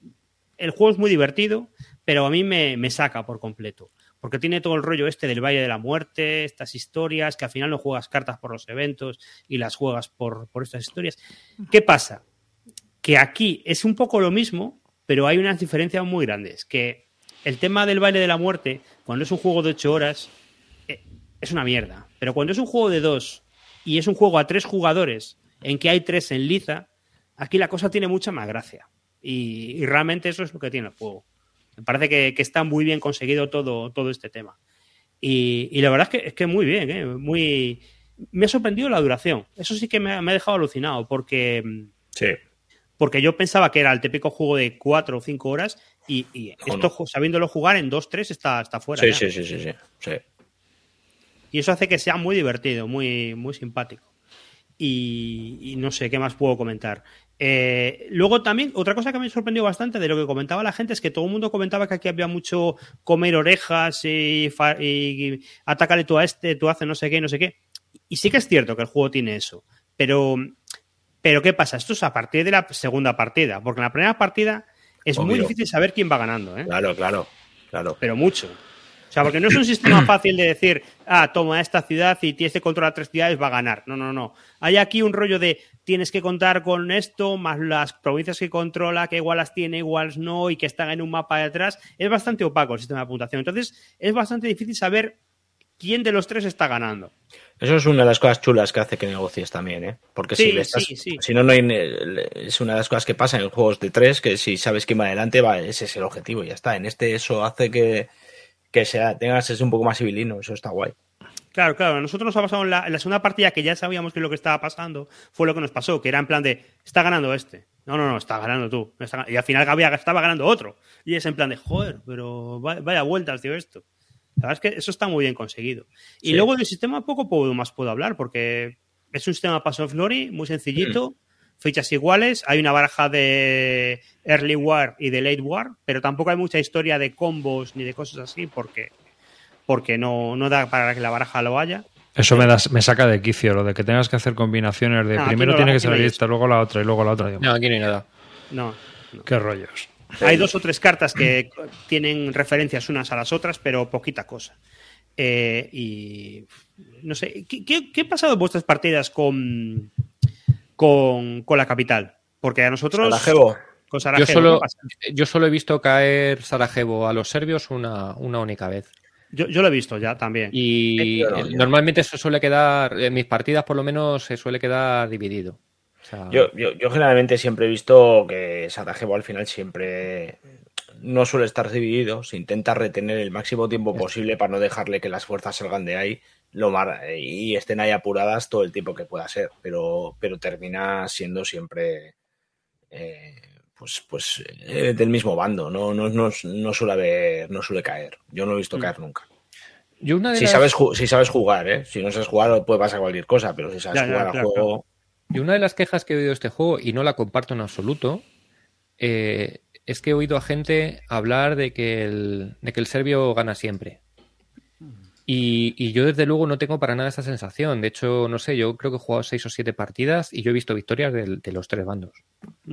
el juego es muy divertido, pero a mí me, me, saca por completo. Porque tiene todo el rollo este del Valle de la Muerte, estas historias, que al final no juegas cartas por los eventos y las juegas por, por estas historias. ¿Qué pasa? Que aquí es un poco lo mismo, pero hay unas diferencias muy grandes. Que el tema del Baile de la Muerte, cuando es un juego de 8 horas, eh, es una mierda. Pero cuando es un juego de 2 y es un juego a 3 jugadores, en que hay 3 en liza, aquí la cosa tiene mucha más gracia. Y, y, realmente eso es lo que tiene el juego. Me parece que, que está muy bien conseguido todo, todo este tema. Y, y, la verdad es que, es que muy bien, ¿eh? muy... Me ha sorprendido la duración. Eso sí que me, me ha dejado alucinado porque... Sí. Porque yo pensaba que era el típico juego de 4 o 5 horas y, y esto, no. sabiéndolo jugar en 2, 3 está, está fuera. Sí, sí, sí, sí, sí, sí. Y eso hace que sea muy divertido, muy, muy simpático. Y, y, no sé qué más puedo comentar. Eh, luego también, otra cosa que me sorprendió bastante de lo que comentaba la gente es que todo el mundo comentaba que aquí había mucho comer orejas y, y, y atácale tú a este, tú haces no sé qué, no sé qué. Y sí que es cierto que el juego tiene eso. Pero, pero ¿qué pasa? Esto es a partir de la segunda partida, porque en la primera partida es Obvio. muy difícil saber quién va ganando. ¿eh? Claro, claro, claro. Pero mucho. O sea, porque no es un sistema fácil de decir, ah, toma esta ciudad y tienes que controlar tres ciudades, va a ganar. No, no, no. Hay aquí un rollo de tienes que contar con esto, más las provincias que controla, que igual las tiene, igual no, y que están en un mapa de atrás. Es bastante opaco el sistema de puntuación. Entonces, es bastante difícil saber quién de los tres está ganando. Eso es una de las cosas chulas que hace que negocies también, ¿eh? Porque sí, si, le estás, sí, sí. si no, no hay, es una de las cosas que pasa en juegos de tres, que si sabes quién va adelante, va, ese es el objetivo y ya está. En este eso hace que, que sea, tengas ese un poco más civilino, eso está guay. Claro, claro. Nosotros nos ha pasado en la, en la, segunda partida que ya sabíamos que lo que estaba pasando fue lo que nos pasó, que era en plan de, está ganando este. No, no, no, está ganando tú. Está, y al final estaba ganando otro. Y es en plan de, joder, pero vaya vueltas, tío, esto. La verdad es que eso está muy bien conseguido. Y sí. luego del sistema poco puedo, más puedo hablar, porque es un sistema Pass of Glory muy sencillito, mm. fichas iguales, hay una baraja de Early War y de Late War, pero tampoco hay mucha historia de combos ni de cosas así, porque porque no, no da para que la baraja lo haya. Eso me, das, me saca de quicio, lo de que tengas que hacer combinaciones de no, primero no, tiene que salir esta, luego la otra y luego la otra. No, aquí no hay nada. No. no. Qué rollos. Hay dos o tres cartas que tienen referencias unas a las otras, pero poquita cosa. Eh, y no sé, ¿qué, qué, qué ha pasado en vuestras partidas con, con, con la capital? Porque a nosotros. Sarajevo. Con Sarajevo, Yo solo, he visto caer Sarajevo a los serbios una, una única vez. Yo, yo lo he visto ya también. Y eh, normalmente eso suele quedar, en mis partidas por lo menos se suele quedar dividido. Sea, Yo, yo, yo generalmente siempre he visto que Sarajevo al final siempre no suele estar dividido, se intenta retener el máximo tiempo posible para no dejarle que las fuerzas salgan de ahí lo mar- y estén ahí apuradas todo el tiempo que pueda ser, pero, pero termina siendo siempre eh, pues, pues eh, del mismo bando, no, no, no, no suele haber, no suele caer. Yo no he visto caer nunca. yo una de Si las- sabes, si sabes jugar, ¿eh? si no sabes jugar puede pasar cualquier cosa, pero si sabes Ya, ya, jugar al claro, juego... Y una de las quejas que he oído de este juego, y no la comparto en absoluto, eh, es que he oído a gente hablar de que el, de que el serbio gana siempre. Y, y yo desde luego no tengo para nada esa sensación. De hecho, no sé, yo creo que he jugado seis o siete partidas y yo he visto victorias de, los tres bandos.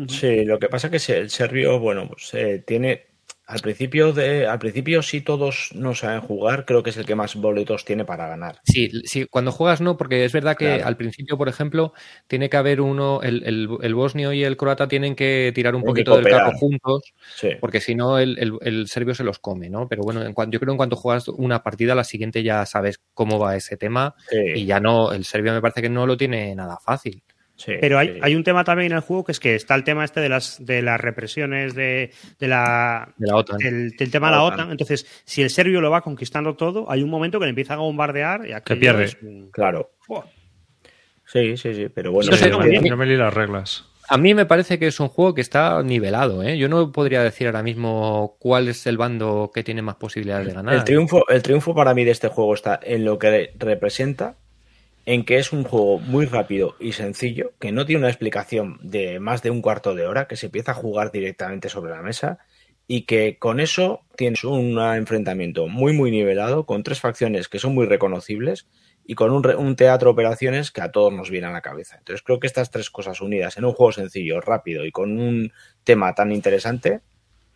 Sí, lo que pasa es que el serbio, bueno, pues eh, tiene al principio de, al principio sí todos no saben jugar, creo que es el que más boletos tiene para ganar. Sí, sí, cuando juegas no, porque es verdad que Claro. al principio, por ejemplo, tiene que haber uno, el, el, el bosnio y el croata tienen que tirar un Tienen poquito del carro juntos, Sí. porque si no el, el- el serbio se los come, ¿no? Pero bueno, en cuanto, yo creo que en cuanto juegas una partida, la siguiente ya sabes cómo va ese tema sí, y ya no, el serbio me parece que no lo tiene nada fácil. Sí, Pero hay, sí. hay un tema también en el juego que es que está el tema este de las, de las represiones de, de la, De la OTAN. del, del tema de La la OTAN. OTAN. Entonces, si el serbio lo va conquistando todo, hay un momento que le empieza a bombardear y aquello pierde. es un- Claro. Sí, sí, sí, pero bueno, No sé, sí, no, me, no me lío las reglas. A mí me parece que es un juego que está nivelado, ¿eh? Yo no podría decir ahora mismo cuál es el bando que tiene más posibilidades de ganar. el triunfo, el triunfo para mí de este juego está en lo que representa, en que es un juego muy rápido y sencillo, que no tiene una explicación de más de un cuarto de hora, que se empieza a jugar directamente sobre la mesa y que con eso tienes un enfrentamiento muy muy nivelado, con tres facciones que son muy reconocibles y con un, un teatro de operaciones que a todos nos viene a la cabeza. Entonces creo que estas tres cosas unidas en un juego sencillo, rápido y con un tema tan interesante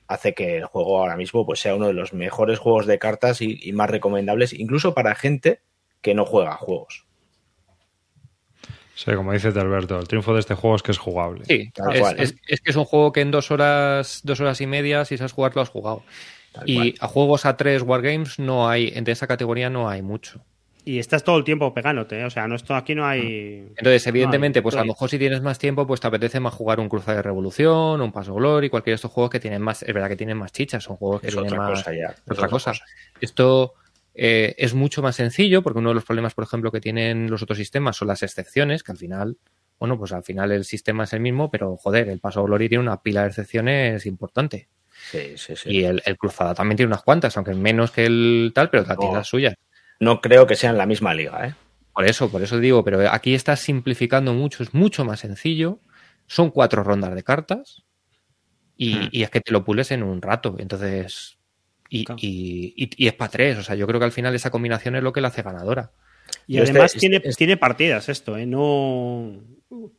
hace que el juego ahora mismo pues, sea uno de los mejores juegos de cartas y, y más recomendables, incluso para gente que no juega juegos. Sí, como dice Alberto, el triunfo de este juego es que es jugable. Sí, Tal es, cual, ¿eh? es- es que es un juego que en dos horas, dos horas y media, si sabes jugar, lo has jugado. Tal Y cual. a juegos a tres Wargames no hay, de esa categoría no hay mucho. Y estás todo el tiempo pegándote, ¿eh? o sea, no esto aquí no hay. Entonces, evidentemente, No hay pues a lo mejor si tienes más tiempo, pues te apetece más jugar un Cruzada de Revolución, un Paso Glory, cualquiera de estos juegos que tienen más, es verdad que tienen más chichas, son juegos que Es tienen otra más cosa ya. es otra cosa. Esto eh, es mucho más sencillo porque uno de los problemas, por ejemplo, que tienen los otros sistemas son las excepciones, que al final, bueno, pues al final el sistema es el mismo, pero joder, el Paso Glory tiene una pila de excepciones importante. Sí, sí, sí. Y el, el Cruzada también tiene unas cuantas, aunque menos que el tal, pero tiene No. las suyas. No creo que sean la misma liga, ¿eh? Por eso, por eso digo, pero aquí estás simplificando mucho, es mucho más sencillo. Son cuatro rondas de cartas y, Hmm. y es que te lo pules en un rato. Entonces, y, Claro. y- y- y es para tres. O sea, yo creo que al final esa combinación es lo que la hace ganadora. Y Yo este- además este- tiene, este- tiene partidas esto, ¿eh? No.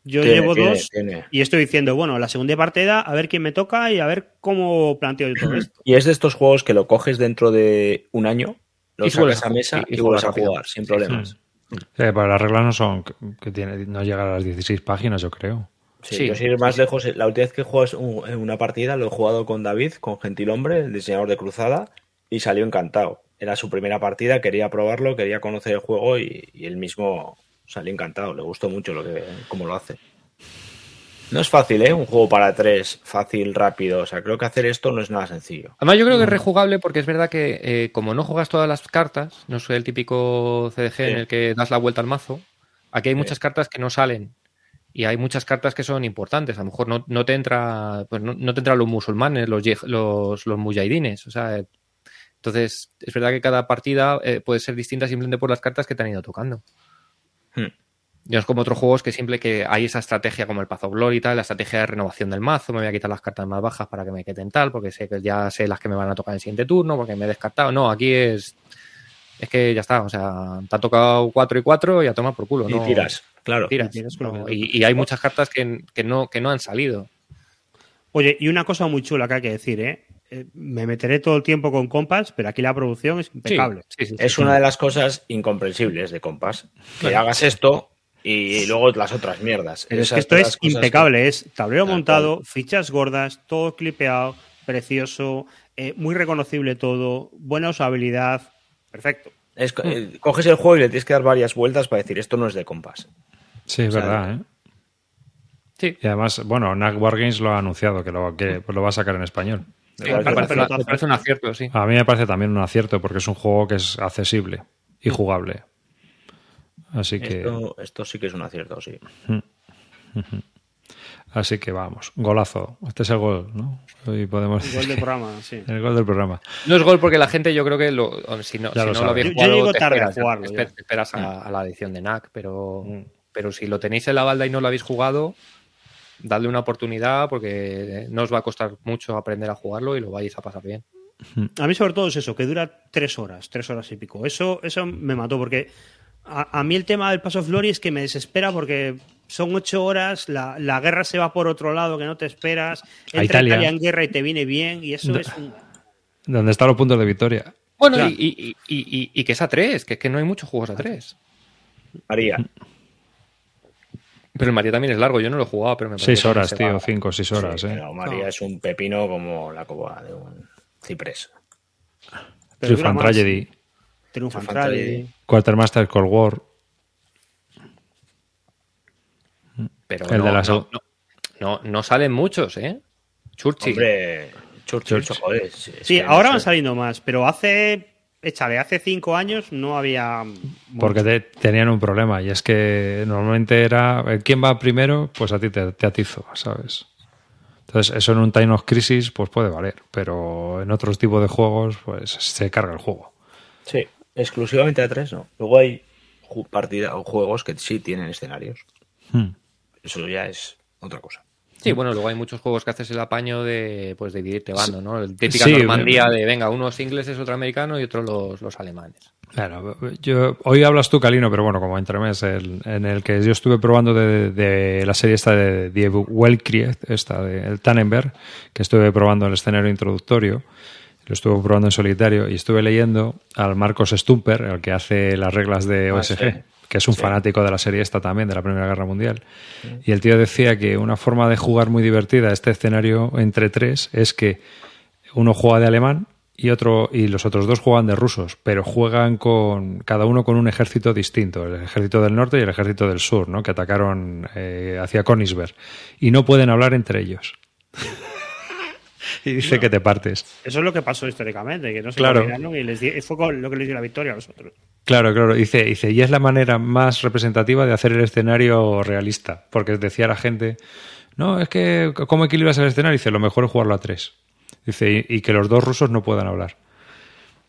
Yo Tiene, llevo tiene, dos tiene. y estoy diciendo, bueno, la segunda partida, a ver quién me toca y a ver cómo planteo yo todo esto. Y es de estos juegos que lo coges dentro de un año, lo Y sacas a mesa y, y vuelves a jugar sin Sí, problemas. Sí, pero las reglas no son que, que tiene, no llega a las 16 páginas, yo creo. Sí, Sí, yo sin ir más lejos, la última vez que juegas un- una partida lo he jugado con David, con Gentilhombre, el diseñador de Cruzada, y salió encantado. Era su primera partida, quería probarlo, quería conocer el juego y, y él mismo salió encantado. Le gustó mucho lo que, cómo lo hace. No es fácil, ¿eh? Un juego para tres, fácil, rápido. O sea, creo que hacer esto no es nada sencillo. Además, yo creo que es rejugable porque es verdad que eh, como no juegas todas las cartas, no soy el típico CDG Sí. en el que das la vuelta al mazo, aquí hay Sí. muchas cartas que no salen. Y hay muchas cartas que son importantes. A lo mejor no, no te entra, pues no, no te entran los musulmanes, los, los, los mujahidines. O sea, entonces es verdad que cada partida eh, puede ser distinta simplemente por las cartas que te han ido tocando. Hmm. No es como otros juegos que simple que hay esa estrategia como el Path of Glory y tal, la estrategia de renovación del mazo, me voy a quitar las cartas más bajas para que me queden tal, porque sé que ya sé las que me van a tocar en el siguiente turno, porque me he descartado. No, aquí es es que ya está, o sea, te ha tocado 4 y 4 y a tomar por culo. Y no, tiras, claro. tiras, no, y, y hay muchas cartas que, que no, que no han salido. Oye, y una cosa muy chula que hay que decir, ¿eh? Eh, Me meteré todo el tiempo con compas, pero aquí la producción es impecable. Sí, sí, sí, Es sí. una de las cosas incomprensibles de Compass. Que hagas esto Y luego las otras mierdas. Pero es que esto es impecable, es tablero montado, fichas gordas, todo clipeado, precioso, eh, muy reconocible todo, buena usabilidad, perfecto. Eh, coges el juego y le tienes que dar varias vueltas para decir esto no es de compás. Sí, es verdad, ¿eh? Sí. Y además, bueno, NAC Wargames lo ha anunciado, que lo, que lo va a sacar en español. me, parece, un acierto, sí. A mí me parece también un acierto, porque es un juego que es accesible y jugable. Así que. Esto, sí que es un acierto, sí. Así que vamos, golazo. Este es el gol, ¿no? Hoy podemos el gol del programa, sí. El gol del programa. No es gol porque la gente, yo creo que lo, si no, lo, habéis jugado, yo, llego tarde a jugarlo. Esperas, a, la edición de NAC, pero, mm. pero si lo tenéis en la balda y no lo habéis jugado, dadle una oportunidad porque no os va a costar mucho aprender a jugarlo y lo vais a pasar bien. A mí sobre todo es eso, que dura tres horas, tres horas y pico. Eso, eso me mató porque a, mí el tema del Paso of Glory es que me desespera porque son ocho horas, la, guerra se va por otro lado que no te esperas, entra Italia. en guerra y te viene bien y eso es un... ¿Dónde están los puntos de victoria? Bueno, y, que es a tres, que es que no hay muchos juegos a tres. María. Pero el María también es largo, yo no lo he jugado, pero me parece Seis horas, tío, cinco o seis horas. eh. María es un pepino como la coba de un ciprés. Triumphant Tragedy. Triumphant Tragedy. Quartermaster Cold War. Pero el no, de no, no, no, salen muchos, ¿eh? Churchill. Hombre, Churchill, joder, sí, ahora van saliendo más, pero hace échale, hace cinco años no había. Porque tenían un problema y es que normalmente era quién va primero, pues a ti te, te, atizo, ¿sabes? Entonces, eso en un Time of Crisis pues puede valer, pero en otros tipos de juegos pues se carga el juego. Sí, exclusivamente a tres no. Luego hay partida o juegos que sí tienen escenarios. Hmm. Eso ya es otra cosa. Sí, bueno, luego hay muchos juegos que haces el apaño de pues dividirte bando, ¿no? El típica Normandía de venga, unos ingleses, otro americano y otros los, los alemanes. Claro, yo, hoy hablas tú, Calino, pero bueno, como entremés, el, en el que yo estuve probando de, la serie esta de Die Weltkrieg, esta de el Tannenberg, que estuve probando el escenario introductorio, lo estuve probando en solitario y estuve leyendo al Marcos Stumper, el que hace las reglas de ah, OSG que es un fanático de la serie esta también, de la Primera Guerra Mundial. Y el tío decía que una forma de jugar muy divertida este escenario entre tres es que uno juega de alemán y otro y los otros dos juegan de rusos, pero juegan con cada uno con un ejército distinto, el ejército del norte y el ejército del sur, ¿no? que atacaron eh, hacia Königsberg y no pueden hablar entre ellos. y dice que te partes. Eso es lo que pasó históricamente, que no se claro. y les fue lo que les dio la victoria a los otros. Claro, claro. Dice, dice, y es la manera más representativa de hacer el escenario realista. Porque decía la gente, no, es que, ¿cómo equilibras el escenario? Dice, lo mejor es jugarlo a tres. Dice, y, que los dos rusos no puedan hablar.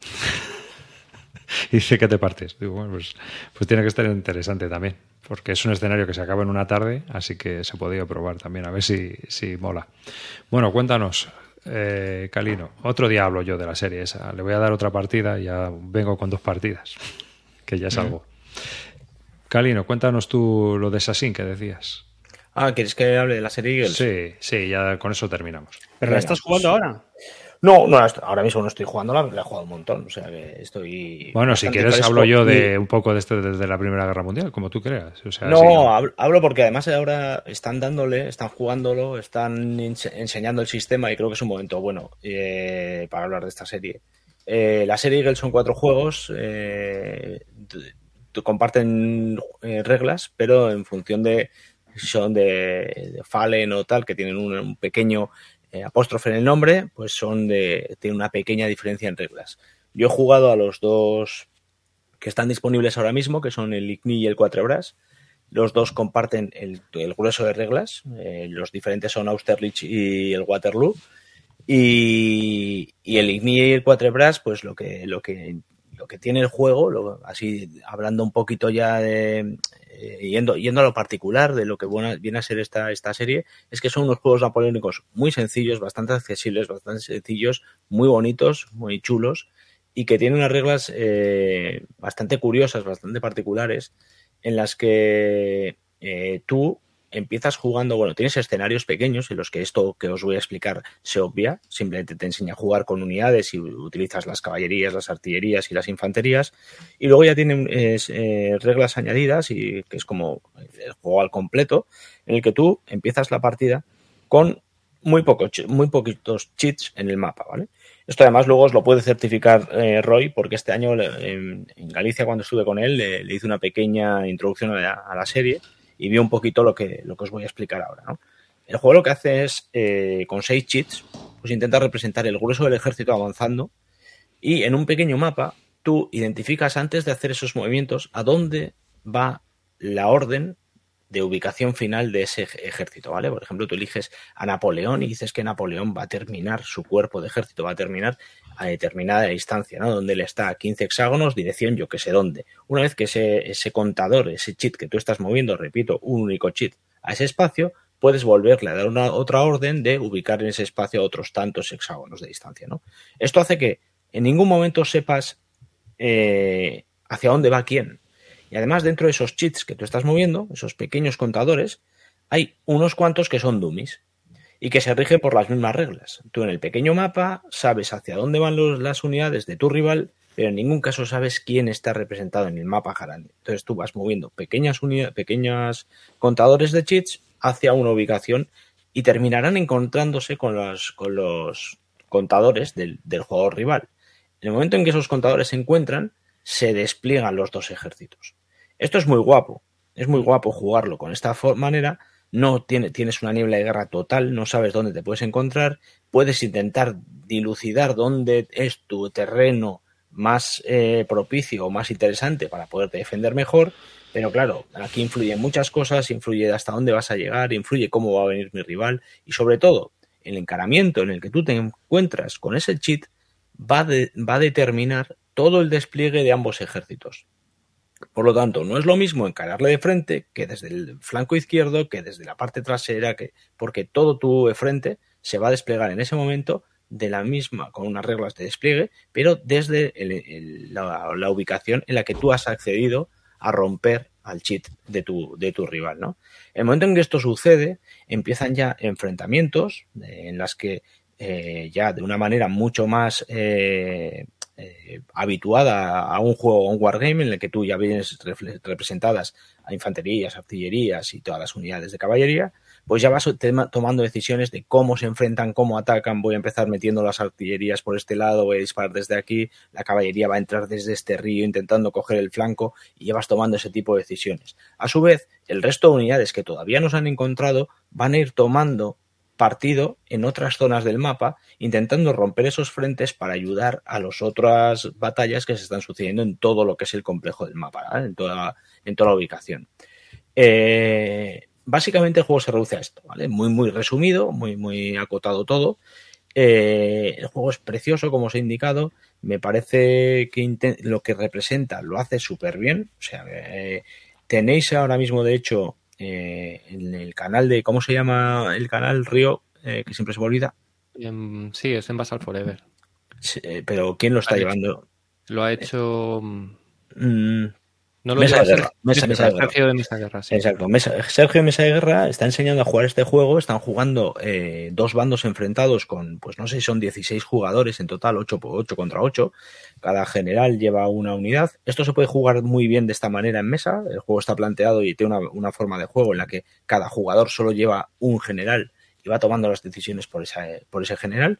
dice que te partes. Digo, bueno, pues, pues, tiene que estar interesante también. Porque es un escenario que se acaba en una tarde, así que se podía probar también, a ver si, si mola. Bueno, cuéntanos, eh, Calino. Otro día hablo yo de la serie esa. Le voy a dar otra partida y ya vengo con dos partidas, que ya es algo. Calino, cuéntanos tú lo de Assassin que decías. Ah, ¿quieres que hable de la serie Sí, sí, ya con eso terminamos. ¿Pero la estás jugando ahora? No, no, ahora mismo no estoy jugando, la, he jugado un montón, o sea que estoy... Bueno, si quieres hablo yo de un poco de esto desde la Primera Guerra Mundial, como tú creas. no, hablo, porque además ahora están dándole, están jugándolo, están enseñando el sistema y creo que es un momento bueno eh, para hablar de esta serie. Eh, la serie Eagle son cuatro juegos, eh, comparten reglas, pero en función de si son de, Fallen o tal, que tienen un pequeño eh, apóstrofe en el nombre, pues son de, tiene una pequeña diferencia en reglas. Yo he jugado a los dos que están disponibles ahora mismo, que son el ICNI y el Cuatro Horas. Los dos comparten el, grueso de reglas. Eh, los diferentes son Austerlitz y el Waterloo. Y, el ICNI y el Cuatro Horas, pues lo que, lo que lo que tiene el juego, así hablando un poquito ya de, eh, yendo, yendo a lo particular de lo que viene a ser esta, esta serie, es que son unos juegos napoleónicos muy sencillos, bastante accesibles, bastante sencillos, muy bonitos, muy chulos, y que tienen unas reglas eh, bastante curiosas, bastante particulares, en las que eh, tú empiezas jugando, bueno, tienes escenarios pequeños en los que esto que os voy a explicar se obvia, simplemente te enseña a jugar con unidades y utilizas las caballerías, las artillerías y las infanterías, y luego ya tienen eh, reglas añadidas y que es como el juego al completo, en el que tú empiezas la partida con muy, poco, muy poquitos cheats en el mapa, ¿vale? Esto además luego os lo puede certificar eh, Roy, porque este año en, Galicia, cuando estuve con él, le, hice una pequeña introducción a la, serie y vi un poquito lo que, lo que os voy a explicar ahora. ¿no? El juego lo que hace es, eh, con seis cheats, pues intenta representar el grueso del ejército avanzando y en un pequeño mapa tú identificas antes de hacer esos movimientos a dónde va la orden de ubicación final de ese ejército, ¿vale? Por ejemplo, tú eliges a Napoleón y dices que Napoleón va a terminar, su cuerpo de ejército va a terminar a determinada distancia, ¿no? Donde él está, a 15 hexágonos, dirección yo que sé dónde. Una vez que ese, ese contador, ese cheat que tú estás moviendo, repito, un único cheat a ese espacio, puedes volverle a dar una otra orden de ubicar en ese espacio otros tantos hexágonos de distancia, ¿no? Esto hace que en ningún momento sepas eh, hacia dónde va quién, y además, dentro de esos cheats que tú estás moviendo, esos pequeños contadores, hay unos cuantos que son dummies y que se rigen por las mismas reglas. Tú en el pequeño mapa sabes hacia dónde van las unidades de tu rival, pero en ningún caso sabes quién está representado en el mapa grande. Entonces tú vas moviendo pequeñas unidades, pequeños contadores de cheats hacia una ubicación y terminarán encontrándose con los, con los contadores del, del jugador rival. En el momento en que esos contadores se encuentran, se despliegan los dos ejércitos. Esto es muy guapo, es muy guapo jugarlo con esta manera. No tiene, tienes una niebla de guerra total, no sabes dónde te puedes encontrar, puedes intentar dilucidar dónde es tu terreno más eh, propicio o más interesante para poderte defender mejor, pero claro, aquí influyen muchas cosas, influye hasta dónde vas a llegar, influye cómo va a venir mi rival y sobre todo el encaramiento en el que tú te encuentras con ese cheat va, va a determinar todo el despliegue de ambos ejércitos. Por lo tanto, no es lo mismo encararle de frente que desde el flanco izquierdo, que desde la parte trasera, que, porque todo tu frente se va a desplegar en ese momento de la misma, con unas reglas de despliegue, pero desde la, ubicación en la que tú has accedido a romper al cheat de tu, de tu rival. ¿no? El momento en que esto sucede, empiezan ya enfrentamientos en las que eh, ya de una manera mucho más eh, eh, habituada a un juego, a un wargame en el que tú ya vienes representadas a infanterías, artillerías y todas las unidades de caballería, pues ya vas tomando decisiones de cómo se enfrentan, cómo atacan, voy a empezar metiendo las artillerías por este lado, voy a disparar desde aquí, la caballería va a entrar desde este río intentando coger el flanco y ya vas tomando ese tipo de decisiones. A su vez, el resto de unidades que todavía nos han encontrado van a ir tomando partido en otras zonas del mapa, intentando romper esos frentes para ayudar a las otras batallas que se están sucediendo en todo lo que es el complejo del mapa, en, toda, en toda la ubicación. Eh, básicamente el juego se reduce a esto, ¿vale? Muy, muy resumido, muy, muy acotado todo. Eh, el juego es precioso, como os he indicado. Me parece que lo que representa lo hace súper bien. O sea, eh, tenéis ahora mismo, de hecho, eh, en el canal de, ¿cómo se llama el canal Río? Eh, que siempre se me olvida. Em, sí, es en Basal Forever. Eh, pero ¿quién lo está llevando? lo ha hecho... Mm, no lo Mesa de Guerra. Mesa, Sergio de Mesa de Guerra, sí. Exacto. Sergio de Mesa de Guerra está enseñando a jugar este juego. Están jugando eh, dos bandos enfrentados con, pues no sé si son 16 jugadores en total, 8, 8 contra 8. Cada general lleva una unidad. Esto se puede jugar muy bien de esta manera en mesa. El juego está planteado y tiene una, una forma de juego en la que cada jugador solo lleva un general y va tomando las decisiones por, esa, por ese general.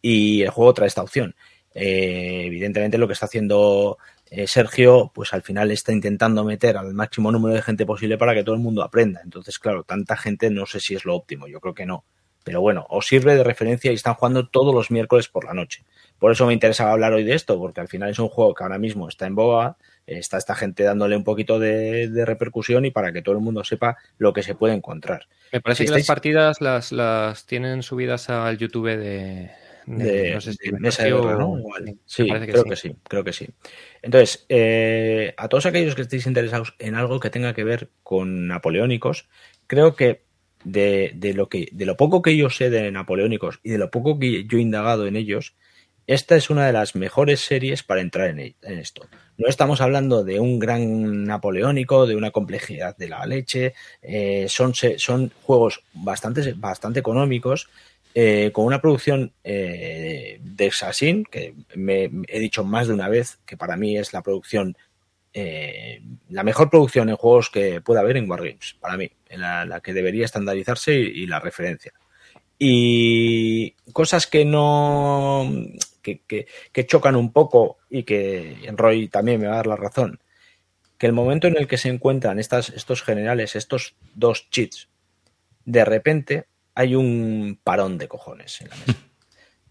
Y el juego trae esta opción. Eh, evidentemente lo que está haciendo eh, Sergio, pues al final está intentando meter al máximo número de gente posible para que todo el mundo aprenda. Entonces, claro, tanta gente no sé si es lo óptimo, yo creo que no. Pero bueno, os sirve de referencia y están jugando todos los miércoles por la noche. Por eso me interesaba hablar hoy de esto, porque al final es un juego que ahora mismo está en boga, está esta gente dándole un poquito de, repercusión y para que todo el mundo sepa lo que se puede encontrar. Me parece que las partidas las, las tienen subidas al YouTube de, de, mesa de guerra, ¿no? Sí, creo que sí. creo que sí. Entonces, eh, a todos aquellos que estéis interesados en algo que tenga que ver con napoleónicos, creo que de, lo que de lo poco que yo sé de napoleónicos y de lo poco que yo he indagado en ellos, esta es una de las mejores series para entrar en, esto. No estamos hablando de un gran napoleónico, de una complejidad de la leche. Eh, son, son juegos bastante, bastante económicos, eh, con una producción eh, de Assassin, que me, he dicho más de una vez que para mí es la producción, eh, la mejor producción en juegos que pueda haber en Wargames, para mí, la, que debería estandarizarse y, la referencia. Y cosas que no que, chocan un poco y que Roy también me va a dar la razón, que el momento en el que se encuentran estas, estos generales, estos dos cheats, de repente hay un parón de cojones en la mesa.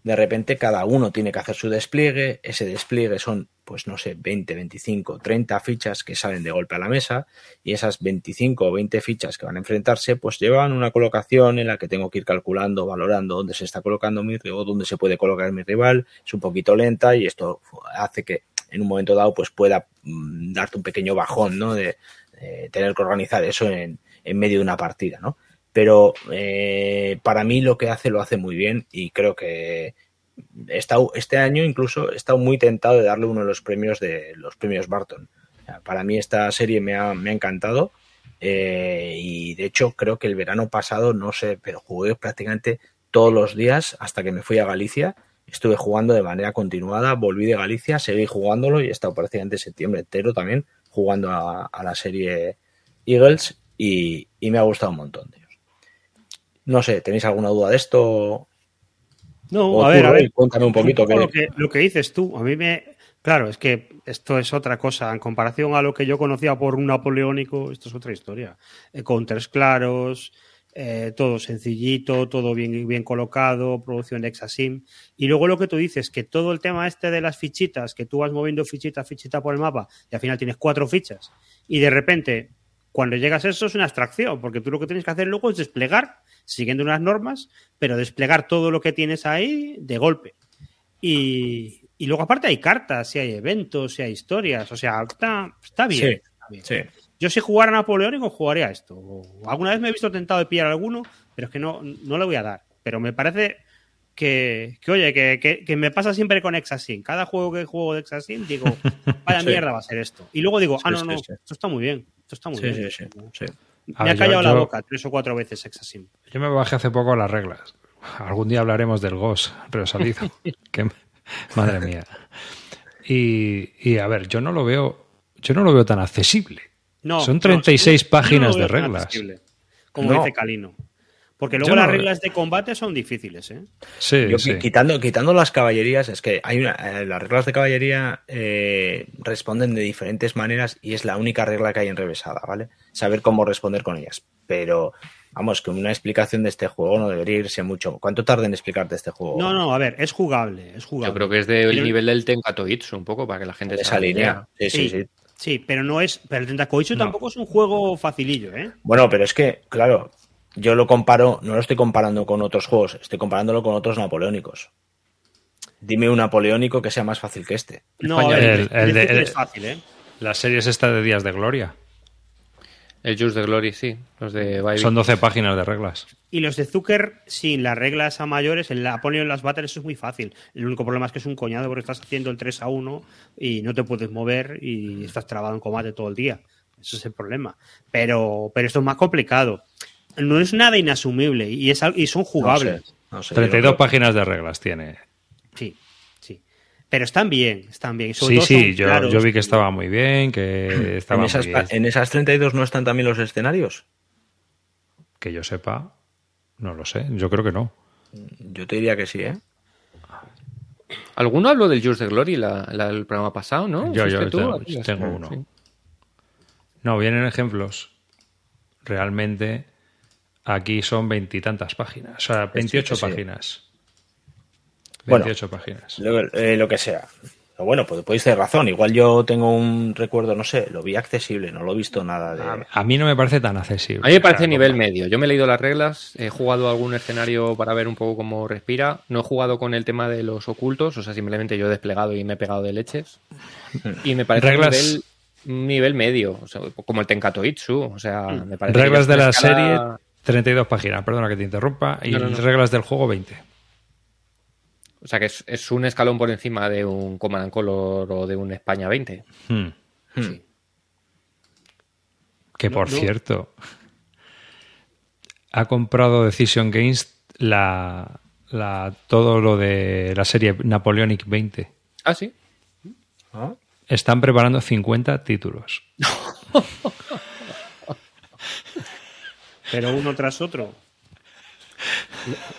De repente cada uno tiene que hacer su despliegue, ese despliegue son, pues no sé, 20, 25, 30 fichas que salen de golpe a la mesa y esas 25 o 20 fichas que van a enfrentarse, pues llevan una colocación en la que tengo que ir calculando, valorando dónde se está colocando mi rival, dónde se puede colocar mi rival, es un poquito lenta y esto hace que en un momento dado pues pueda mm, darte un pequeño bajón, ¿no? De, de tener que organizar eso en, en medio de una partida, ¿no? Pero eh, para mí lo que hace lo hace muy bien y creo que he estado, este año incluso he estado muy tentado de darle uno de los premios de los premios Barton. Para mí esta serie me ha, me ha encantado eh, y de hecho creo que el verano pasado, no sé, pero jugué prácticamente todos los días hasta que me fui a Galicia. Estuve jugando de manera continuada, volví de Galicia, seguí jugándolo y he estado prácticamente septiembre entero también jugando a, la serie Eagles y me ha gustado un montón. No sé, ¿tenéis alguna duda de esto? No, O a tú, ver, a ver. cuéntame un poquito. que- lo, que, lo que dices tú, a mí me. Claro, es que esto es otra cosa. En comparación a lo que yo conocía por un napoleónico, esto es otra historia. Eh, counters claros, eh, todo sencillito, todo bien, bien colocado, producción de Exasim. Y luego lo que tú dices, que todo el tema este de las fichitas, que tú vas moviendo fichita, fichita por el mapa y al final tienes cuatro fichas. Y de repente, cuando llegas a eso es una abstracción, porque tú lo que tienes que hacer luego es desplegar, siguiendo unas normas, pero desplegar todo lo que tienes ahí de golpe. Y, y luego aparte hay cartas, si hay eventos, si hay historias, o sea, está, está bien. Sí, está bien. Sí. Yo si jugara a Napoleónico jugaría esto. O alguna vez me he visto tentado de pillar alguno, pero es que no, no le voy a dar. Pero me parece que, que oye, que, que, que me pasa siempre con Exasin. Cada juego que juego de Exasin digo, vaya Sí. mierda va a ser esto. Y luego digo, ah, no, no, esto está muy bien. Esto está muy bien. sí, sí, sí. A Me ha ver, yo- callado la yo- boca tres o cuatro veces Exasim. Yo me bajé hace poco las reglas. Algún día hablaremos del GOS resalido. que, madre mía. Y, y, a ver, yo no lo veo, yo no lo veo tan accesible. No, Son no, 36 yo no páginas de reglas. Como No. dice Calino. Porque luego no las reglas de combate son difíciles, ¿eh? Sí, Yo, sí. quitando, quitando las caballerías, es que hay una, eh, las reglas de caballería eh, responden de diferentes maneras y es la única regla que hay enrevesada, ¿vale? Saber cómo responder con ellas. Pero, vamos, que una explicación de este juego no debería irse mucho. ¿Cuánto tarda en explicarte este juego? No, no, a ver, es jugable, es jugable. Yo creo que es del Pero- nivel del Tenkatoitsu, un poco, para que la gente se Esa haga línea. Sí, sí, Sí. sí. Sí, pero no es. Pero el Tentacoichu No. tampoco es un juego facilillo, ¿eh? Bueno, pero es que, claro, yo lo comparo, no lo estoy comparando con otros juegos, estoy comparándolo con otros napoleónicos. Dime un napoleónico que sea más fácil que este. No, el- el de- difícil el- es fácil, ¿eh? La serie es esta de Días de Gloria. El Juice de Glory, sí. Los de. Son 12 páginas de reglas. Y los de Zucker, sin las reglas a mayores, el Apolio en las battles es muy fácil. El único problema es que es un coñado porque estás haciendo el 3 a 1 y no te puedes mover y estás trabado en combate todo el día. Eso es el problema. Pero, pero esto es más complicado. No es nada inasumible y, es, y son No jugables. sé, no sé, yo 32 creo- páginas de reglas tiene. Sí, sí. Pero están bien, están bien. Sobre Sí, todo sí, son yo, claros. yo vi que estaba muy bien, que estaba ¿En muy esas, bien. ¿En esas 32 no están también los escenarios? Que yo sepa, no lo sé, yo creo que no. Yo te diría que sí, ¿eh? ¿Alguno habló del Juice de Glory la, la- el programa pasado, no? Yo- yo tengo- sí. uno. Sí. No, vienen ejemplos. Realmente aquí son veintitantas páginas, o sea, 28 sí, sí. páginas. Bueno. 28 páginas. Lo, eh, lo que sea. Pero bueno, pues podéis tener razón. Igual yo tengo un recuerdo, no sé, lo vi accesible, no lo he visto nada de. A mí no me parece tan accesible. A mí me parece sea, nivel como- medio. Yo me he leído las reglas, he jugado algún escenario para ver un poco cómo respira. No he jugado con el tema de los ocultos, o sea, simplemente yo he desplegado y me he pegado de leches. Y me parece Reglas- un nivel, medio, o sea, como el Tenkatoitsu. O sea, me parece que Reglas de la escala- serie, 32 páginas, perdona que te interrumpa, y No, no, no. reglas del juego, 20. O sea que es, un escalón por encima de un Command Color o de un España 20. Hmm. Hmm. Que por cierto, ha comprado Decision Games la, la, todo lo de la serie Napoleonic 20. Ah, sí. ¿Ah? Están preparando 50 títulos. Pero uno tras otro.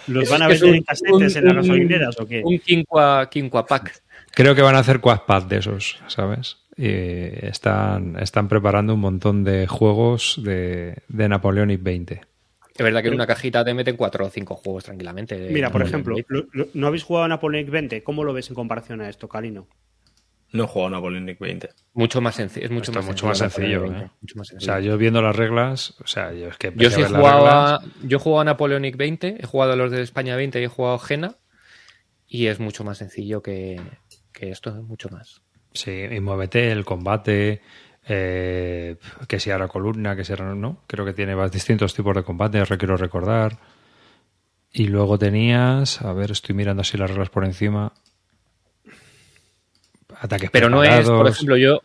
¿Los van a vender en casetes en las gasolineras o qué? Un quinqua, quinqua pack. Creo que van a hacer quad de esos, ¿sabes? Y están, están preparando un montón de juegos de, de Napoleonic 20. Es verdad que en una cajita te meten cuatro o cinco juegos tranquilamente. Mira, por ejemplo, ¿no habéis jugado a Napoleonic 20? ¿Cómo lo ves en comparación a esto, Calino? No he jugado a Napoleonic 20. Mucho más sencillo. Es mucho, más, mucho más, sencillo, ¿eh? mucho más sencillo. O sea, yo viendo las reglas, o sea, yo es que. Yo sí he jugado, yo he jugado a Napoleonic 20, he jugado a los de España 20 y he jugado a Gena. Y es mucho más sencillo que, que esto, mucho más. Sí, y muévete, el combate, eh, que si ahora columna, que si ahora no. Creo que tiene distintos tipos de combate, quiero recordar. Y luego tenías, a ver, estoy mirando así las reglas por encima. Ataques Pero no es, por ejemplo, yo.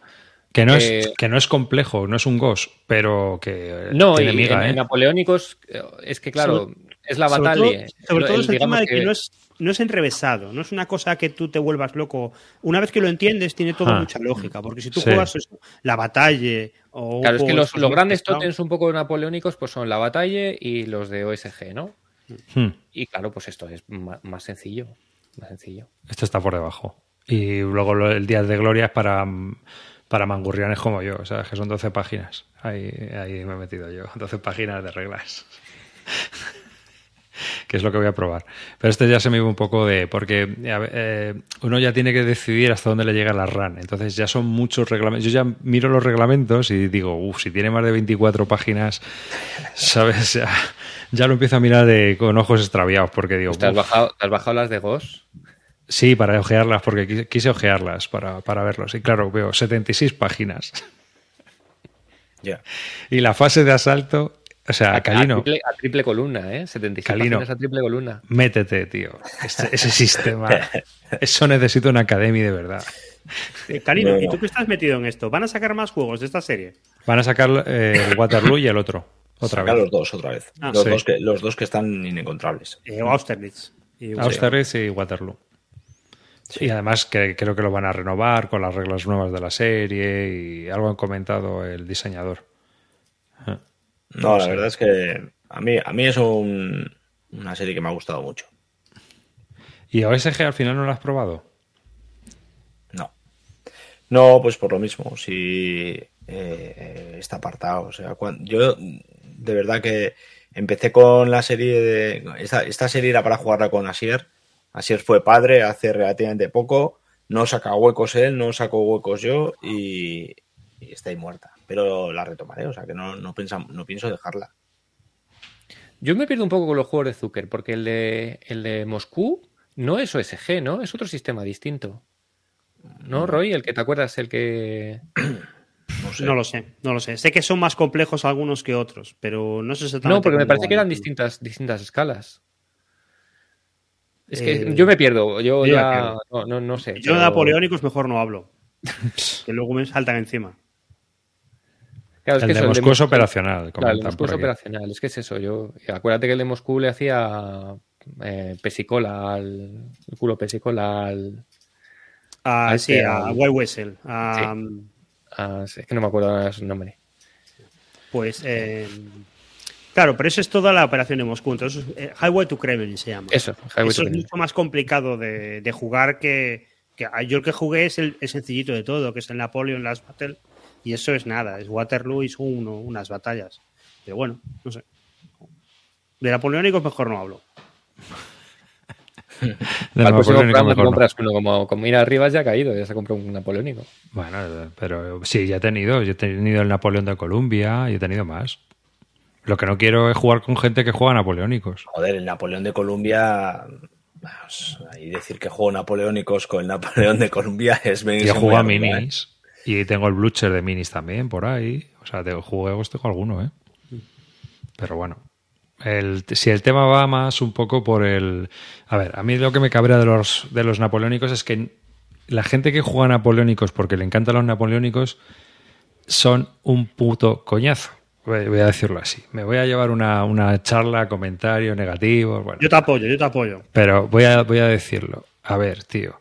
Que no, es, eh, que no es complejo, no es un GOS, pero que. No, tiene y en, ¿eh? napoleónicos, es que claro, es la batalla. Sobre todo, es el, tema de que, no es no es enrevesado, no es una cosa que tú te vuelvas loco. Una vez que lo entiendes, tiene todo ah. mucha lógica, porque si tú juegas la batalla o. Claro, es que los, grandes totens un poco napoleónicos pues son la batalla y los de OSG, ¿no? Hmm. Y claro, pues esto es más, sencillo. Más sencillo. Esto está por debajo. Y luego el Día de Gloria es para, para mangurrianes como yo, o sea, que son 12 páginas. Ahí, ahí me he metido yo, 12 páginas de reglas. que es lo que voy a probar. Pero este ya se me iba un poco de. Porque eh, uno ya tiene que decidir hasta dónde le llega la RAN. Entonces ya son muchos reglamentos. Yo ya miro los reglamentos y digo, uff, si tiene más de 24 páginas, ¿sabes? Ya, lo empiezo a mirar de, con ojos extraviados porque digo. ¿Te has, bajado, has bajado las de GOS? Sí, para ojearlas, porque quise, ojearlas para, para verlos. Y claro, veo 76 páginas. Ya. Y la fase de asalto o sea, a, Calino. A triple, columna, ¿eh? 75 Calino, a triple columna. Métete, tío. ese sistema. Eso necesito una academia de verdad. Eh, Calino, ¿y tú qué estás metido en esto? ¿Van a sacar más juegos de esta serie? Van a sacar eh, el Waterloo y el otro. Otra vez. los dos, otra vez. Ah, los, dos que, los dos que están inencontrables. Eh, Austerlitz. Y, Austerlitz y Waterloo. Y además que creo que lo van a renovar con las reglas nuevas de la serie y algo han comentado el diseñador. No, la verdad es que a mí, a mí es una serie que me ha gustado mucho. ¿Y OSG al final no la has probado? No. No, pues por lo mismo, si eh, está apartado. O sea, yo de verdad que empecé con la serie de. Esta, esta, serie era para jugarla con Asier. Asier fue padre hace relativamente poco. No saca huecos él, no saco huecos yo y, y está ahí muerta pero la retomaré, o sea que no, no, no pienso dejarla. Yo me pierdo un poco con los juegos de Zucker, porque el de, el de Moscú no es OSG, ¿no? Es otro sistema distinto. ¿No, Roy? El que te acuerdas, el que. No, lo sé, no lo sé. Sé que son más complejos algunos que otros, pero no sé exactamente. No, porque me parece que eran distintas, distintas escalas. Es que eh, yo me pierdo, yo, ya. No, no, sé. Yo de napoleónicos mejor no hablo. que luego me saltan encima el de Moscú es operacional. Claro, el Moscú es operacional. Es que es eso. Yo, acuérdate que el de Moscú le hacía eh, pesicola al el culo pesicola al. Ah, sí, este, a White Wessel. es que no me acuerdo su nombre. Pues. Eh, claro, pero eso es toda la operación de Moscú. Entonces, eh, Highway to Kremlin se llama. Eso, eso es mucho más complicado de, jugar que, que, Yo el que jugué es el, sencillito de todo, que es el Napoleon Last Battle y eso es nada, es Waterloo y son uno, unas batallas. Pero bueno, no sé. De napoleónicos mejor no hablo. de Al próximo programa compras uno como, como ir arriba ya ha caído, ya se ha comprado un napoleónico. Bueno, pero sí, ya he tenido. Yo he tenido el Napoleón de Colombia y he tenido más. Lo que no quiero es jugar con gente que juega napoleónicos. Joder, el Napoleón de Colombia. y decir que juego napoleónicos con el Napoleón de Colombia es venir. Y juega minis. Y tengo el Blucher de minis también por ahí. O sea, de juegos tengo alguno, ¿eh? Pero bueno. El, si el tema va más un poco por el... A ver, a mí lo que me cabrea de los, de los napoleónicos es que la gente que juega napoleónicos porque le encantan los napoleónicos son un puto coñazo. Voy a decirlo así. Me voy a llevar una, una charla, comentarios negativos. Bueno, yo te apoyo, yo te apoyo. Pero voy a, voy a decirlo. A ver, tío.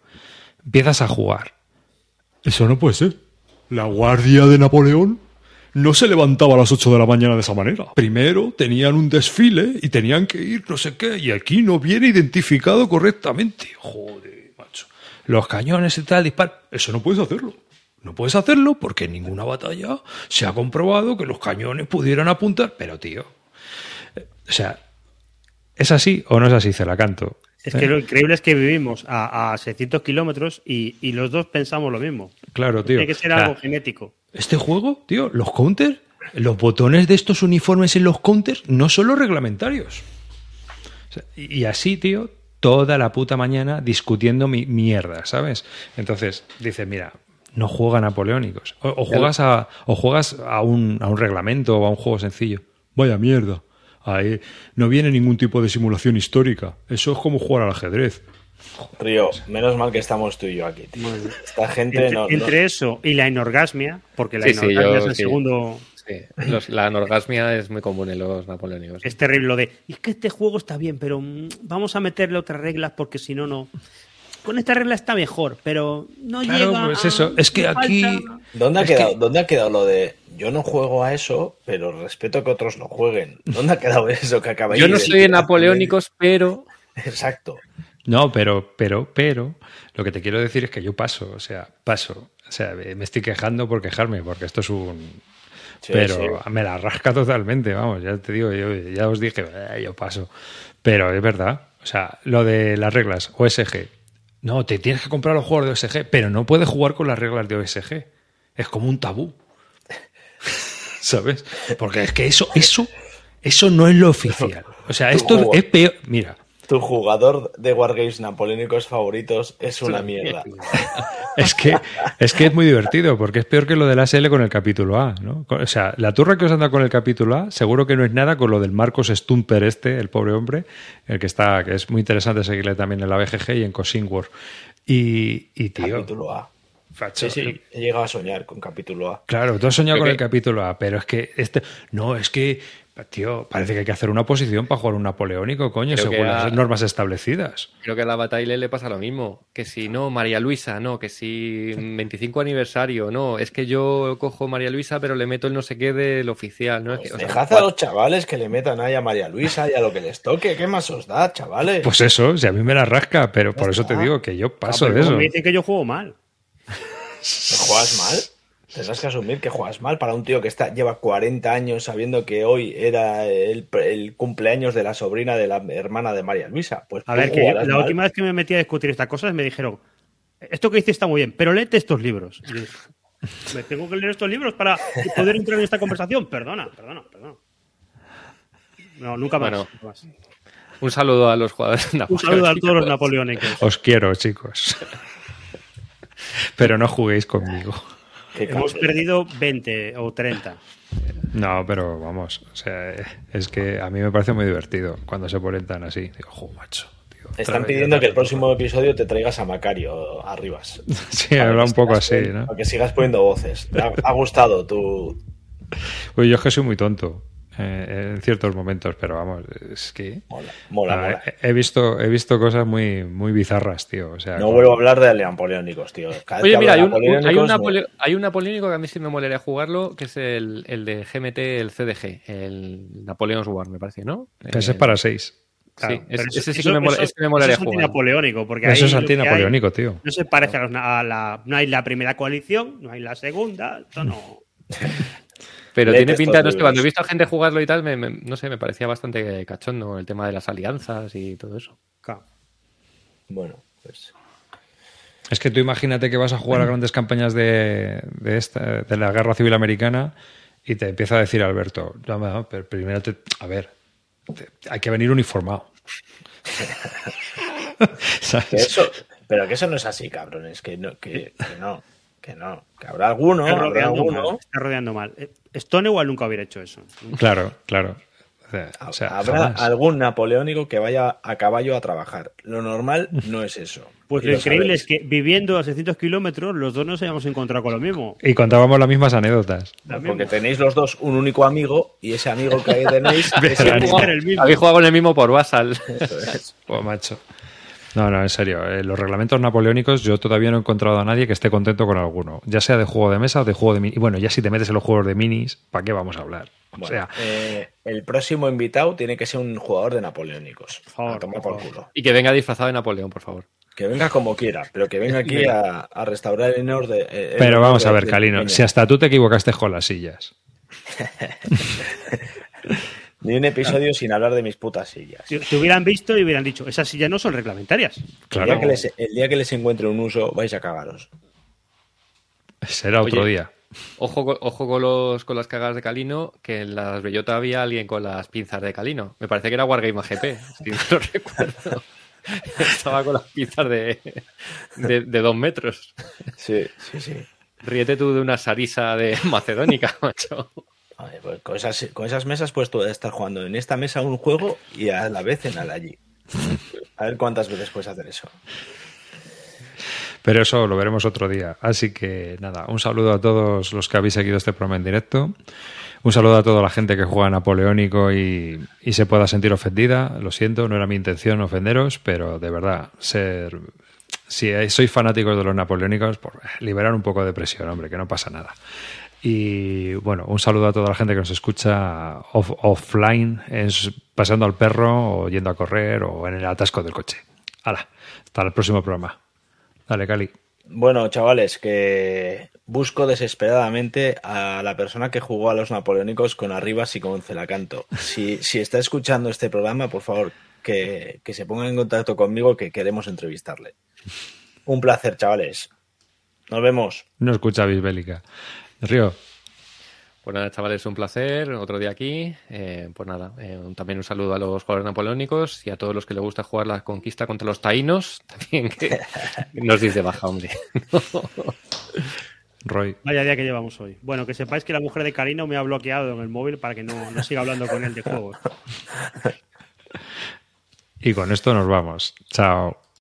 Empiezas a jugar. Eso no puede ser. La guardia de Napoleón no se levantaba a las 8 de la mañana de esa manera. Primero tenían un desfile y tenían que ir no sé qué, y aquí no viene identificado correctamente. Joder, macho. Los cañones y tal, dispar. Eso no puedes hacerlo. No puedes hacerlo porque en ninguna batalla se ha comprobado que los cañones pudieran apuntar. Pero, tío, o sea, ¿es así o no es así, Celacanto? Es que lo increíble es que vivimos a, a 600 kilómetros y, y, los dos pensamos lo mismo. Claro, tío. Tiene que ser algo genético. Este juego, tío, los counters, los botones de estos uniformes en los counters no son los reglamentarios. O sea, y así, tío, toda la puta mañana discutiendo mi mierda, ¿sabes? Entonces, dice, mira, no juega napoleónicos. O, o juegas, a, o juegas a, un, a un reglamento o a un juego sencillo. Vaya mierda. Ahí no viene ningún tipo de simulación histórica. Eso es como jugar al ajedrez. Río, menos mal que estamos tú y yo aquí. Tío. Esta gente entre, no, entre no- eso y la enorgasmia, porque la Sí, yo es el sí. segundo. Sí, los- la anorgasmia es muy común en los napoleónicos. Es terrible lo de. "Y Es que este juego está bien, pero mm, vamos a meterle otras reglas porque si no, no. Con esta regla está mejor, pero no Claro, llega. pues a- eso. Es que aquí- falta- ¿Dónde ha, quedado, que- ¿Dónde ha quedado lo de yo no juego a eso, pero respeto que otros lo jueguen? ¿Dónde ha quedado eso que acabáis Yo no soy de napoleónicos, pero Exacto. No, pero, pero, pero, lo que te quiero decir es que yo paso, o sea, paso. O sea, me estoy quejando por quejarme, porque esto es un. Sí, pero sí. me la rasca totalmente, vamos, ya te digo, yo, ya os dije, "Eh, yo paso. Pero es verdad, o sea, lo de las reglas, OSG. No, te tienes que comprar los juegos de OSG, pero no puedes jugar con las reglas de OSG. Es como un tabú. ¿Sabes? Porque es que eso, eso, eso no es lo oficial. O sea, esto es peor. Mira, Tu jugador de Wargames napoleónicos favoritos es una mierda. Es que, es que es muy divertido, porque es peor que lo del ASL con el capítulo A, ¿no? O sea, la turra que os anda con el capítulo A, seguro que no es nada con lo del Marcos Stumper este, el pobre hombre, el que está, que es muy interesante seguirle también en la BGG y en Cosing War. Y, y tío, Capítulo A. facho, Sí, sí, he llegado a soñar con capítulo A. Claro, tú has soñado Creo con que- el capítulo A, pero es que este. No, es que, tío, parece que hay que hacer una posición para jugar un napoleónico, coño, Creo según las normas establecidas. creo que a la Bataille le pasa lo mismo. Que si no, María Luisa, no, que si 25 aniversario, no, es que yo cojo María Luisa, pero le meto el no sé qué del oficial, ¿no? Es que, o sea, Dejad a los chavales que le metan ahí a María Luisa y a lo que les toque. ¿Qué más os da, chavales? Pues eso, si a mí me la rasca, pero por eso te digo que yo paso de eso. Me dicen que yo juego mal. ¿Que ¿Juegas mal? Tendrás que asumir que juegas mal para un tío que está, lleva 40 años sabiendo que hoy era el, el cumpleaños de la sobrina de la hermana de María Luisa. Pues A ver, que la mal. última vez que me metí a discutir estas cosas me dijeron, esto que dices está muy bien, pero léete estos libros. Y yo dije, ¿Me tengo que leer estos libros para poder entrar en esta conversación? Perdona, perdona, perdona. No, nunca más. Bueno. nunca más. un saludo a los jugadores Un saludo a todos los napoleónicos. Os quiero, chicos. Pero no juguéis conmigo. Hemos perdido 20 o 30. No, pero vamos, o sea, es que a mí me parece muy divertido cuando se ponen tan así. Digo, jo, macho. tío, Están pidiendo que el no". próximo episodio te traigas a Macario Arribas. Sí, habla un poco así, poniendo- ¿no? Para que sigas poniendo voces. Me ha, ha gustado tu. Oye, yo es que soy muy tonto eh, en ciertos momentos, pero vamos, es que... Mola, mola, Ah, mola. he, he visto, he visto cosas muy, muy bizarras, tío. O sea, No vuelvo a hablar de napoleónicos, tío. Cada Oye, mira, hay un, hay, un me- napole- hay un napoleónico que a mí sí me molaría jugarlo, que es el, el de GMT, el CDG, el Napoleon's War, me parece, ¿no? ese es para seis. Claro, sí, ese, eso- ese sí eso- que me, mola- eso- ese me molaría eso es jugar. antinapoleónico, porque Eso es antinapoleónico, tío. No se parece a, los- a la. No hay la primera coalición, no hay la segunda. Esto no. Pero tiene pinta, no sé, cuando he visto a gente jugarlo y tal, me- me- no sé, me parecía bastante cachondo el tema de las alianzas y todo eso. Claro. Bueno, pues. Es que tú imagínate que vas a jugar a grandes campañas de, de, esta, de la Guerra Civil Americana y te empieza a decir Alberto, no, no, pero primero te, a ver, te- hay que venir uniformado. ¿Sabes? Que eso, pero que eso no es así, cabrones. Que no, que, que no, que no. Que habrá alguno, Está habrá rodeando alguno. mal. Está rodeando mal. Eh, Stonewall nunca hubiera hecho eso. Claro, claro. O sea, Habrá jamás. algún napoleónico que vaya a caballo a trabajar. Lo normal no es eso. Pues lo increíble sabéis. es que viviendo a 600 kilómetros, los dos nos hayamos encontrado con lo mismo. Y contábamos las mismas anécdotas. Lo Porque mismo. tenéis los dos un único amigo y ese amigo que tenéis es el mismo. Habéis jugado con el mismo por Basal. Eso es. Oh, macho. No, no, en serio. eh, los reglamentos napoleónicos yo todavía no he encontrado a nadie que esté contento con alguno. Ya sea de juego de mesa o de juego de mini. Y bueno, ya si te metes en los juegos de minis, ¿para qué vamos a hablar? O Bueno, sea, eh, el próximo invitado tiene que ser un jugador de napoleónicos. favor, a tomar por por favor. culo. Y que venga disfrazado de Napoleón, por favor. Que venga como quiera, pero que venga aquí a, a restaurar el orden. eh, el pero honor vamos de- a ver, Calino. Si hasta tú te equivocaste con las sillas. Ni un episodio sin hablar de mis putas sillas. Si te hubieran visto y hubieran dicho, esas sillas no son reglamentarias. El, Claro, día que les, el día que les encuentre un uso, vais a cagaros. será otro Oye. día. Ojo, ojo con, los, con las cagadas de Calino, que en las Bellota había alguien con las pinzas de Calino. Me parece que era Wargame AGP, si no lo recuerdo. Estaba con las pinzas de, de, de dos metros. Sí, sí, sí. Ríete tú de una sarisa de macedónica, macho. Pues con, esas, con esas mesas puedes tú estar jugando en esta mesa un juego y a la vez en de allí. A ver cuántas veces puedes hacer eso. Pero eso lo veremos otro día. Así que nada, un saludo a todos los que habéis seguido este programa en directo. Un saludo a toda la gente que juega Napoleónico y, y se pueda sentir ofendida. Lo siento, no era mi intención ofenderos, pero de verdad, ser. Si sois fanáticos de los napoleónicos, por liberar un poco de presión, hombre, que no pasa nada. Y bueno, un saludo a toda la gente que nos escucha off- offline, es, pasando al perro, o yendo a correr, o en el atasco del coche. Hala, hasta el próximo programa. Dale, Cali. Bueno, chavales, que busco desesperadamente a la persona que jugó a los napoleónicos con Arribas y con Celacanto. Si, si está escuchando este programa, por favor, que, que se ponga en contacto conmigo que queremos entrevistarle. Un placer, chavales. Nos vemos. No escucha Bisbélica. Río, Pues nada, chavales, un placer. Otro día aquí. Eh, pues nada, eh, también un saludo a los jugadores napoleónicos y a todos los que les gusta jugar la conquista contra los taínos. También que nos dice baja, hombre. Roy. Vaya día que llevamos hoy. Bueno, que sepáis que la mujer de Karino me ha bloqueado en el móvil para que no, no siga hablando con él de juegos. Y con esto nos vamos. Chao.